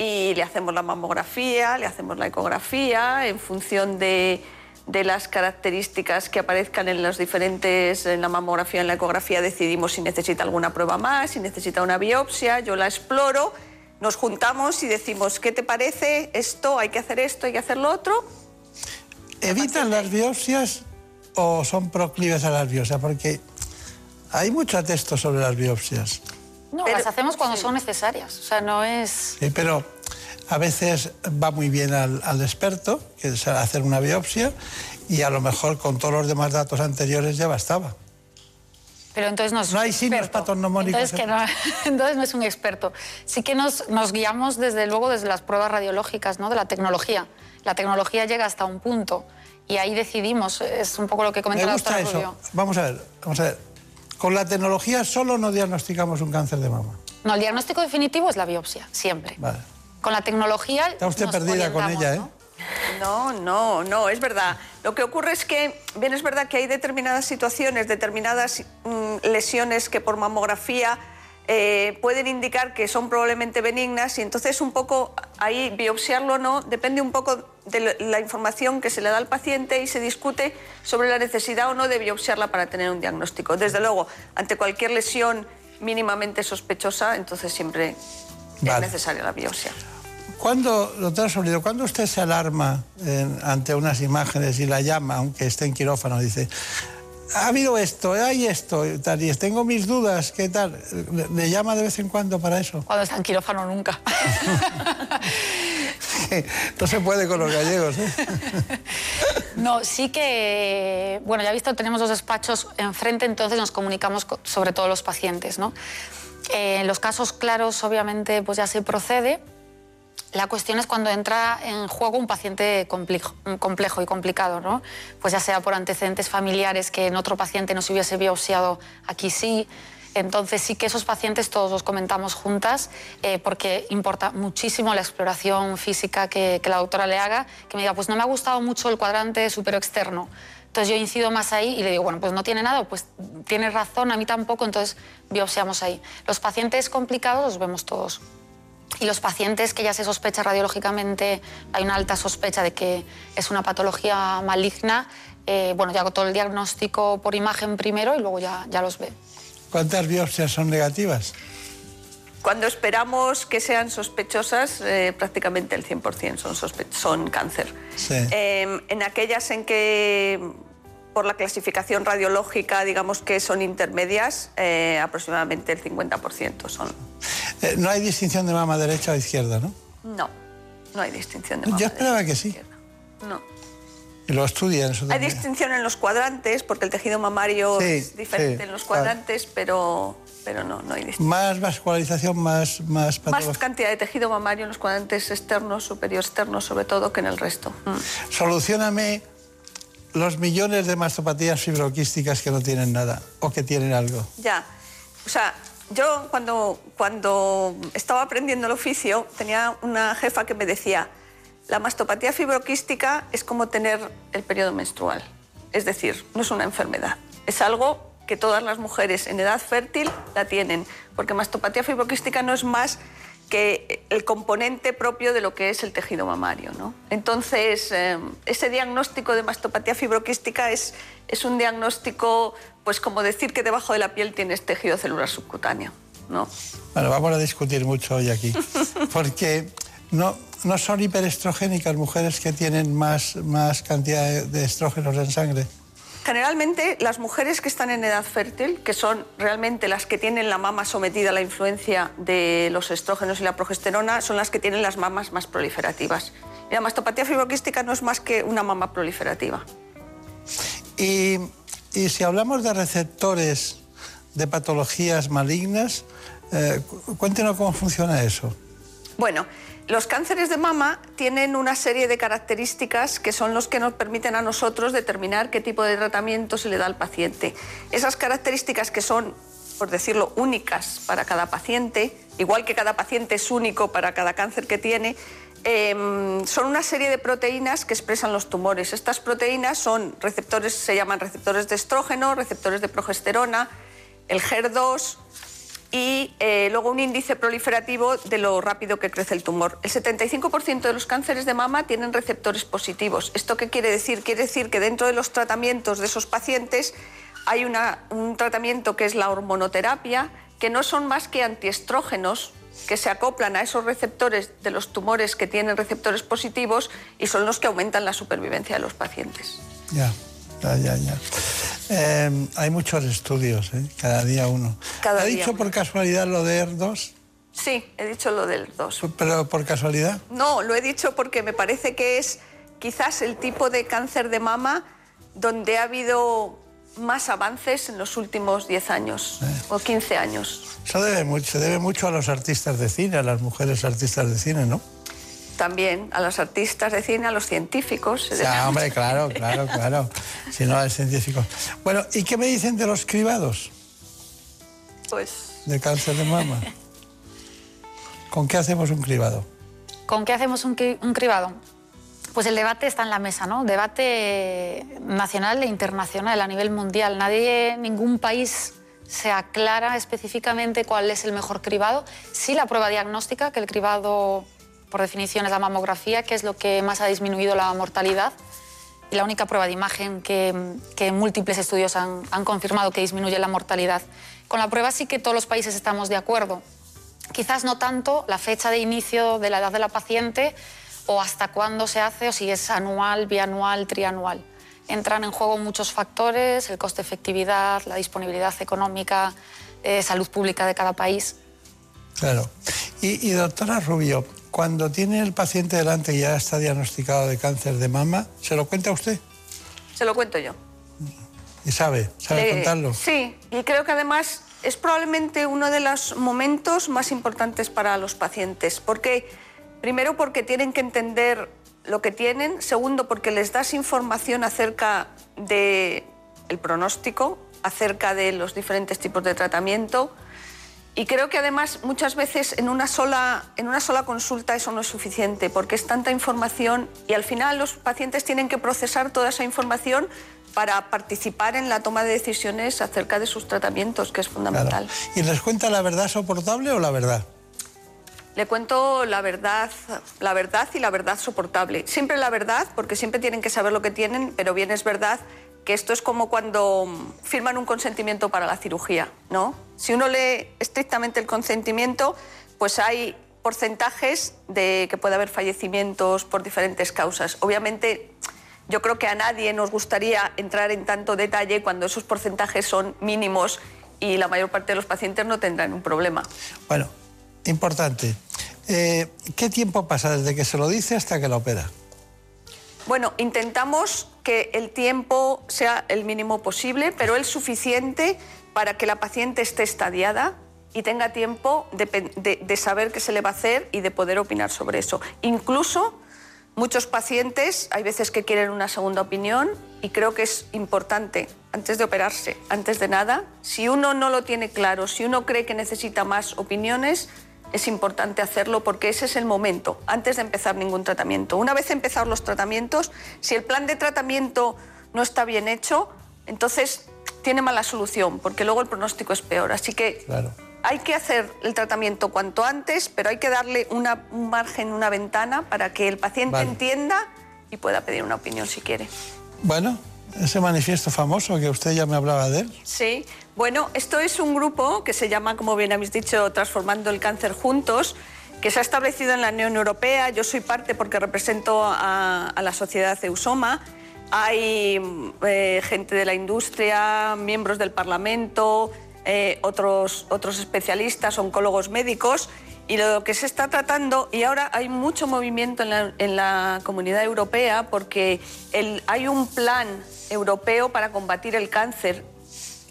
y le hacemos la mamografía, le hacemos la ecografía en función de, de las características que aparezcan en los diferentes, en la mamografía, en la ecografía, decidimos si necesita alguna prueba más, si necesita una biopsia, yo la exploro, nos juntamos y decimos, ¿qué te parece esto? Hay que hacer esto, hay que hacer lo otro. ¿Evitan las biopsias o son proclives a las biopsias? Porque hay mucho texto sobre las biopsias. No, las hacemos cuando son necesarias. O sea, no es... Sí, pero a veces va muy bien al, al experto, que es hacer una biopsia, y a lo mejor con todos los demás datos anteriores ya bastaba. Pero entonces no es No hay signos patognomónicos. Entonces, que no, (laughs) entonces no es un experto. Sí que nos, nos guiamos desde luego desde las pruebas radiológicas, ¿no? de la tecnología. La tecnología llega hasta un punto y ahí decidimos, es un poco lo que comenta Me la doctora eso. Rubio. Vamos a ver, vamos a ver. Con la tecnología solo no diagnosticamos un cáncer de mama. No, el diagnóstico definitivo es la biopsia, siempre. Vale. Con la tecnología. Está usted nos perdida con ella, ¿eh? ¿no? No, no, no, es verdad. Lo que ocurre es que, bien es verdad que hay determinadas situaciones, determinadas mm, lesiones que por mamografía eh, pueden indicar que son probablemente benignas y entonces un poco ahí biopsiarlo o no depende un poco de la información que se le da al paciente y se discute sobre la necesidad o no de biopsiarla para tener un diagnóstico. Desde luego, ante cualquier lesión mínimamente sospechosa, entonces siempre Vale. es necesaria la biopsia. ¿Cuándo, doctora Solido, cuando usted se alarma en- ante unas imágenes y la llama, aunque esté en quirófano, dice, ha habido esto, hay esto, y tal, y tengo mis dudas, ¿qué tal? ¿Le, le llama de vez en cuando para eso? Cuando está en quirófano nunca. (laughs) no se puede con los gallegos, ¿eh? (laughs) No, sí que, bueno, ya visto, tenemos los despachos enfrente, entonces nos comunicamos co- sobre todos los pacientes, ¿no? Eh, en los casos claros, obviamente, pues ya se procede. La cuestión es cuando entra en juego un paciente complejo, y complicado, ¿no? Pues ya sea por antecedentes familiares que en otro paciente no se hubiese biopsiado, aquí sí, Entonces sí que esos pacientes todos los comentamos juntas eh, porque importa muchísimo la exploración física que, que la doctora le haga, que me diga, pues no me ha gustado mucho el cuadrante supero-externo. Entonces yo incido más ahí y le digo, bueno, pues no tiene nada, pues tiene razón, a mí tampoco, entonces biopsiamos ahí. Los pacientes complicados los vemos todos. Y los pacientes que ya se sospecha radiológicamente, hay una alta sospecha de que es una patología maligna, eh, bueno, ya hago todo el diagnóstico por imagen primero y luego ya, ya los ve. ¿Cuántas biopsias son negativas? Cuando esperamos que sean sospechosas, eh, prácticamente el 100% son, sospe- son cáncer. Sí. Eh, en aquellas en que, por la clasificación radiológica, digamos que son intermedias, eh, aproximadamente el 50% son. Eh, no hay distinción de mama derecha o izquierda, ¿no? No, no hay distinción de mama Yo esperaba que sí. No. Y lo estudian eso Hay también. distinción en los cuadrantes, porque el tejido mamario Sí, es diferente sí, en los claro. cuadrantes, pero, pero no, no hay distinción. Más vascularización, más, más Más patología. cantidad de tejido mamario en los cuadrantes externos, superior externos, sobre todo, que en el resto. Mm. Solucioname los millones de mastopatías fibroquísticas que no tienen nada o que tienen algo. Ya. O sea, yo cuando, cuando estaba aprendiendo el oficio tenía una jefa que me decía, la mastopatía fibroquística es como tener el periodo menstrual. Es decir, no es una enfermedad. Es algo que todas las mujeres en edad fértil la tienen, porque mastopatía fibroquística no es más que el componente propio de lo que es el tejido mamario. ¿no? Entonces, eh, ese diagnóstico de mastopatía fibroquística es, es un diagnóstico, pues como decir que debajo de la piel tienes tejido celular subcutáneo. ¿no? Bueno, vamos a discutir mucho hoy aquí. (laughs) Porque no, no son hiperestrogénicas mujeres que tienen más, más cantidad de- de estrógenos en sangre. Generalmente las mujeres que están en edad fértil, que son realmente las que tienen la mama sometida a la influencia de los estrógenos y la progesterona, son las que tienen las mamas más proliferativas. Y la mastopatía fibroquística no es más que una mama proliferativa. Y, y si hablamos de receptores de patologías malignas, eh, cu- cuéntenos cómo funciona eso. Bueno, los cánceres de mama tienen una serie de características que son los que nos permiten a nosotros determinar qué tipo de tratamiento se le da al paciente. Esas características que son, por decirlo, únicas para cada paciente, igual que cada paciente es único para cada cáncer que tiene, em, son una serie de proteínas que expresan los tumores. Estas proteínas son receptores, se llaman receptores de estrógeno, receptores de progesterona, el HER2, y eh, luego un índice proliferativo de lo rápido que crece el tumor. El 75% de los cánceres de mama tienen receptores positivos. ¿Esto qué quiere decir? Quiere decir que dentro de los tratamientos de esos pacientes hay un tratamiento que es la hormonoterapia, que no son más que antiestrógenos que se acoplan a esos receptores de los tumores que tienen receptores positivos y son los que aumentan la supervivencia de los pacientes. Ya, ya, ya. ya. Eh, hay muchos estudios, ¿eh? cada día uno. Cada ¿Ha día dicho uno. por casualidad lo de ER2? Sí, he dicho lo del 2. ¿Pero por casualidad? No, lo he dicho porque me parece que es quizás el tipo de cáncer de mama donde ha habido más avances en los últimos 10 años o 15 años. Eso debe mucho, se debe mucho a los artistas de cine, a las mujeres artistas de cine, ¿no? También a los artistas de cine, a los científicos. se debe Ya, hombre, claro, (laughs) claro, claro. Si no, es científico. Bueno, ¿y qué me dicen de los cribados Pues de cáncer de mama? ¿Con qué hacemos un cribado? ¿Con qué hacemos un, cri- un cribado? Pues el debate está en la mesa, ¿no? Debate nacional e internacional a nivel mundial. Nadie, ningún país se aclara específicamente cuál es el mejor cribado. Sí la prueba diagnóstica, que el cribado, por definición, es la mamografía, que es lo que más ha disminuido la mortalidad. Y la única prueba de imagen que, múltiples estudios han, confirmado que disminuye la mortalidad. Con la prueba sí que todos los países estamos de acuerdo. Quizás no tanto la fecha de inicio de la edad de la paciente o hasta cuándo se hace o si es anual, bianual, trianual. Entran en juego muchos factores, el coste-efectividad, la disponibilidad económica, eh, salud pública de cada país. Claro. Y, y, doctora Rubio, cuando tiene el paciente delante y ya está diagnosticado de cáncer de mama, ¿se lo cuenta usted? Se lo cuento yo. ¿Y sabe? ¿Sabe Le- contarlo? Sí, y creo que además es probablemente uno de los momentos más importantes para los pacientes, porque primero porque tienen que entender lo que tienen, segundo porque les das información acerca de el pronóstico acerca de los diferentes tipos de tratamiento. Y creo que además muchas veces en una, sola, en una sola consulta eso no es suficiente porque es tanta información y al final los pacientes tienen que procesar toda esa información para participar en la toma de decisiones acerca de sus tratamientos, que es fundamental. ¿Y les cuenta la verdad soportable o la verdad? Le cuento la verdad, la verdad y la verdad soportable. Siempre la verdad, porque siempre tienen que saber lo que tienen, pero bien es verdad esto es como cuando firman un consentimiento para la cirugía, ¿no? Si uno lee estrictamente el consentimiento, pues hay porcentajes de que puede haber fallecimientos por diferentes causas. Obviamente, yo creo que a nadie nos gustaría entrar en tanto detalle cuando esos porcentajes son mínimos y la mayor parte de los pacientes no tendrán un problema. Bueno, importante. Eh, ¿Qué tiempo pasa desde que se lo dice hasta que lo opera? Bueno, intentamos que el tiempo sea el mínimo posible, pero es suficiente para que la paciente esté estadiada y tenga tiempo de, saber qué se le va a hacer y de poder opinar sobre eso. Incluso muchos pacientes, hay veces que quieren una segunda opinión y creo que es importante, antes de operarse, antes de nada, si uno no lo tiene claro, si uno cree que necesita más opiniones, es importante hacerlo porque ese es el momento, antes de empezar ningún tratamiento. Una vez empezados los tratamientos, si el plan de tratamiento no está bien hecho, entonces tiene mala solución, porque luego el pronóstico es peor. Así que hay que hacer el tratamiento cuanto antes, pero hay que darle una, un margen, una ventana para que el paciente entienda y pueda pedir una opinión si quiere. Bueno, ese manifiesto famoso que usted ya me hablaba de él. Sí, bueno, esto es un grupo que se llama, como bien habéis dicho, Transformando el Cáncer Juntos, que se ha establecido en la Unión Europea. Yo soy parte porque represento a, la sociedad Eusoma. Hay eh, gente de la industria, miembros del Parlamento, eh, otros, otros especialistas, oncólogos médicos y lo que se está tratando, y ahora hay mucho movimiento en la, comunidad europea porque hay un plan europeo para combatir el cáncer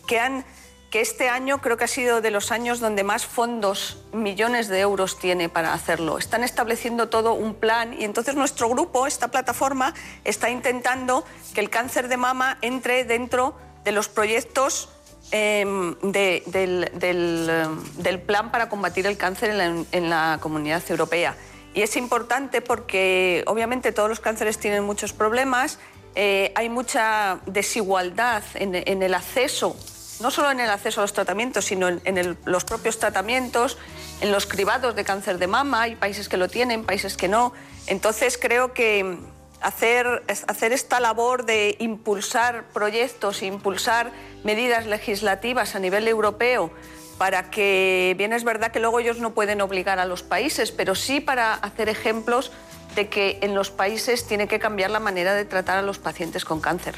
que, han, que este año creo que ha sido de los años donde más fondos, millones de euros tiene para hacerlo. Están estableciendo todo un plan y entonces nuestro grupo, esta plataforma, está intentando que el cáncer de mama entre dentro de los proyectos Em, del, del, plan para combatir el cáncer en la, comunidad europea. Y es importante porque obviamente todos los cánceres tienen muchos problemas, eh, hay mucha desigualdad en, el acceso, no solo en el acceso a los tratamientos, sino en, los propios tratamientos, en los cribados de cáncer de mama, hay países que lo tienen, países que no. Entonces creo que hacer, hacer esta labor de impulsar proyectos, impulsar medidas legislativas a nivel europeo para que, bien es verdad que luego ellos no pueden obligar a los países, pero sí para hacer ejemplos de que en los países tiene que cambiar la manera de tratar a los pacientes con cáncer.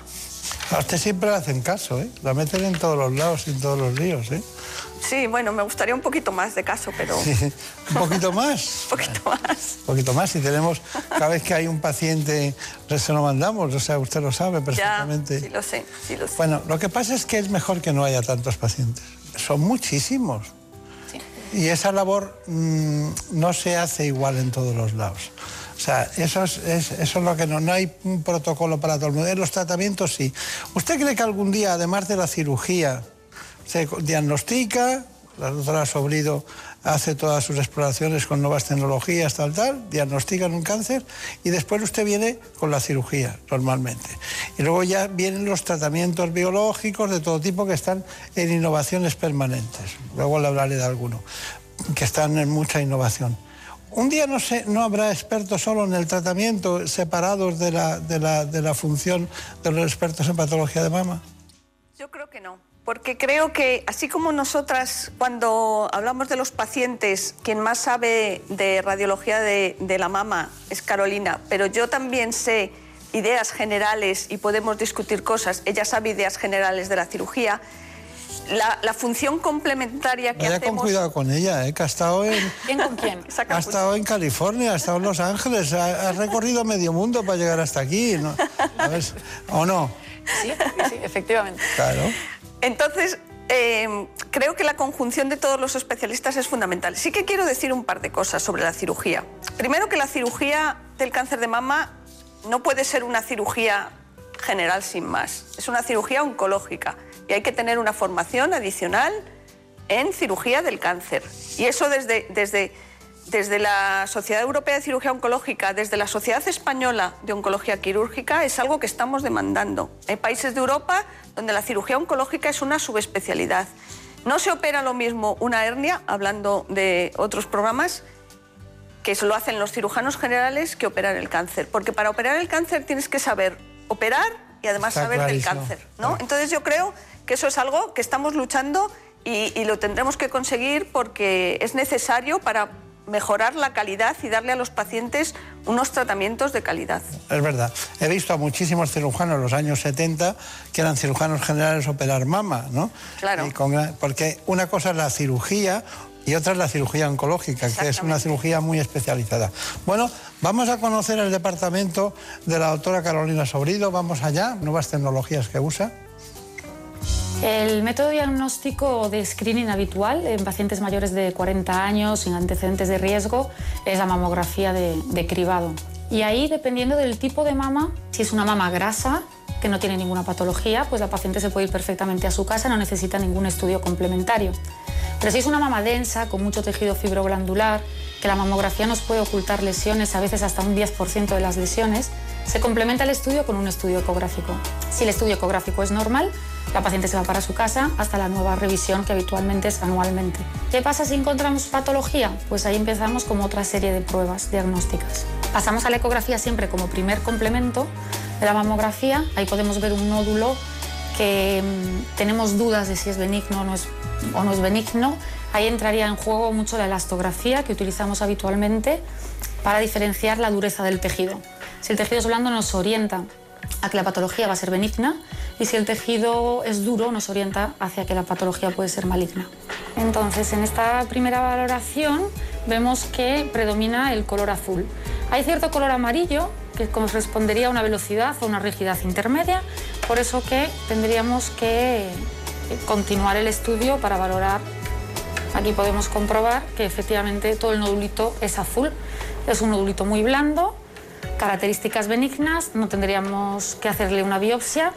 A usted siempre le hacen caso, ¿eh? La meten en todos los lados, en todos los líos, ¿eh? Sí, bueno, me gustaría un poquito más de caso, pero... ¿Un poquito más? (laughs) un poquito más. Un poquito más. Si tenemos, cada vez que hay un paciente, se lo mandamos, o sea, usted lo sabe perfectamente. Ya, sí lo sé, sí lo sé. Bueno, lo que pasa es que es mejor que no haya tantos pacientes. Son muchísimos. Y esa labor mm, no se hace igual en todos los lados. O sea, eso es, eso es lo que no, no hay un protocolo para todo el mundo. En los tratamientos sí. ¿Usted cree que algún día, además de la cirugía, se diagnostica, la doctora Sobrido hace todas sus exploraciones con nuevas tecnologías, tal, tal, diagnostican un cáncer y después usted viene con la cirugía, normalmente. Y luego ya vienen los tratamientos biológicos de todo tipo que están en innovaciones permanentes. Luego le hablaré de alguno, que están en mucha innovación. Un día no, sé, no habrá expertos solo en el tratamiento, separados de la, de, la, de la función de los expertos en patología de mama. Yo creo que no. Porque creo que así como nosotras cuando hablamos de los pacientes, quien más sabe de radiología de, la mama es Carolina, pero yo también sé ideas generales y podemos discutir cosas, ella sabe ideas generales de la cirugía, la, función complementaria que Vaya hacemos... con cuidado con ella, ¿eh? que ha estado en... (laughs) ¿Quién con quién? Ha estado en California, ha estado en Los Ángeles, ha, recorrido medio mundo para llegar hasta aquí, ¿no? ¿O no? Sí, sí, efectivamente. Claro. Entonces, eh, creo que la conjunción de todos los especialistas es fundamental. Sí que quiero decir un par de cosas sobre la cirugía. Primero que la cirugía del cáncer de mama no puede ser una cirugía general sin más. Es una cirugía oncológica y hay que tener una formación adicional en cirugía del cáncer. Y eso desde, desde, desde la Sociedad Europea de Cirugía Oncológica, desde la Sociedad Española de Oncología Quirúrgica, es algo que estamos demandando. Hay países de Europa donde la cirugía oncológica es una subespecialidad. No se opera lo mismo una hernia, hablando de otros programas, que eso lo hacen los cirujanos generales que operar el cáncer. Porque para operar el cáncer tienes que saber operar y además Está saber del cáncer. ¿no? Entonces yo creo que eso es algo que estamos luchando y, y lo tendremos que conseguir porque es necesario para mejorar la calidad y darle a los pacientes unos tratamientos de calidad. Es verdad. He visto a muchísimos cirujanos en los años 70 que eran cirujanos generales operar mama, ¿no? Claro. Y con gran- porque una cosa es la cirugía y otra es la cirugía oncológica, que es una cirugía muy especializada. Bueno, vamos a conocer el departamento de la doctora Carolina Sobrido. Vamos allá, nuevas tecnologías que usa. El método diagnóstico de screening habitual en pacientes mayores de 40 años sin antecedentes de riesgo es la mamografía de, de cribado. Y ahí, dependiendo del tipo de mama, si es una mama grasa, que no tiene ninguna patología, pues la paciente se puede ir perfectamente a su casa, no necesita ningún estudio complementario. Pero si es una mama densa, con mucho tejido fibroglandular, que la mamografía nos puede ocultar lesiones, a veces hasta un 10% de las lesiones, se complementa el estudio con un estudio ecográfico. Si el estudio ecográfico es normal, la paciente se va para su casa hasta la nueva revisión que habitualmente es anualmente. ¿Qué pasa si encontramos patología? Pues ahí empezamos con otra serie de pruebas diagnósticas. Pasamos a la ecografía siempre como primer complemento de la mamografía. Ahí podemos ver un nódulo que mm, tenemos dudas de si es benigno o no es, o no es benigno. Ahí entraría en juego mucho la elastografía que utilizamos habitualmente para diferenciar la dureza del tejido. Si el tejido es blando nos orienta a que la patología va a ser benigna y si el tejido es duro nos orienta hacia que la patología puede ser maligna. Entonces, en esta primera valoración vemos que predomina el color azul. Hay cierto color amarillo que correspondería a una velocidad o una rigidez intermedia, por eso que tendríamos que continuar el estudio para valorar. Aquí podemos comprobar que efectivamente todo el nodulito es azul. Es un nodulito muy blando, características benignas, no tendríamos que hacerle una biopsia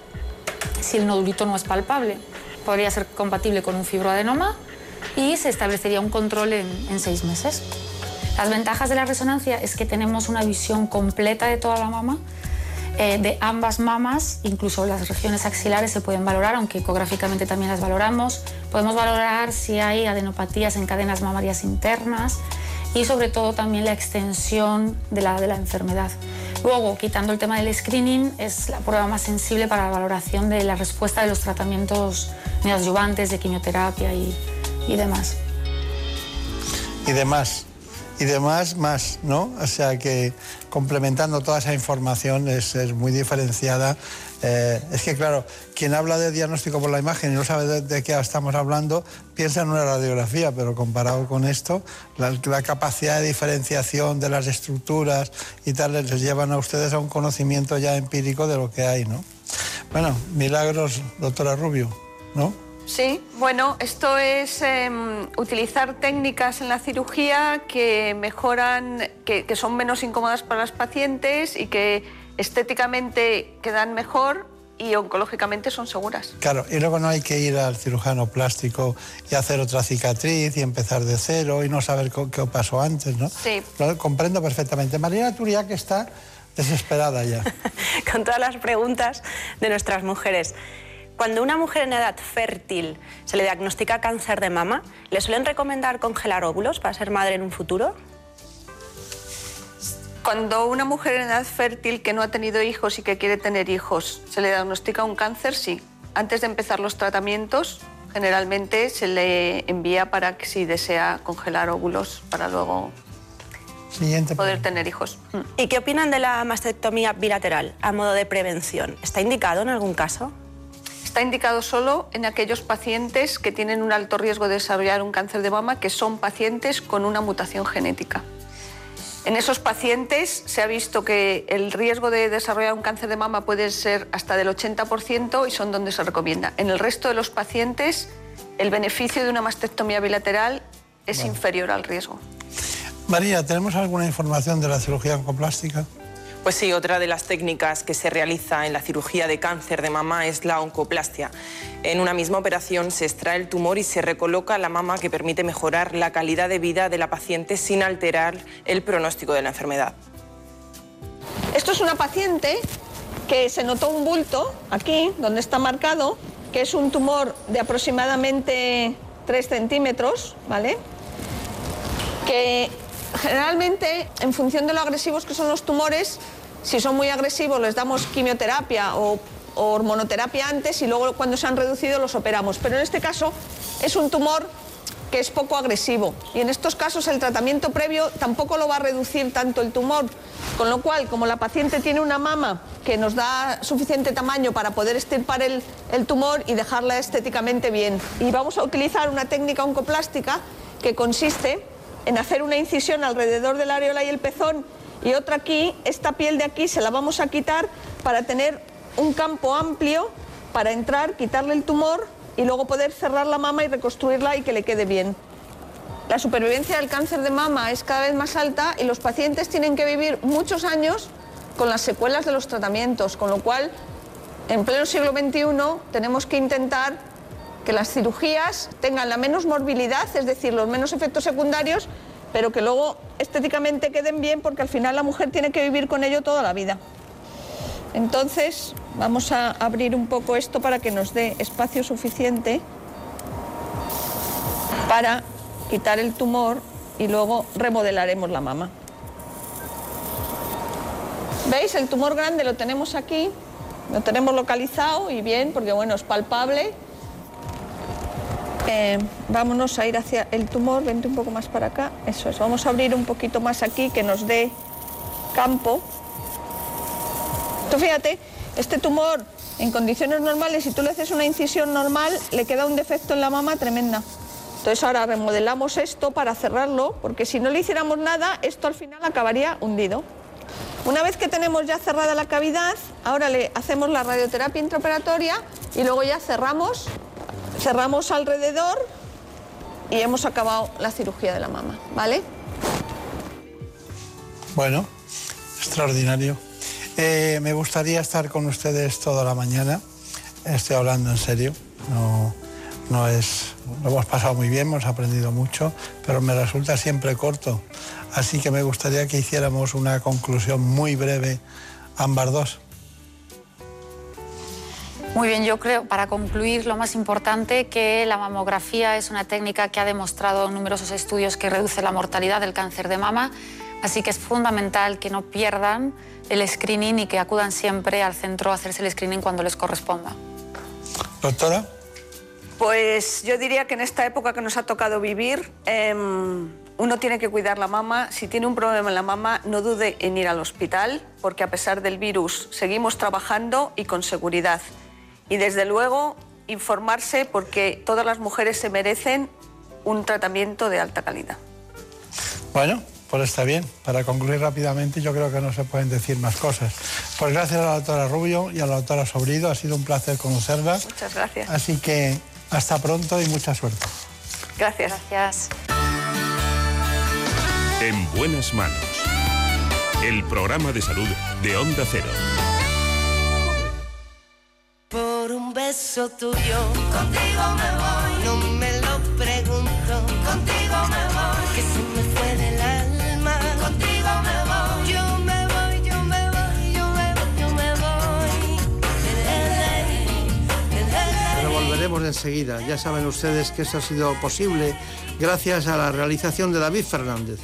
si el nodulito no es palpable. Podría ser compatible con un fibroadenoma y se establecería un control en, en seis meses. Las ventajas de la resonancia es que tenemos una visión completa de toda la mama, eh, de ambas mamas, incluso las regiones axilares se pueden valorar, aunque ecográficamente también las valoramos. Podemos valorar si hay adenopatías en cadenas mamarias internas y sobre todo también la extensión de la, de la enfermedad. Luego, quitando el tema del screening, es la prueba más sensible para la valoración de la respuesta de los tratamientos neoadyuvantes, de quimioterapia y, y demás. y demás. Y demás más, ¿no? O sea que complementando toda esa información es, es muy diferenciada. Eh, es que claro, quien habla de diagnóstico por la imagen y no sabe de, qué estamos hablando, piensa en una radiografía, pero comparado con esto, la capacidad de diferenciación de las estructuras y tal les llevan a ustedes a un conocimiento ya empírico de lo que hay, ¿no? Bueno, milagros, doctora Rubio, ¿no? Sí, bueno, esto es em, utilizar técnicas en la cirugía que mejoran, que, que son menos incómodas para las pacientes y que estéticamente quedan mejor y oncológicamente son seguras. Claro, y luego no hay que ir al cirujano plástico y hacer otra cicatriz y empezar de cero y no saber qué pasó antes, ¿no? Sí. Lo comprendo perfectamente. Mariana Turia, que está desesperada ya. (laughs) con todas las preguntas de nuestras mujeres. Cuando una mujer en edad fértil se le diagnostica cáncer de mama, ¿le suelen recomendar congelar óvulos para ser madre en un futuro? Cuando una mujer en edad fértil que no ha tenido hijos y que quiere tener hijos se le diagnostica un cáncer, sí. Antes de empezar los tratamientos, generalmente se le envía para que si desea congelar óvulos para luego Siguiente. poder tener hijos. ¿Y qué opinan de la mastectomía bilateral a modo de prevención? ¿Está indicado en algún caso? Está indicado solo en aquellos pacientes que tienen un alto riesgo de desarrollar un cáncer de mama, que son pacientes con una mutación genética. En esos pacientes se ha visto que el riesgo de desarrollar un cáncer de mama puede ser hasta del 80% y son donde se recomienda. En el resto de los pacientes, el beneficio de una mastectomía bilateral es inferior al riesgo. María, ¿tenemos alguna información de la cirugía oncoplástica? Pues sí, otra de las técnicas que se realiza en la cirugía de cáncer de mama es la oncoplastia. En una misma operación se extrae el tumor y se recoloca la mama que permite mejorar la calidad de vida de la paciente sin alterar el pronóstico de la enfermedad. Esto es una paciente que se notó un bulto aquí, donde está marcado, que es un tumor de aproximadamente 3 centímetros, ¿vale? Que generalmente, en función de lo agresivos que son los tumores, si son muy agresivos les damos quimioterapia o, hormonoterapia antes y luego cuando se han reducido los operamos. Pero en este caso es un tumor que es poco agresivo y en estos casos el tratamiento previo tampoco lo va a reducir tanto el tumor, con lo cual como la paciente tiene una mama que nos da suficiente tamaño para poder estirpar el, el tumor y dejarla estéticamente bien. Y vamos a utilizar una técnica oncoplástica que consiste en hacer una incisión alrededor del areola y el pezón y otra aquí, esta piel de aquí se la vamos a quitar para tener un campo amplio para entrar, quitarle el tumor y luego poder cerrar la mama y reconstruirla y que le quede bien. La supervivencia del cáncer de mama es cada vez más alta y los pacientes tienen que vivir muchos años con las secuelas de los tratamientos, con lo cual en pleno siglo XXI tenemos que intentar que las cirugías tengan la menos morbilidad, es decir, los menos efectos secundarios, pero que luego estéticamente queden bien porque al final la mujer tiene que vivir con ello toda la vida. Entonces, vamos a abrir un poco esto para que nos dé espacio suficiente para quitar el tumor y luego remodelaremos la mama. ¿Veis? El tumor grande lo tenemos aquí, lo tenemos localizado y bien, porque bueno, es palpable. Eh, vámonos a ir hacia el tumor, vente un poco más para acá, eso es, vamos a abrir un poquito más aquí que nos dé campo. Tú fíjate, este tumor en condiciones normales, si tú le haces una incisión normal, le queda un defecto en la mama tremenda. Entonces ahora remodelamos esto para cerrarlo, porque si no le hiciéramos nada, esto al final acabaría hundido. Una vez que tenemos ya cerrada la cavidad, ahora le hacemos la radioterapia intraoperatoria y luego ya cerramos, cerramos alrededor y hemos acabado la cirugía de la mama, ¿vale? Bueno, extraordinario. Eh, me gustaría estar con ustedes toda la mañana. Estoy hablando en serio. No, no es. Lo hemos pasado muy bien, hemos aprendido mucho, pero me resulta siempre corto. Así que me gustaría que hiciéramos una conclusión muy breve, ambas dos. Muy bien, yo creo, para concluir, lo más importante, que la mamografía es una técnica que ha demostrado en numerosos estudios que reduce la mortalidad del cáncer de mama, así que es fundamental que no pierdan el screening y que acudan siempre al centro a hacerse el screening cuando les corresponda. Doctora. Pues yo diría que en esta época que nos ha tocado vivir, eh, uno tiene que cuidar la mama. Si tiene un problema en la mama, no dude en ir al hospital, porque a pesar del virus seguimos trabajando y con seguridad. Y desde luego informarse porque todas las mujeres se merecen un tratamiento de alta calidad. Bueno, pues está bien. Para concluir rápidamente, yo creo que no se pueden decir más cosas. Pues gracias a la doctora Rubio y a la doctora Sobrido. Ha sido un placer conocerla. Muchas gracias. Así que hasta pronto y mucha suerte. Gracias. Gracias. En buenas manos. El programa de salud de Onda Cero. Por un beso tuyo, contigo me voy. No me lo pregunto, contigo me voy. Que se me fue del alma, contigo me voy. Yo me voy, yo me voy, yo me voy, yo me voy. Pero volveremos enseguida. Ya saben ustedes que esto ha sido posible gracias a la realización de David Fernández.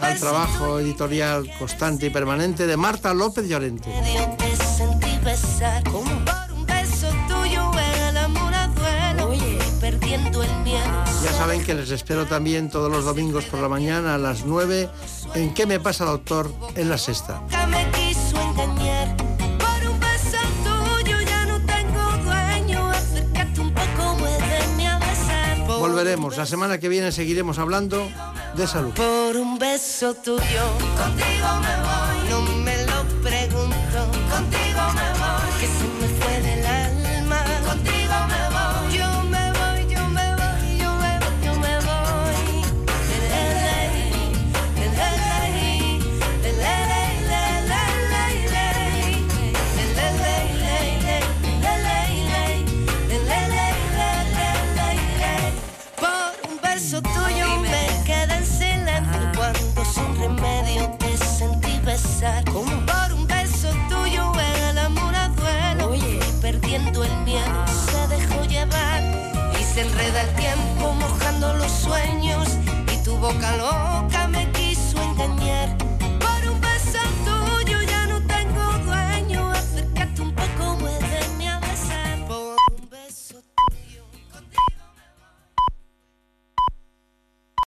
Al trabajo editorial constante y permanente de Marta López Llorente. Ya saben que les espero también todos los domingos por la mañana a las 9 en ¿Qué me pasa, doctor? en la sexta. Volveremos. La semana que viene seguiremos hablando de salud. Por un beso tuyo, contigo me voy. remedio, te sentí besar. Como por un beso tuyo el amor a duelo. Oye. Y perdiendo el miedo ah. se dejó llevar. Y se enreda el tiempo mojando los sueños y tu boca